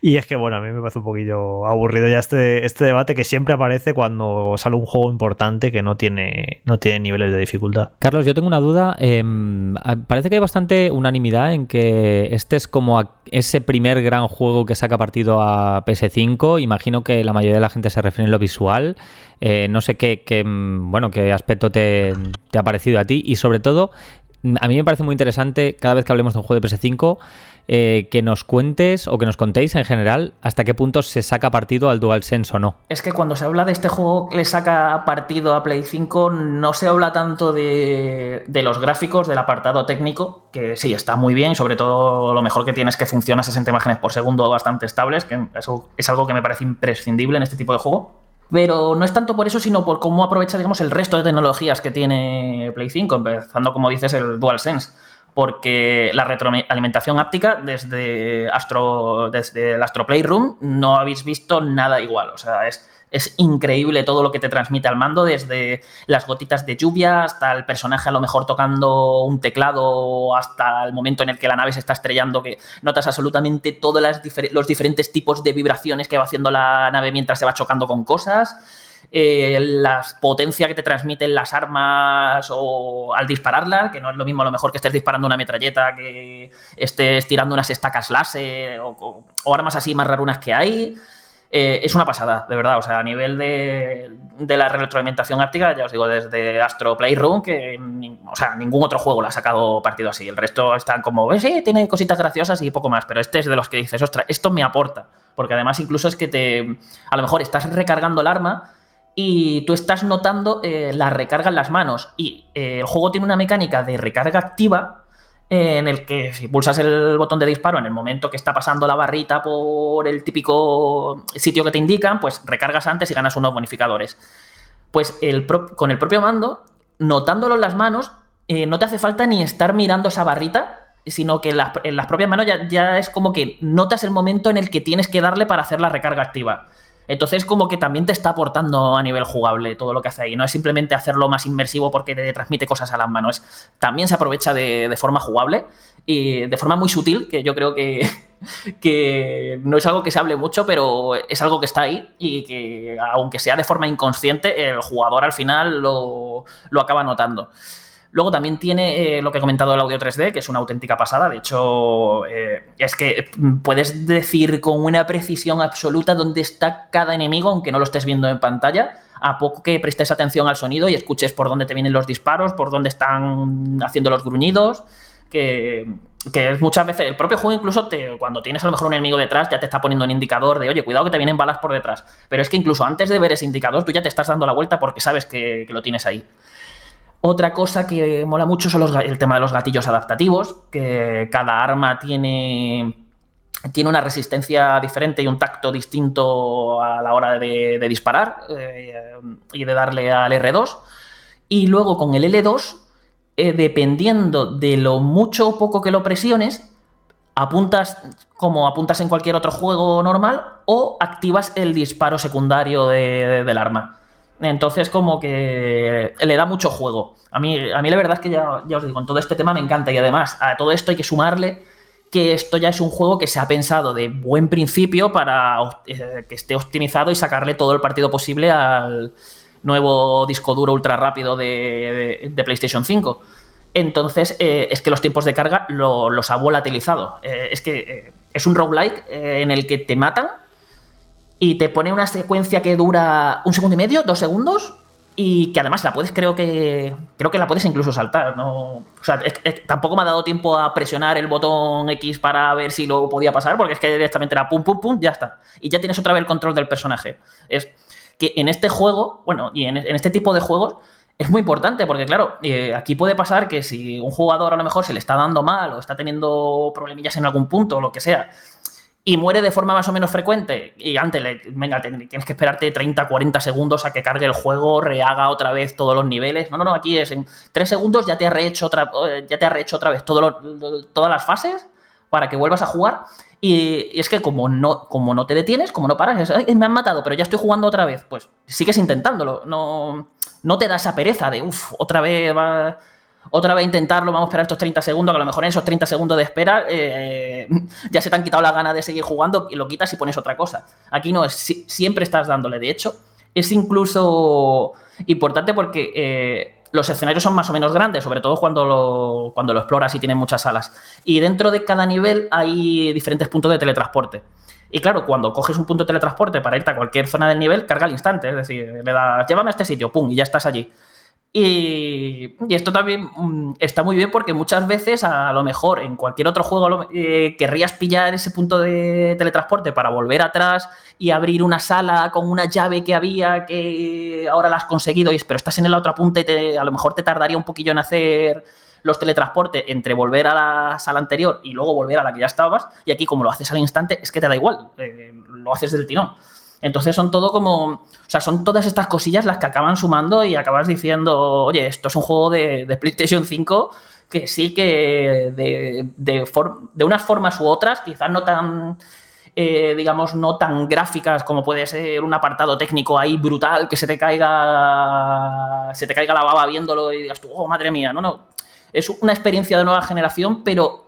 Y, es que, bueno, a mí me parece un poquillo aburrido ya este, este debate que siempre aparece cuando sale un juego importante que no tiene, no tiene niveles de dificultad. Carlos, yo tengo una duda. Em, parece que hay bastante unanimidad en que este es como ese primer gran juego que saca partido a PS5. Imagino que la mayoría de la gente se refiere en lo visual. Eh, no sé qué, qué, bueno, qué aspecto te, te ha parecido a ti y sobre todo, a mí me parece muy interesante cada vez que hablemos de un juego de PS5 eh, que nos cuentes o que nos contéis en general hasta qué punto se saca partido al DualSense o no. Es que cuando se habla de este juego que le saca partido a Play 5, no se habla tanto de, los gráficos, del apartado técnico, que sí, está muy bien, sobre todo lo mejor que tiene es que funciona a 60 imágenes por segundo bastante estables, que eso es algo que me parece imprescindible en este tipo de juego. Pero no es tanto por eso, sino por cómo aprovecha, digamos, el resto de tecnologías que tiene Play 5, empezando, como dices, el DualSense porque la retroalimentación áptica desde, Astro, desde el Astro Playroom no habéis visto nada igual. O sea, es, es increíble todo lo que te transmite al mando, desde las gotitas de lluvia hasta el personaje a lo mejor tocando un teclado, hasta el momento en el que la nave se está estrellando, que notas absolutamente todos los diferentes tipos de vibraciones que va haciendo la nave mientras se va chocando con cosas. Eh, la potencia que te transmiten las armas o al dispararlas, que no es lo mismo a lo mejor que estés disparando una metralleta, que estés tirando unas estacas láser o, armas así más rarunas que hay. Eh, es una pasada, de verdad. O sea, a nivel de, la retroalimentación áptica, ya os digo, desde Astro Playroom, que o sea, ningún otro juego le ha sacado partido así. El resto están como, eh, sí, tiene cositas graciosas y poco más, pero este es de los que dices, ostras, esto me aporta. Porque además incluso es que te, a lo mejor estás recargando el arma y tú estás notando eh, la recarga en las manos. Y eh, el juego tiene una mecánica de recarga activa eh, en el que si pulsas el botón de disparo en el momento que está pasando la barrita por el típico sitio que te indican, pues recargas antes y ganas unos bonificadores. Pues con el propio mando, notándolo en las manos, no te hace falta ni estar mirando esa barrita, sino que en las, propias manos ya es como que notas el momento en el que tienes que darle para hacer la recarga activa. Entonces, como que también te está aportando a nivel jugable todo lo que hace ahí. No es simplemente hacerlo más inmersivo porque te transmite cosas a las manos. También se aprovecha de, forma jugable y de forma muy sutil, que yo creo que, que no es algo que se hable mucho, pero es algo que está ahí y que, aunque sea de forma inconsciente, el jugador al final lo, lo acaba notando. Luego también tiene eh, lo que he comentado el audio 3D, que es una auténtica pasada. De hecho, eh, es que puedes decir con una precisión absoluta dónde está cada enemigo, aunque no lo estés viendo en pantalla. A poco que prestes atención al sonido y escuches por dónde te vienen los disparos, por dónde están haciendo los gruñidos. Que, que muchas veces el propio juego incluso te, cuando tienes a lo mejor un enemigo detrás ya te está poniendo un indicador de oye cuidado que te vienen balas por detrás pero es que incluso antes de ver ese indicador tú ya te estás dando la vuelta porque sabes que lo tienes ahí otra cosa que mola mucho son el tema de los gatillos adaptativos, que cada arma tiene, tiene una resistencia diferente y un tacto distinto a la hora de, disparar eh, y de darle al R2. Y luego con el L2, eh, dependiendo de lo mucho o poco que lo presiones, apuntas como apuntas en cualquier otro juego normal o activas el disparo secundario del arma. Entonces, como que le da mucho juego. A mí, a mí la verdad es que ya, ya os digo, en todo este tema me encanta y además a todo esto hay que sumarle que esto ya es un juego que se ha pensado de buen principio para eh, que esté optimizado y sacarle todo el partido posible al nuevo disco duro ultra rápido de, PlayStation 5. Entonces, eh, es que los tiempos de carga los ha volatilizado. Eh, es que es un roguelike en el que te matan y te pone una secuencia que dura un segundo y medio, dos segundos, y que además la puedes, creo que creo que la puedes incluso saltar. ¿no? O sea, tampoco me ha dado tiempo a presionar el botón X para ver si lo podía pasar, porque es que directamente era pum, pum, pum, ya está. Y ya tienes otra vez el control del personaje. Es que en este juego, bueno, y en, este tipo de juegos, es muy importante, porque claro, eh, aquí puede pasar que si un jugador a lo mejor se le está dando mal o está teniendo problemillas en algún punto o lo que sea, y muere de forma más o menos frecuente y antes, le, venga, tienes que esperarte 30, 40 segundos a que cargue el juego, rehaga otra vez todos los niveles. No, no, no, aquí es en 3 segundos ya te ha rehecho otra, eh, ya te ha rehecho otra vez todas las fases para que vuelvas a jugar. Y, es que como no, como no te detienes, como no paras, me han matado, pero ya estoy jugando otra vez, pues sigues intentándolo. No, no te da esa pereza de, uff, otra vez va otra vez intentarlo, vamos a esperar estos 30 segundos, que a lo mejor en esos 30 segundos de espera eh, ya se te han quitado la gana de seguir jugando y lo quitas y pones otra cosa. Aquí no, es, siempre estás dándole. De hecho, es incluso importante porque eh, los escenarios son más o menos grandes, sobre todo cuando lo, cuando lo exploras y tiene muchas salas. Y dentro de cada nivel hay diferentes puntos de teletransporte. Y claro, cuando coges un punto de teletransporte para irte a cualquier zona del nivel, carga al instante. Es decir, le das, llévame a este sitio, pum, y ya estás allí. Y, esto también mm, está muy bien porque muchas veces, a lo mejor en cualquier otro juego, eh, querrías pillar ese punto de teletransporte para volver atrás y abrir una sala con una llave que había que ahora la has conseguido, pero estás en la otra punta y a lo mejor te tardaría un poquillo en hacer los teletransportes entre volver a la sala anterior y luego volver a la que ya estabas. Y aquí, como lo haces al instante, es que te da igual, eh, lo haces del tirón. Entonces son todo como, o sea, son todas estas cosillas las que acaban sumando y acabas diciendo, oye, esto es un juego de, PlayStation 5 que sí que de, de, unas formas u otras, quizás no tan, eh, digamos, no tan gráficas como puede ser un apartado técnico ahí brutal que se te caiga, se te caiga la baba viéndolo y digas tú, oh, madre mía, no, no. Es una experiencia de nueva generación, pero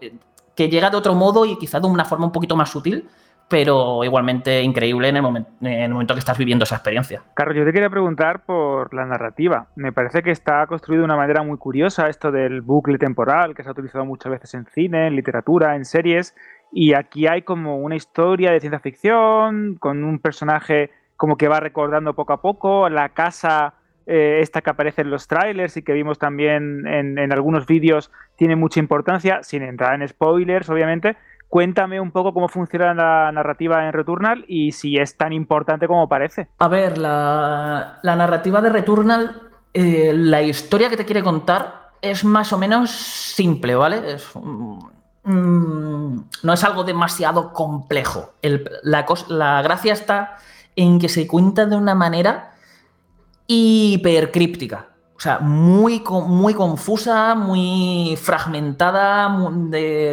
que llega de otro modo y quizás de una forma un poquito más sutil pero igualmente increíble en el, momento, en el momento que estás viviendo esa experiencia. Carlos, yo te quería preguntar por la narrativa. Me parece que está construido de una manera muy curiosa esto del bucle temporal, que se ha utilizado muchas veces en cine, en literatura, en series, y aquí hay como una historia de ciencia ficción, con un personaje como que va recordando poco a poco, la casa eh, esta que aparece en los trailers y que vimos también en, en algunos vídeos tiene mucha importancia, sin entrar en spoilers, obviamente, Cuéntame un poco cómo funciona la narrativa en Returnal y si es tan importante como parece. A ver, la, narrativa de Returnal, eh, la historia que te quiere contar es más o menos simple, ¿vale? Mm, no es algo demasiado complejo. la, la gracia está en que se cuenta de una manera hipercríptica. O sea, muy, muy confusa, muy fragmentada,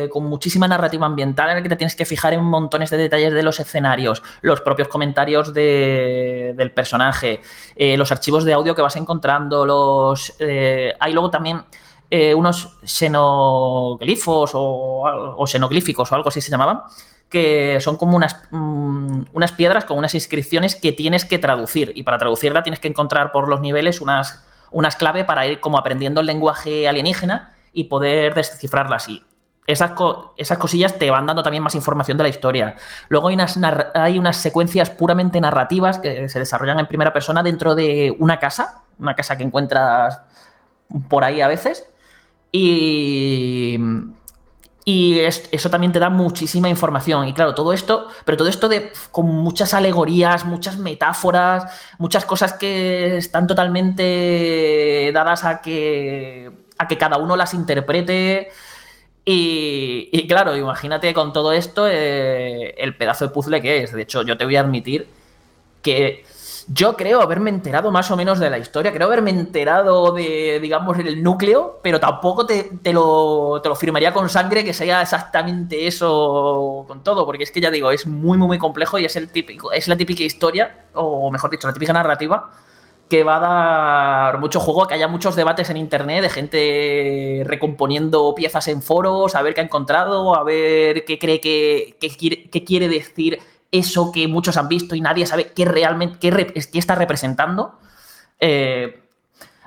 con muchísima narrativa ambiental en la que te tienes que fijar en montones de detalles de los escenarios, los propios comentarios del personaje, eh, los archivos de audio que vas encontrando, los eh, hay luego también eh, unos xenoglifos o, o, xenoglíficos o algo así se llamaban, que son como unas, mm, unas piedras con unas inscripciones que tienes que traducir y para traducirla tienes que encontrar por los niveles unas unas claves para ir como aprendiendo el lenguaje alienígena y poder descifrarlas. Y esas, esas cosillas te van dando también más información de la historia. Luego hay unas, hay unas secuencias puramente narrativas que se desarrollan en primera persona dentro de una casa, una casa que encuentras por ahí a veces. Y, y eso también te da muchísima información. Y claro, todo esto, pero todo esto de, con muchas alegorías, muchas metáforas, muchas cosas que están totalmente dadas a que, a que cada uno las interprete. Y, claro, imagínate con todo esto eh, el pedazo de puzzle que es. De hecho, yo te voy a admitir que yo creo haberme enterado más o menos de la historia, creo haberme enterado de, digamos, el núcleo, pero tampoco te, lo, te lo firmaría con sangre que sea exactamente eso con todo, porque es que ya digo, es muy, muy, muy complejo y es, el típico, es la típica historia, o mejor dicho, la típica narrativa que va a dar mucho juego, que haya muchos debates en internet de gente recomponiendo piezas en foros, a ver qué ha encontrado, a ver qué cree que, quiere, qué quiere decir eso que muchos han visto y nadie sabe qué realmente qué, está representando. Eh,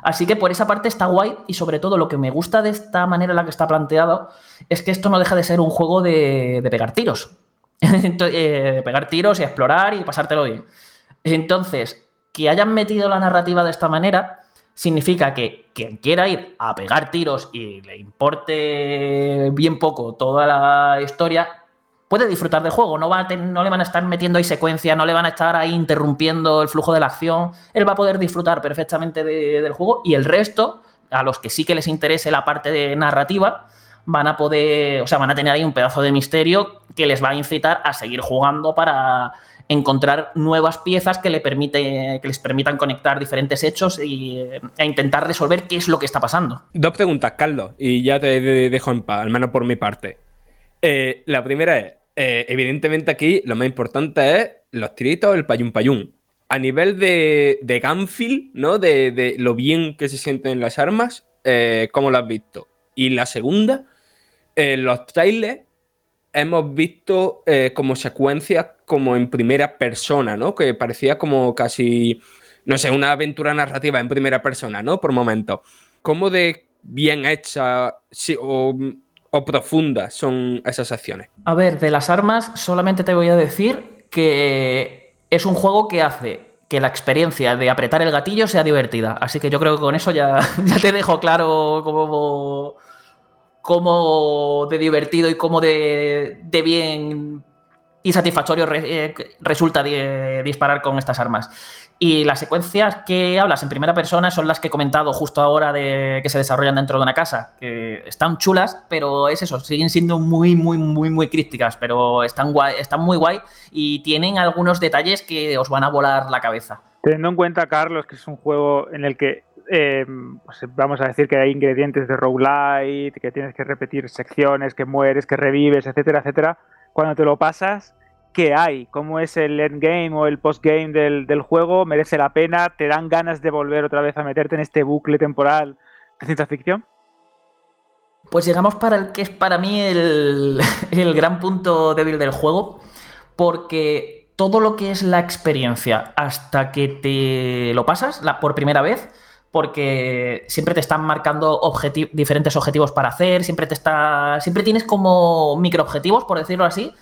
así que por esa parte está guay y sobre todo lo que me gusta de esta manera en la que está planteado es que esto no deja de ser un juego de, pegar tiros. Eh, de pegar tiros y explorar y pasártelo bien. Entonces, que hayan metido la narrativa de esta manera significa que quien quiera ir a pegar tiros y le importe bien poco toda la historia, puede disfrutar del juego, no, va no le van a estar metiendo ahí secuencia, no le van a estar ahí interrumpiendo el flujo de la acción, él va a poder disfrutar perfectamente del juego y el resto, a los que sí que les interese la parte de narrativa, van a poder, o sea, van a tener ahí un pedazo de misterio que les va a incitar a seguir jugando para encontrar nuevas piezas que, le permite, que les permitan conectar diferentes hechos y, e intentar resolver qué es lo que está pasando. Dos preguntas, Carlos, y ya te dejo en paz, al menos por mi parte. Eh, la primera es, eh, evidentemente aquí lo más importante es los tiritos, el payún payún. A nivel de, de ¿no? De, lo bien que se sienten las armas, eh, ¿cómo lo has visto? Y la segunda, los trailers hemos visto como secuencias como en primera persona, ¿no? Que parecía como casi, no sé, una aventura narrativa en primera persona, ¿no? Por momentos. ¿Cómo de bien hecha o o profundas son esas acciones? A ver, de las armas solamente te voy a decir que es un juego que hace que la experiencia de apretar el gatillo sea divertida. Así que yo creo que con eso ya, ya te dejo claro cómo, cómo de divertido y cómo de, de bien y satisfactorio eh, resulta disparar con estas armas. Y las secuencias que hablas en primera persona son las que he comentado justo ahora de que se desarrollan dentro de una casa, que están chulas, pero es eso, siguen siendo muy, muy, muy, muy críticas, pero están, guay, están muy guay y tienen algunos detalles que os van a volar la cabeza. Teniendo en cuenta, Carlos, que es un juego en el que eh, pues vamos a decir que hay ingredientes de roguelite, que tienes que repetir secciones, que mueres, que revives, etcétera, etcétera. Cuando te lo pasas, qué hay, cómo es el endgame o el postgame del, del juego, merece la pena, te dan ganas de volver otra vez a meterte en este bucle temporal de ciencia ficción. Pues llegamos para el que es para mí el, el gran punto débil del juego, porque todo lo que es la experiencia hasta que te lo pasas por primera vez, porque siempre te están marcando diferentes objetivos para hacer, siempre te está, siempre tienes como microobjetivos, por decirlo así,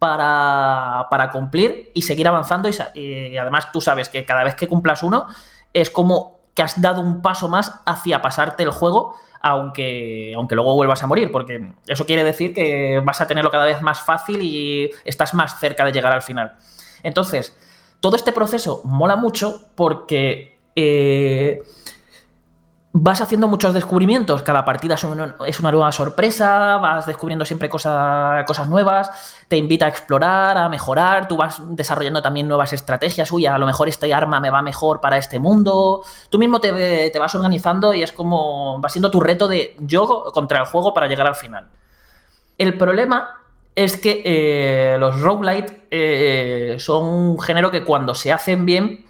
para, cumplir y seguir avanzando. Y, además tú sabes que cada vez que cumplas uno es como que has dado un paso más hacia pasarte el juego, aunque, aunque luego vuelvas a morir, porque eso quiere decir que vas a tenerlo cada vez más fácil y estás más cerca de llegar al final. Entonces, todo este proceso mola mucho porque... Eh, vas haciendo muchos descubrimientos, cada partida es una, nueva sorpresa, vas descubriendo siempre cosas nuevas, te invita a explorar, a mejorar, tú vas desarrollando también nuevas estrategias, uy, a lo mejor este arma me va mejor para este mundo, tú mismo te, vas organizando y es como, va siendo tu reto de yo contra el juego para llegar al final. El problema es que eh, los roguelite eh, son un género que cuando se hacen bien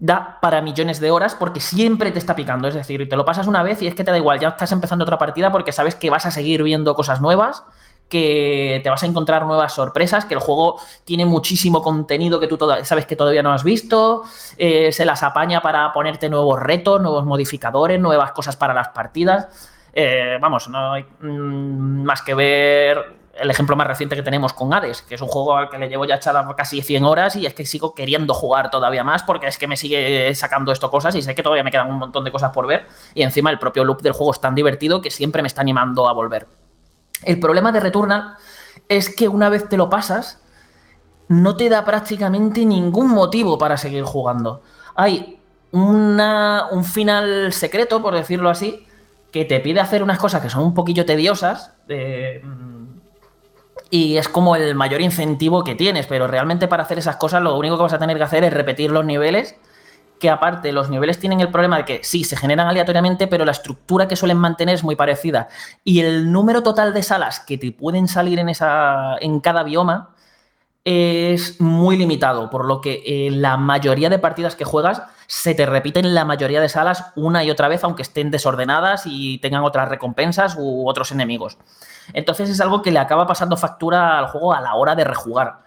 da para millones de horas porque siempre te está picando. Es decir, te lo pasas una vez y es que te da igual, ya estás empezando otra partida porque sabes que vas a seguir viendo cosas nuevas que te vas a encontrar nuevas sorpresas, que el juego tiene muchísimo contenido que tú sabes que todavía no has visto, eh, se las apaña para ponerte nuevos retos, nuevos modificadores, nuevas cosas para las partidas. Eh, vamos, no hay mm, más que ver el ejemplo más reciente que tenemos con Hades, que es un juego al que le llevo ya echada casi 100 horas y es que sigo queriendo jugar todavía más porque es que me sigue sacando esto cosas y sé que todavía me quedan un montón de cosas por ver y encima el propio loop del juego es tan divertido que siempre me está animando a volver. El problema de Returnal es que una vez te lo pasas, no te da prácticamente ningún motivo para seguir jugando. Hay una, un final secreto, por decirlo así, que te pide hacer unas cosas que son un poquillo tediosas. Y es como el mayor incentivo que tienes, pero realmente para hacer esas cosas lo único que vas a tener que hacer es repetir los niveles que aparte los niveles tienen el problema de que sí, se generan aleatoriamente, pero la estructura que suelen mantener es muy parecida. Y el número total de salas que te pueden salir en, esa, en cada bioma es muy limitado, por lo que eh, la mayoría de partidas que juegas se te repiten la mayoría de salas una y otra vez, aunque estén desordenadas y tengan otras recompensas u otros enemigos. Entonces es algo que le acaba pasando factura al juego a la hora de rejugar.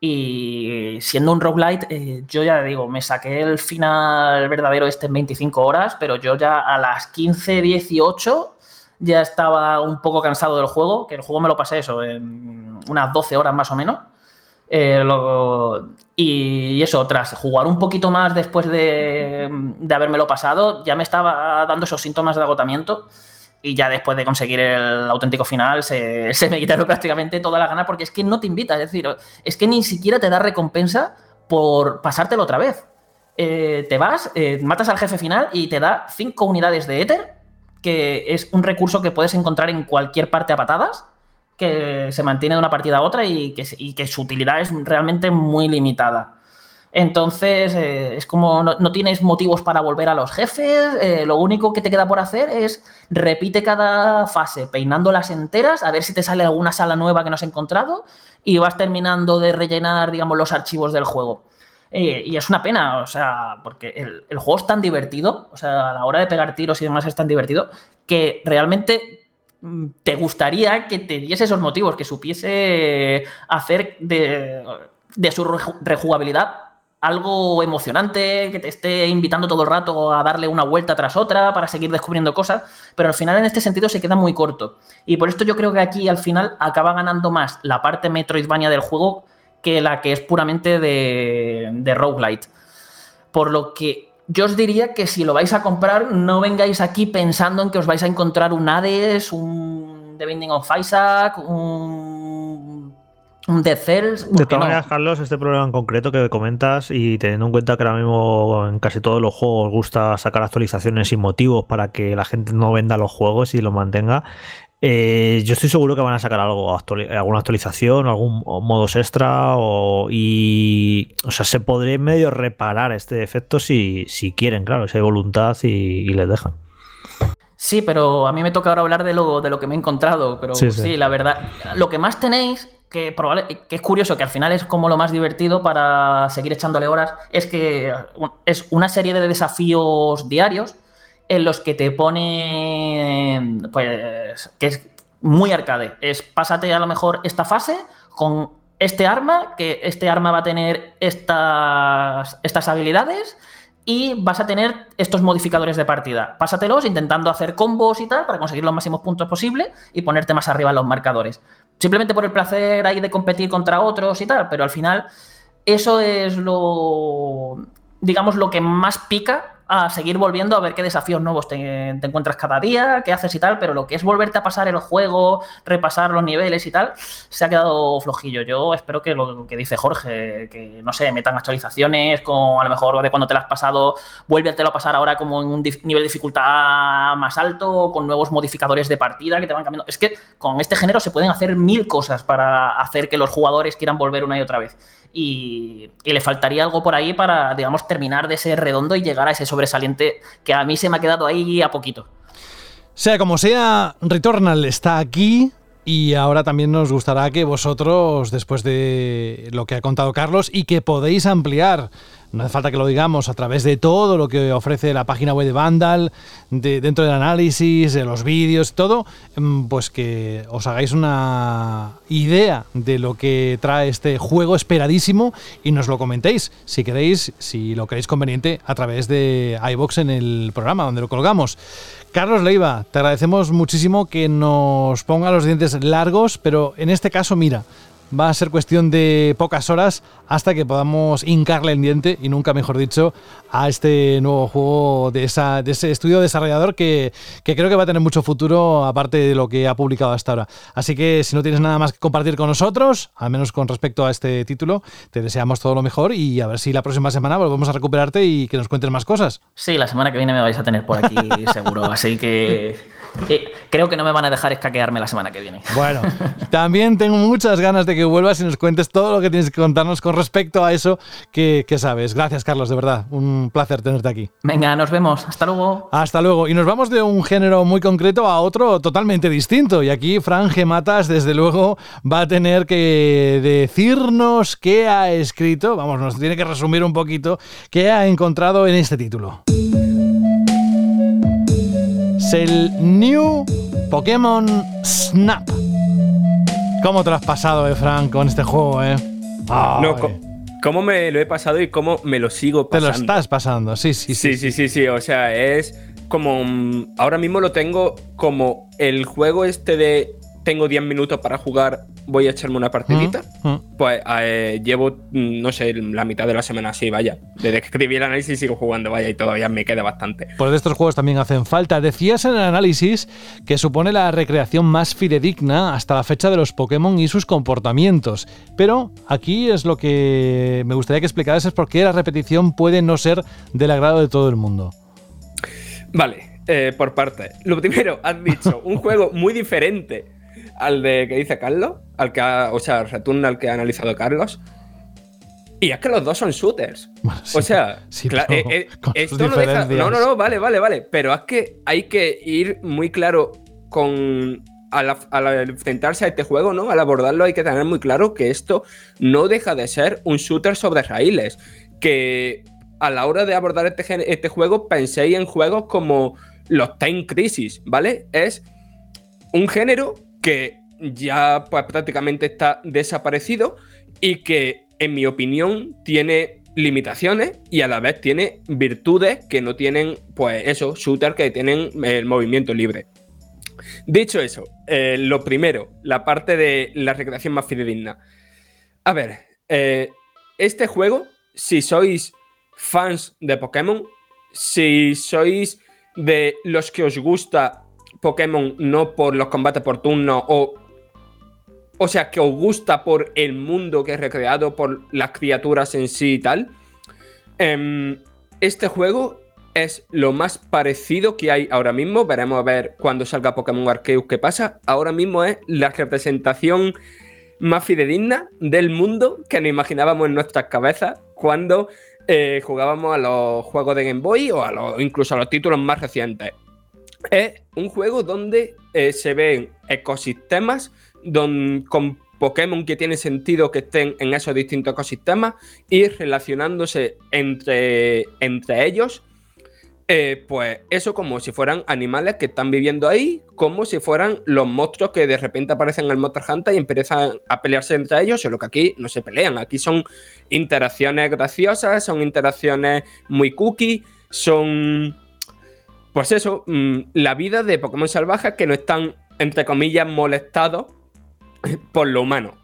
Y siendo un roguelite, eh, yo ya digo, me saqué el final verdadero este en 25 horas, pero yo ya a las 15, 18 ya estaba un poco cansado del juego, que el juego me lo pasé eso, en unas 12 horas más o menos. Eh, y eso, tras jugar un poquito más después de, de habérmelo pasado, ya me estaba dando esos síntomas de agotamiento y ya después de conseguir el auténtico final se, me quitaron prácticamente toda la gana porque es que no te invita, es decir, es que ni siquiera te da recompensa por pasártelo otra vez. Eh, te vas, eh, matas al jefe final y te da 5 unidades de éter, que es un recurso que puedes encontrar en cualquier parte a patadas, que se mantiene de una partida a otra y que, su utilidad es realmente muy limitada. Entonces, eh, es como no, tienes motivos para volver a los jefes, eh, lo único que te queda por hacer es repite cada fase peinándolas enteras, a ver si te sale alguna sala nueva que no has encontrado y vas terminando de rellenar, digamos, los archivos del juego. Eh, y es una pena, o sea, porque el, el, juego es tan divertido, o sea, a la hora de pegar tiros y demás es tan divertido, que realmente te gustaría que te diese esos motivos, que supiese hacer de, su rejugabilidad algo emocionante, que te esté invitando todo el rato a darle una vuelta tras otra para seguir descubriendo cosas, pero al final en este sentido se queda muy corto. Y por esto yo creo que aquí al final acaba ganando más la parte Metroidvania del juego que la que es puramente de, de roguelite. Por lo que yo os diría que si lo vais a comprar, no vengáis aquí pensando en que os vais a encontrar un Hades, un The Binding of Isaac, un un Dead Cells. De todas maneras, Carlos, este problema en concreto que comentas y teniendo en cuenta que ahora mismo en casi todos los juegos gusta sacar actualizaciones sin motivos para que la gente no venda los juegos y los mantenga, eh, yo estoy seguro que van a sacar algo, alguna actualización, algún modos extra o, y, o sea, se podría medio reparar este defecto si, si quieren, claro, si hay voluntad y, les dejan. Sí, pero a mí me toca ahora hablar de lo, de lo que me he encontrado. Pero sí, la verdad, lo que más tenéis que, que es curioso, que al final es como lo más divertido para seguir echándole horas, es que es una serie de desafíos diarios en los que te pone, pues, que es muy arcade. Es pásate a lo mejor esta fase con este arma, que este arma va a tener estas, estas habilidades y vas a tener estos modificadores de partida. Pásatelos intentando hacer combos y tal para conseguir los máximos puntos posibles y ponerte más arriba en los marcadores simplemente por el placer ahí de competir contra otros y tal, pero al final eso es lo, digamos, lo que más pica a seguir volviendo a ver qué desafíos nuevos te, encuentras cada día, qué haces y tal, pero lo que es volverte a pasar el juego, repasar los niveles y tal, se ha quedado flojillo. Yo espero que lo que dice Jorge, que no sé, metan actualizaciones con a lo mejor de cuando te lo has pasado, vuélvetelo a pasar ahora como en un nivel de dificultad más alto, con nuevos modificadores de partida que te van cambiando. Es que con este género se pueden hacer mil cosas para hacer que los jugadores quieran volver una y otra vez y, le faltaría algo por ahí para, digamos, terminar de ser redondo y llegar a ese sobresaliente que a mí se me ha quedado ahí a poquito. Sea como sea, Returnal está aquí y ahora también nos gustará que vosotros, después de lo que ha contado Carlos y que podéis ampliar no hace falta que lo digamos, a través de todo lo que ofrece la página web de Vandal, de, dentro del análisis, de los vídeos, todo, mm, pues que os hagáis una idea de lo que trae este juego esperadísimo y nos lo comentéis, si queréis, si lo queréis conveniente, a través de iBox en el programa donde lo colgamos. Carlos Leiva, te agradecemos muchísimo que nos ponga los dientes largos, pero en este caso, mira, va a ser cuestión de pocas horas hasta que podamos hincarle el diente, y nunca mejor dicho, a este nuevo juego de, esa, de ese estudio desarrollador que, que, creo que va a tener mucho futuro, aparte de lo que ha publicado hasta ahora. Así que si no tienes nada más que compartir con nosotros, al menos con respecto a este título, te deseamos todo lo mejor y a ver si la próxima semana volvemos a recuperarte y que nos cuentes más cosas. Sí, la semana que viene me vais a tener por aquí seguro, así que eh, creo que no me van a dejar escaquearme la semana que viene. Bueno, también tengo muchas ganas de que vuelvas y nos cuentes todo lo que tienes que contarnos con respecto a eso que, que sabes. Gracias, Carlos, de verdad. Un placer tenerte aquí. Venga, nos vemos. Hasta luego. Hasta luego. Y nos vamos de un género muy concreto a otro totalmente distinto. Y aquí Fran Gematas, desde luego, va a tener que decirnos qué ha escrito. Vamos, nos tiene que resumir un poquito qué ha encontrado en este título. Es el New Pokémon Snap. ¿Cómo te lo has pasado, eh, Frank, con este juego, eh? No, ¿cómo me lo he pasado y cómo me lo sigo pasando? Te lo estás pasando, sí, sí, sí. Sí, sí, sí, sí. O sea, es como. mm, Ahora mismo lo tengo como el juego este de. Tengo 10 minutos para jugar, voy a echarme una partidita. Mm, Pues eh, llevo, mm, no sé, la mitad de la semana así, vaya. Desde que escribí el análisis sigo jugando, vaya, y todavía me queda bastante. Pues de estos juegos también hacen falta. Decías en el análisis que supone la recreación más fidedigna hasta la fecha de los Pokémon y sus comportamientos. Pero aquí es lo que me gustaría que explicaras es por qué la repetición puede no ser del agrado de todo el mundo. Vale, eh, por parte. Lo primero, has dicho, un juego muy diferente al de que dice Carlos, al que ha, o sea, Return al que ha analizado Carlos. Y es que los dos son shooters. o sea, eh, eh, esto no deja. No, no, no, vale, vale, vale. Pero es que hay que ir muy claro con. Al, enfrentarse a este juego, ¿no? Al abordarlo, hay que tener muy claro que esto no deja de ser un shooter sobre raíles. Que a la hora de abordar este, este juego, penséis en juegos como los Time Crisis, ¿vale? Es un género que ya pues, prácticamente está desaparecido y que, en mi opinión, tiene limitaciones y a la vez tiene virtudes que no tienen, pues eso, shooters que tienen el movimiento libre. Dicho eso, eh, lo primero, la parte de la recreación más fidedigna. A ver, eh, este juego, si sois fans de Pokémon, si sois de los que os gusta Pokémon no por los combates por turno o o sea, que os gusta por el mundo que es recreado, por las criaturas en sí y tal, em, este juego es lo más parecido que hay ahora mismo. Veremos a ver cuando salga Pokémon Arceus qué pasa. Ahora mismo es la representación más fidedigna del mundo que nos imaginábamos en nuestras cabezas cuando eh, jugábamos a los juegos de Game Boy o incluso a los títulos más recientes. Es un juego donde eh, se ven ecosistemas con Pokémon que tiene sentido que estén en esos distintos ecosistemas y relacionándose entre, entre ellos. eh, pues eso como si fueran animales que están viviendo ahí, como si fueran los monstruos que de repente aparecen en el Monster Hunter y empiezan a pelearse entre ellos, solo que aquí no se pelean, aquí son interacciones graciosas, son interacciones muy cookie, son pues eso, mm, la vida de Pokémon salvajes que no están, entre comillas, molestados por lo humano.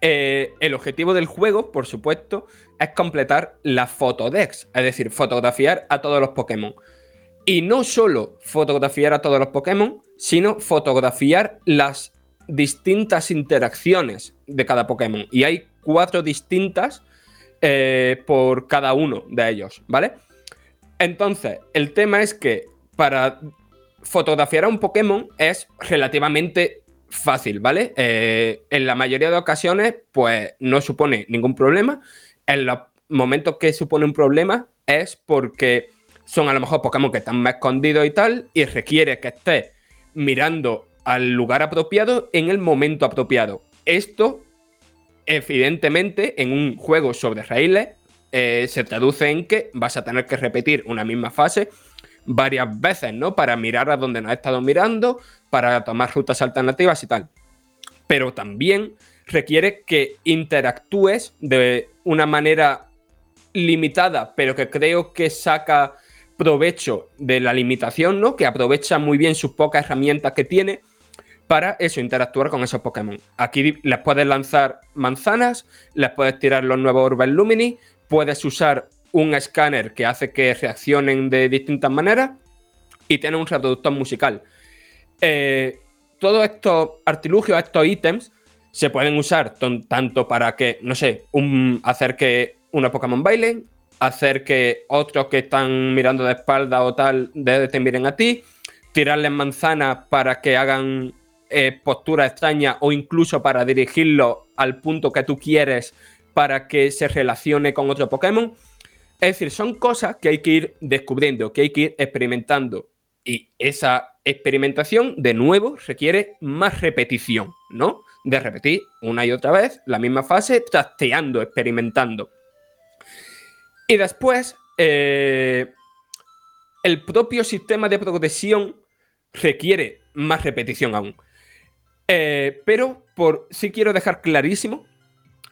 Eh, el objetivo del juego, por supuesto, es completar la fotodex, es decir, fotografiar a todos los Pokémon. Y no solo fotografiar a todos los Pokémon, sino fotografiar las distintas interacciones de cada Pokémon. Y hay cuatro distintas eh, por cada uno de ellos, ¿vale? Entonces, el tema es que para fotografiar a un Pokémon es relativamente fácil, ¿vale? Eh, en la mayoría de ocasiones, pues no supone ningún problema. En los momentos que supone un problema es porque son a lo mejor Pokémon que están más escondidos y tal, y requiere que estés mirando al lugar apropiado en el momento apropiado. Esto, evidentemente, en un juego sobre raíles, eh, se traduce en que vas a tener que repetir una misma fase varias veces, ¿no? Para mirar a donde nos ha estado mirando, para tomar rutas alternativas y tal. Pero también requiere que interactúes de una manera limitada, pero que creo que saca provecho de la limitación, ¿no? Que aprovecha muy bien sus pocas herramientas que tiene para eso, interactuar con esos Pokémon. Aquí les puedes lanzar manzanas, les puedes tirar los nuevos Urban Lumini, puedes usar un escáner que hace que reaccionen de distintas maneras y tiene un reproductor musical. Eh, todos estos artilugios, estos ítems, se pueden usar tanto para que, no sé, hacer que una Pokémon bailen, hacer que otros que están mirando de espalda o tal de, te miren a ti, tirarles manzanas para que hagan eh, posturas extrañas o incluso para dirigirlo al punto que tú quieres para que se relacione con otro Pokémon. Es decir, son cosas que hay que ir descubriendo, que hay que ir experimentando. Y esa experimentación, de nuevo, requiere más repetición, ¿no? De repetir una y otra vez la misma fase, trasteando, experimentando. Y después, eh, el propio sistema de progresión requiere más repetición aún. Eh, pero por sí quiero dejar clarísimo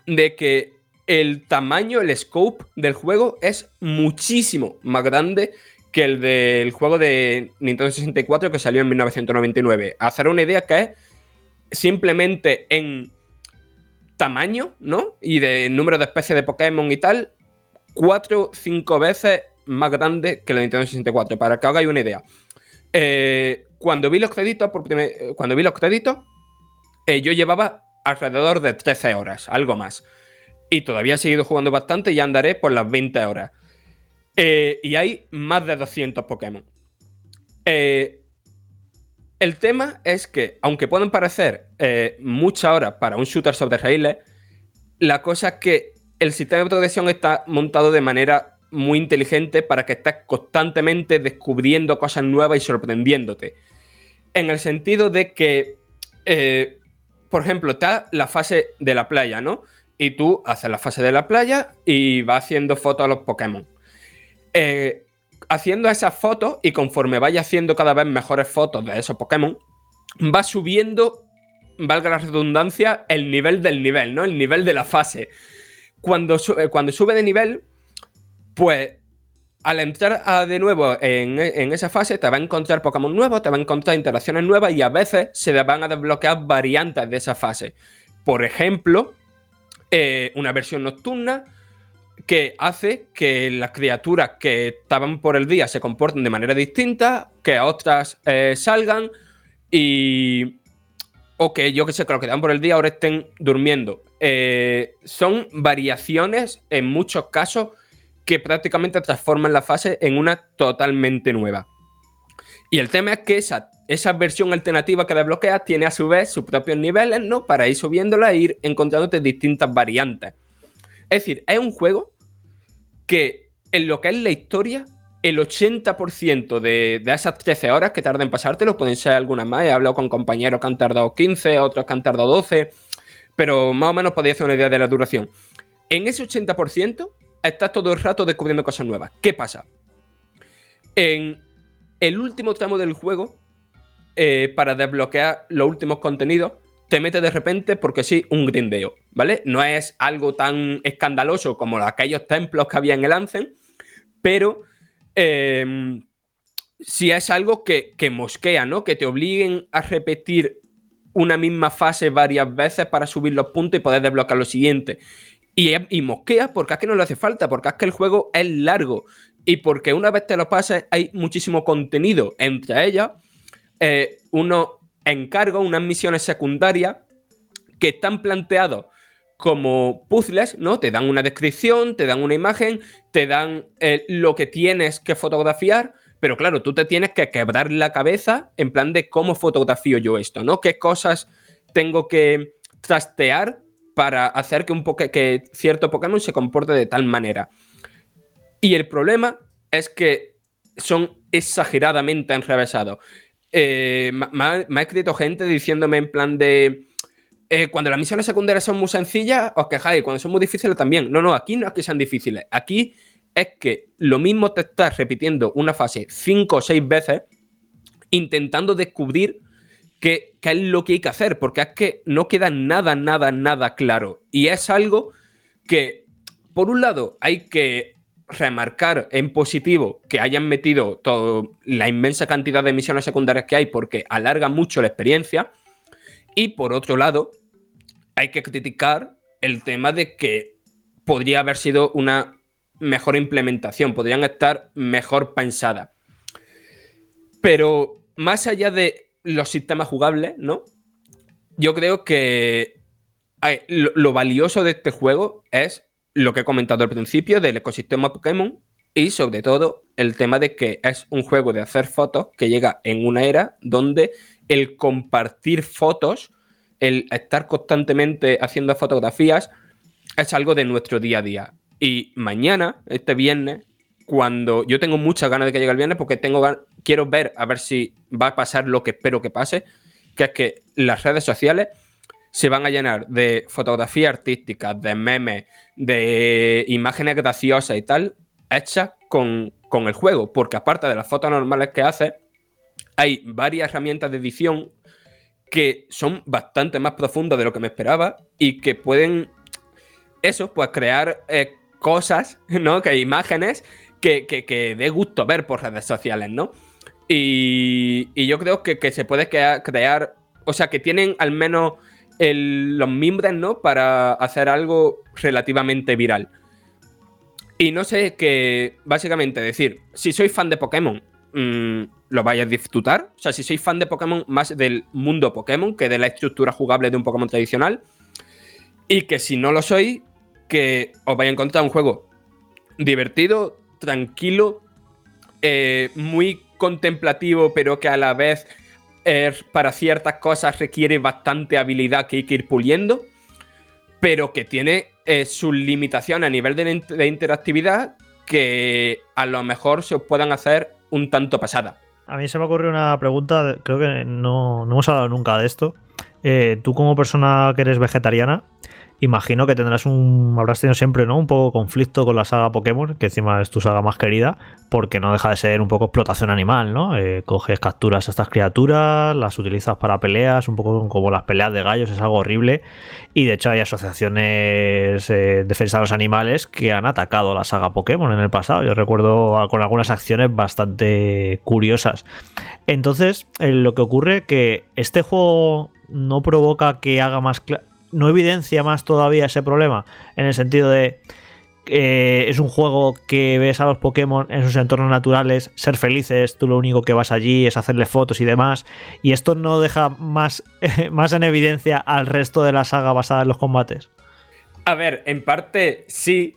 de que el tamaño, el scope del juego es muchísimo más grande que el del juego de Nintendo 64 que salió en 1999. Hacer una idea que es simplemente en tamaño, ¿no? Y de número de especies de Pokémon y tal, cuatro cinco veces más grande que el de Nintendo 64, para que hagáis una idea. Eh, cuando vi los créditos, por cuando vi los créditos, eh, yo llevaba alrededor de 13 horas, algo más. Y todavía he seguido jugando bastante y andaré por las 20 horas. Eh, y hay más de 200 Pokémon. Eh, el tema es que, aunque pueden parecer muchas horas para un shooter sobre raíles, la cosa es que el sistema de progresión está montado de manera muy inteligente para que estés constantemente descubriendo cosas nuevas y sorprendiéndote. En el sentido de que por ejemplo, está la fase de la playa, ¿no? Y tú haces la fase de la playa y vas haciendo fotos a los Pokémon. Eh, haciendo esas fotos y conforme vayas haciendo cada vez mejores fotos de esos Pokémon, va subiendo, valga la redundancia, el nivel del nivel, ¿no? El nivel de la fase. Cuando, eh, cuando sube de nivel, pues al entrar de nuevo en, esa fase, te va a encontrar Pokémon nuevos, te va a encontrar interacciones nuevas y a veces se van a desbloquear variantes de esa fase. Por ejemplo, eh, una versión nocturna que hace que las criaturas que estaban por el día se comporten de manera distinta, que otras eh, salgan y. O que yo que sé, que los que dan por el día ahora estén durmiendo. Eh, son variaciones en muchos casos que prácticamente transforman la fase en una totalmente nueva. Y el tema es que esa, esa versión alternativa que desbloqueas tiene a su vez sus propios niveles, ¿no? Para ir subiéndola e ir encontrándote distintas variantes. Es decir, es un juego que en lo que es la historia, el 80% de, de, esas 13 horas que tarda en pasártelo, pueden ser algunas más. He hablado con compañeros que han tardado 15, otros que han tardado 12, pero más o menos podéis hacer una idea de la duración. En ese 80%, estás todo el rato descubriendo cosas nuevas. ¿Qué pasa? En el último tramo del juego, eh, para desbloquear los últimos contenidos, te mete de repente, porque sí, un grindeo, ¿vale? No es algo tan escandaloso como aquellos templos que había en el Anzen, pero eh, sí es algo que, que mosquea, ¿no? Que te obliguen a repetir una misma fase varias veces para subir los puntos y poder desbloquear lo siguiente. Y, mosquea porque es que no le hace falta, porque es que el juego es largo y porque una vez te lo pases hay muchísimo contenido, entre ellas eh, unos unas misiones secundarias que están planteados como puzzles, ¿no? Te dan una descripción, te dan una imagen, te dan eh, lo que tienes que fotografiar, pero claro, tú te tienes que quebrar la cabeza en plan de cómo fotografío yo esto, ¿no? ¿Qué cosas tengo que trastear para hacer que, un que cierto Pokémon se comporte de tal manera. Y el problema es que son exageradamente enrevesados. Eh, me, ha escrito gente diciéndome en plan de... eh, cuando las misiones secundarias son muy sencillas, os quejáis. Cuando son muy difíciles también. No, no, aquí no es que sean difíciles. Aquí es que lo mismo te estás repitiendo una fase cinco o seis veces intentando descubrir qué, qué es lo que hay que hacer, porque es que no queda nada, nada, nada claro. Y es algo que, por un lado, hay que remarcar en positivo que hayan metido toda la inmensa cantidad de misiones secundarias que hay porque alarga mucho la experiencia. Y por otro lado, hay que criticar el tema de que podría haber sido una mejor implementación, podrían estar mejor pensadas. Pero más allá de los sistemas jugables, ¿no? Yo creo que lo valioso de este juego es lo que he comentado al principio del ecosistema Pokémon y sobre todo el tema de que es un juego de hacer fotos que llega en una era donde el compartir fotos, el estar constantemente haciendo fotografías, es algo de nuestro día a día. Y mañana, este viernes, cuando yo tengo muchas ganas de que llegue el viernes porque tengo quiero ver a ver si va a pasar lo que espero que pase, que es que las redes sociales se van a llenar de fotografías artísticas, de memes, de imágenes graciosas y tal, hechas con, con el juego, porque aparte de las fotos normales que hace, hay varias herramientas de edición que son bastante más profundas de lo que me esperaba y que pueden, eso, pues crear eh, cosas, ¿no? Que imágenes que, que, que dé gusto ver por redes sociales, ¿no? Y, y yo creo que, que se puede crea- crear, o sea, que tienen al menos el- los mimbres, ¿no? Para hacer algo relativamente viral. Y no sé qué, básicamente decir, si sois fan de Pokémon, mm, lo vais a disfrutar. O sea, si sois fan de Pokémon, más del mundo Pokémon que de la estructura jugable de un Pokémon tradicional. Y que si no lo sois, que os vais a encontrar un juego divertido, tranquilo, eh, muy contemplativo, pero que a la vez para ciertas cosas requiere bastante habilidad que hay que ir puliendo, pero que tiene eh, sus limitaciones a nivel de, in- de interactividad que a lo mejor se puedan hacer un tanto pasada. A mí se me ocurre una pregunta, creo que no, no hemos hablado nunca de esto. Eh, tú como persona que eres vegetariana, imagino que tendrás un, habrás tenido siempre, ¿no? Un poco conflicto con la saga Pokémon, que encima es tu saga más querida, porque no deja de ser un poco explotación animal, ¿no? Eh, coges, capturas a estas criaturas, las utilizas para peleas, un poco como las peleas de gallos, es algo horrible. Y de hecho hay asociaciones eh, defensa de los animales que han atacado la saga Pokémon en el pasado. Yo recuerdo con algunas acciones bastante curiosas. Entonces, eh, lo que ocurre que este juego no provoca que haga más... no evidencia más todavía ese problema, en el sentido de... eh, es un juego que ves a los Pokémon en sus entornos naturales ser felices, tú lo único que vas allí es hacerle fotos y demás, y esto no deja más, más en evidencia al resto de la saga basada en los combates. A ver, en parte sí,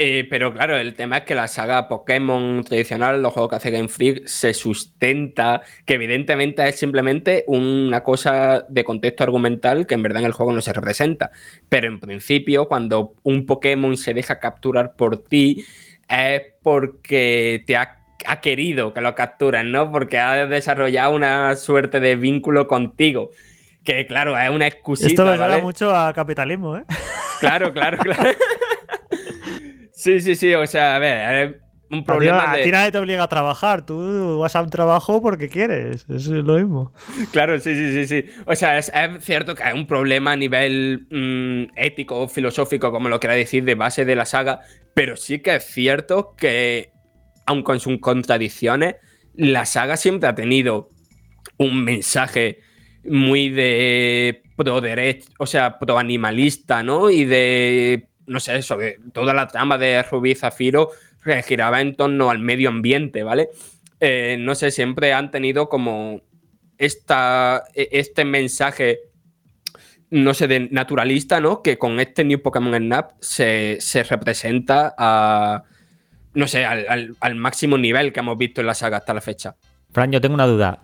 eh, pero claro, el tema es que la saga Pokémon tradicional, los juegos que hace Game Freak, se sustenta, que evidentemente es simplemente una cosa de contexto argumental que en verdad en el juego no se representa. Pero en principio, cuando un Pokémon se deja capturar por ti, es porque te ha, ha querido que lo capturen, ¿no? Porque ha desarrollado una suerte de vínculo contigo. Que claro, es una excusita. Esto me ¿vale? mucho a capitalismo, ¿eh? Claro, claro, claro. sí, sí, sí. O sea, a ver, es un A ti, problema a de. ti nadie te obliga a trabajar, tú vas a un trabajo porque quieres, es lo mismo. Claro, sí, sí, sí, sí. O sea, es, es cierto que hay un problema a nivel mm, ético o filosófico, como lo quiera decir, de base de la saga, pero sí que es cierto que, aun con sus contradicciones, la saga siempre ha tenido un mensaje muy de pro derecho, o sea, pro animalista, ¿no? Y de, no sé, sobre toda la trama de Rubí Zafiro que giraba en torno al medio ambiente, ¿vale? Eh, no sé, siempre han tenido como esta, e- este mensaje, no sé, de naturalista, ¿no? Que con este New Pokémon Snap se, se representa a, no sé, al- al máximo nivel que hemos visto en la saga hasta la fecha. Fran, yo tengo una duda.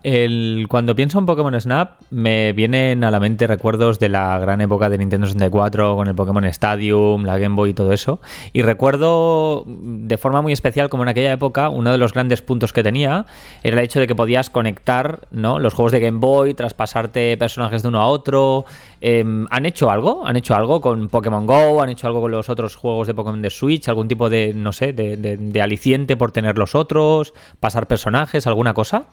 Cuando pienso en Pokémon Snap, me vienen a la mente recuerdos de la gran época de Nintendo 64 con el Pokémon Stadium, la Game Boy y todo eso. Y recuerdo de forma muy especial como en aquella época uno de los grandes puntos que tenía era el hecho de que podías conectar ¿no? los juegos de Game Boy, traspasarte personajes de uno a otro, Em, ¿Han hecho algo? ¿Han hecho algo con Pokémon Go? ¿Han hecho algo con los otros juegos de Pokémon de Switch? ¿Algún tipo de, no sé, de, aliciente por tener los otros? ¿Pasar personajes? ¿Alguna cosa?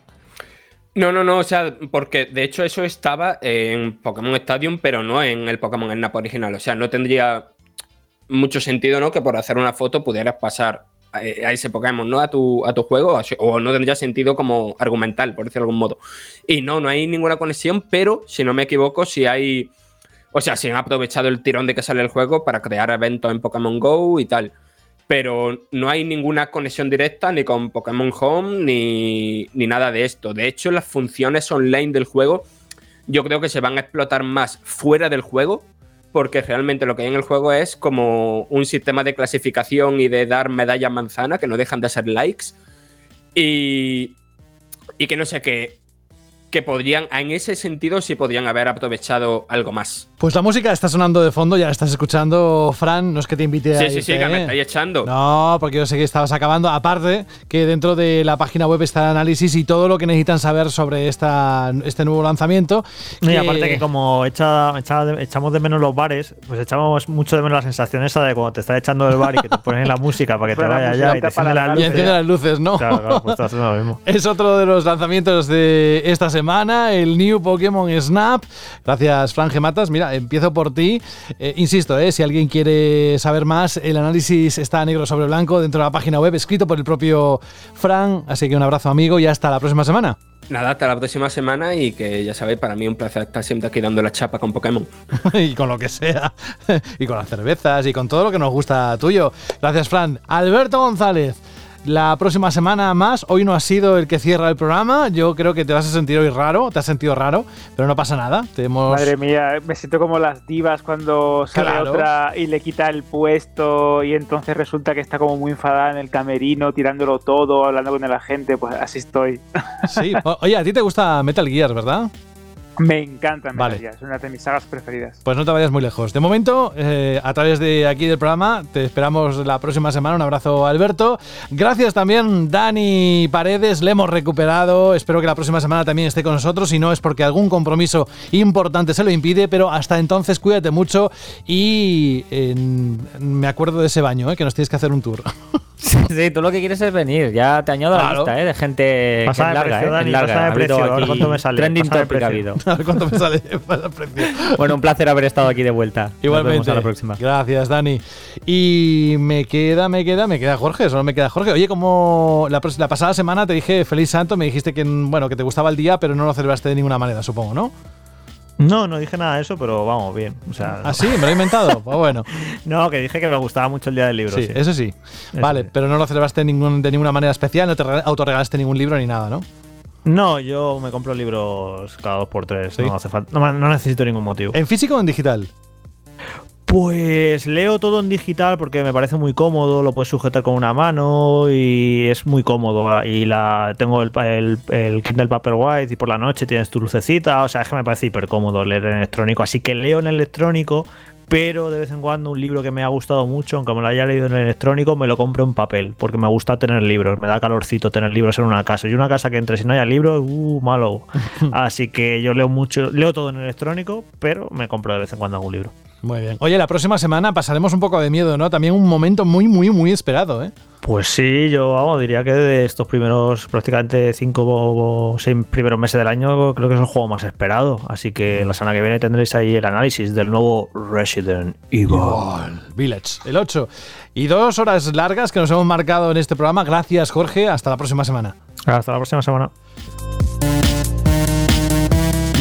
No, no, no, o sea, porque de hecho eso estaba en Pokémon Stadium, pero no en el Pokémon Snap original. O sea, no tendría mucho sentido, ¿no? Que por hacer una foto pudieras pasar a, a ese Pokémon, ¿no? A tu, a tu juego, o no tendría sentido como argumental, por decirlo de algún modo. Y no, no hay ninguna conexión, pero si no me equivoco, si hay. O sea, si han aprovechado el tirón de que sale el juego para crear eventos en Pokémon Go y tal. Pero no hay ninguna conexión directa ni con Pokémon Home ni, ni nada de esto. De hecho, las funciones online del juego yo creo que se van a explotar más fuera del juego, porque realmente lo que hay en el juego es como un sistema de clasificación y de dar medalla manzana, que no dejan de ser likes, y, y que no sé, que, que podrían, en ese sentido sí podrían haber aprovechado algo más. Pues la música está sonando de fondo, ya la estás escuchando, Fran. No es que te invite a. Sí, sí, sí, que me ¿eh? estáis echando. No, porque yo sé que estabas acabando. Aparte, que dentro de la página web está el análisis y todo lo que necesitan saber sobre esta, este nuevo lanzamiento. No, y aparte que como echa, echa echamos de menos los bares, pues echamos mucho de menos la sensación esa de cuando te está echando del bar y que te ponen la música para que te Ponen la vaya música allá y te enciende las y luces. enciende las luces, ¿no? Claro, claro, pues está haciendo lo mismo. Es otro de los lanzamientos de esta semana, el New Pokémon Snap. Gracias, Fran Gematas. Mira, empiezo por ti. Eh, insisto, eh, si alguien quiere saber más, el análisis está negro sobre blanco dentro de la página web, escrito por el propio Fran. Así que un abrazo, amigo, y hasta la próxima semana. Nada, hasta la próxima semana y que ya sabéis, para mí un placer estar siempre aquí dando la chapa con Pokémon. y con lo que sea. y con las cervezas y con todo lo que nos gusta tuyo. Gracias, Fran. Alberto González. La próxima semana más, hoy no ha sido el que cierra el programa. Yo creo que te vas a sentir hoy raro, te has sentido raro, pero no pasa nada. Madre mía, me siento como las divas cuando sale Claro. otra y le quita el puesto y entonces resulta que está como muy enfadada en el camerino, tirándolo todo, hablando con la gente, pues así estoy. Sí. Oye, a ti te gusta Metal Gear, ¿verdad? Me encanta Metal Vale. Gear, es una de mis sagas preferidas. Pues no te vayas muy lejos. De momento, eh, a través de aquí del programa, te esperamos la próxima semana. Un abrazo, Alberto. Gracias también, Dani Paredes. Le hemos recuperado. Espero que la próxima semana también esté con nosotros. Si no, es porque algún compromiso importante se lo impide. Pero hasta entonces, cuídate mucho. Y eh, me acuerdo de ese baño, eh, que nos tienes que hacer un tour. Sí, tú lo que quieres es venir. Ya te añado a la Claro. lista, ¿eh? De gente Pasa que de larga, precio, ¿eh? Dani, larga. pasa de precio, a ver aquí cuánto me sale, Trending topic ha habido. A ver cuánto me sale para el precio. Bueno, un placer haber estado aquí de vuelta. Nos vemos Igualmente. a la próxima. Gracias, Dani. Y me queda, me queda, me queda Jorge, solo me queda Jorge. Oye, como la, la pasada semana te dije feliz santo, me dijiste que bueno, que te gustaba el día, pero no lo celebraste de ninguna manera, supongo, ¿no? No, no dije nada de eso, pero vamos, bien. O sea, ¿Ah, sí? ¿Me lo he inventado? Pues bueno. No, que dije que me gustaba mucho el día del libro. Sí, Sí, eso sí. vale, pero no lo celebraste ningún- de ninguna manera especial, no te rega- autorregalaste ningún libro ni nada, ¿no? No, yo me compro libros cada dos por tres. Sí. No hace falta. No, no necesito ningún motivo. ¿En físico o en digital? Pues leo todo en digital porque me parece muy cómodo, lo puedes sujetar con una mano y es muy cómodo. Y la tengo el, el, el Kindle Paperwhite y por la noche tienes tu lucecita, o sea, es que me parece hiper cómodo leer en electrónico. Así que leo en electrónico, pero de vez en cuando un libro que me ha gustado mucho, aunque me lo haya leído en electrónico, me lo compro en papel, porque me gusta tener libros, me da calorcito tener libros en una casa. Y una casa que entre si no haya libros, uh, malo. Así que yo leo mucho, leo todo en electrónico, pero me compro de vez en cuando algún libro. Muy bien. Oye, la próxima semana pasaremos un poco de miedo, ¿no? También un momento muy, muy, muy esperado, ¿eh? Pues sí, yo vamos, diría que de estos primeros prácticamente cinco o seis primeros meses del año creo que es el juego más esperado. Así que la semana que viene tendréis ahí el análisis del nuevo Resident Evil. Village, el 8. Y dos horas largas que nos hemos marcado en este programa. Gracias, Jorge. Hasta la próxima semana. Hasta la próxima semana.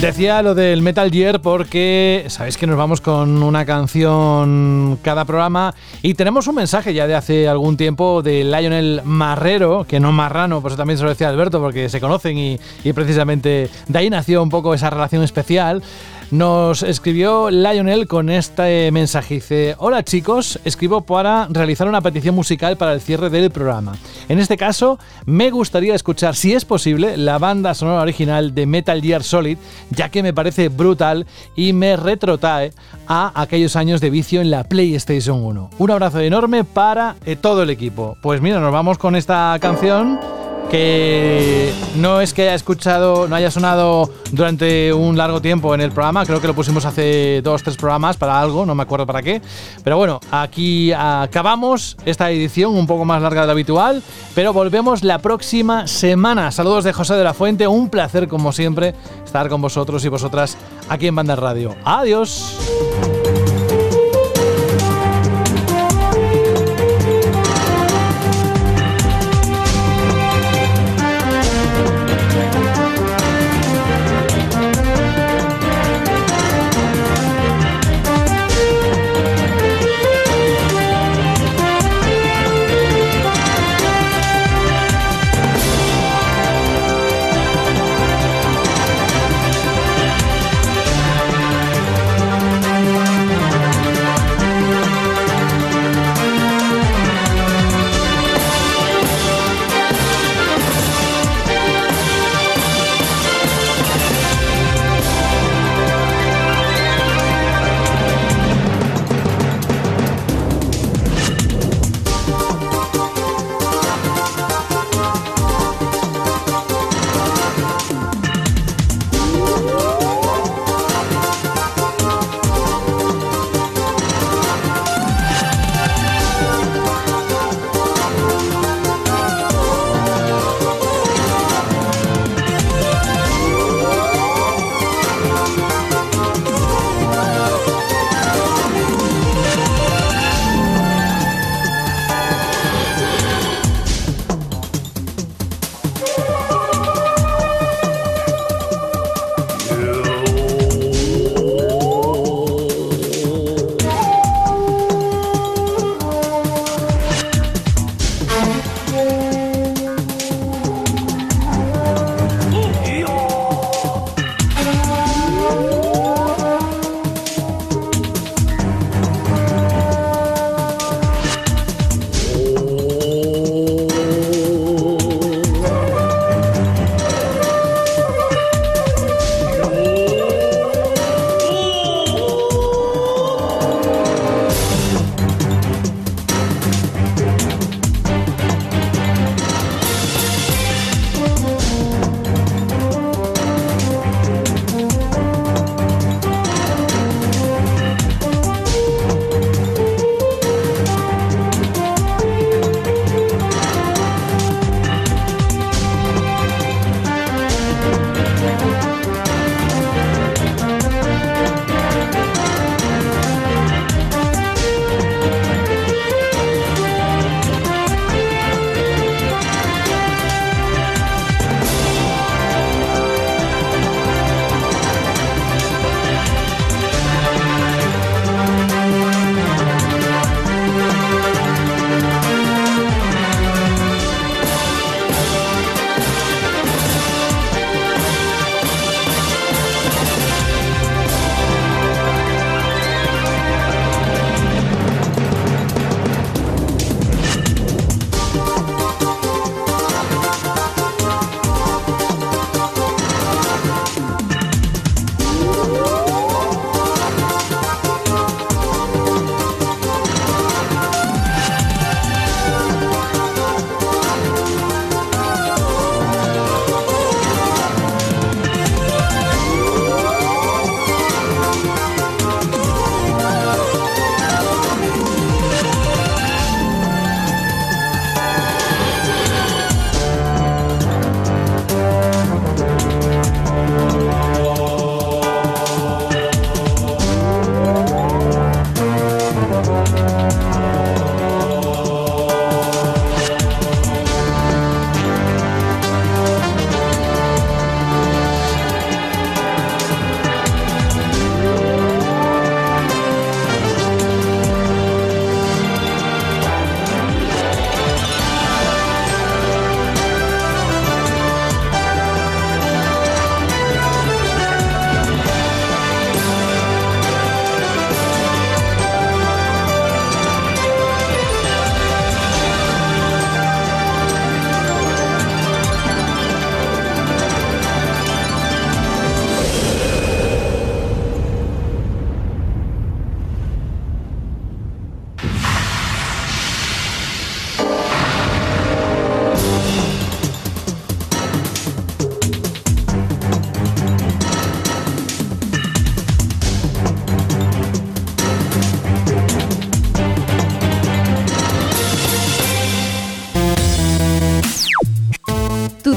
Decía lo del Metal Gear porque sabéis que nos vamos con una canción cada programa y tenemos un mensaje ya de hace algún tiempo de Lionel Marrero, que no Marrano, por eso también se lo decía Alberto, porque se conocen y, y precisamente de ahí nació un poco esa relación especial. Nos escribió Lionel con este mensaje. Dice, hola chicos, escribo para realizar una petición musical para el cierre del programa. En este caso, me gustaría escuchar, si es posible, la banda sonora original de Metal Gear Solid, ya que me parece brutal y me retrotrae a aquellos años de vicio en la PlayStation 1. Un abrazo enorme para eh, todo el equipo. Pues mira, nos vamos con esta canción que no es que haya escuchado, no haya sonado durante un largo tiempo en el programa, creo que lo pusimos hace dos, tres programas para algo, no me acuerdo para qué. Pero bueno, aquí acabamos esta edición un poco más larga de lo habitual, pero volvemos la próxima semana. Saludos de José de la Fuente, un placer como siempre estar con vosotros y vosotras aquí en Banda Radio. Adiós.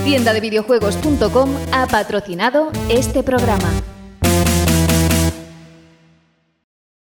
Tienda de videojuegos.com ha patrocinado este programa.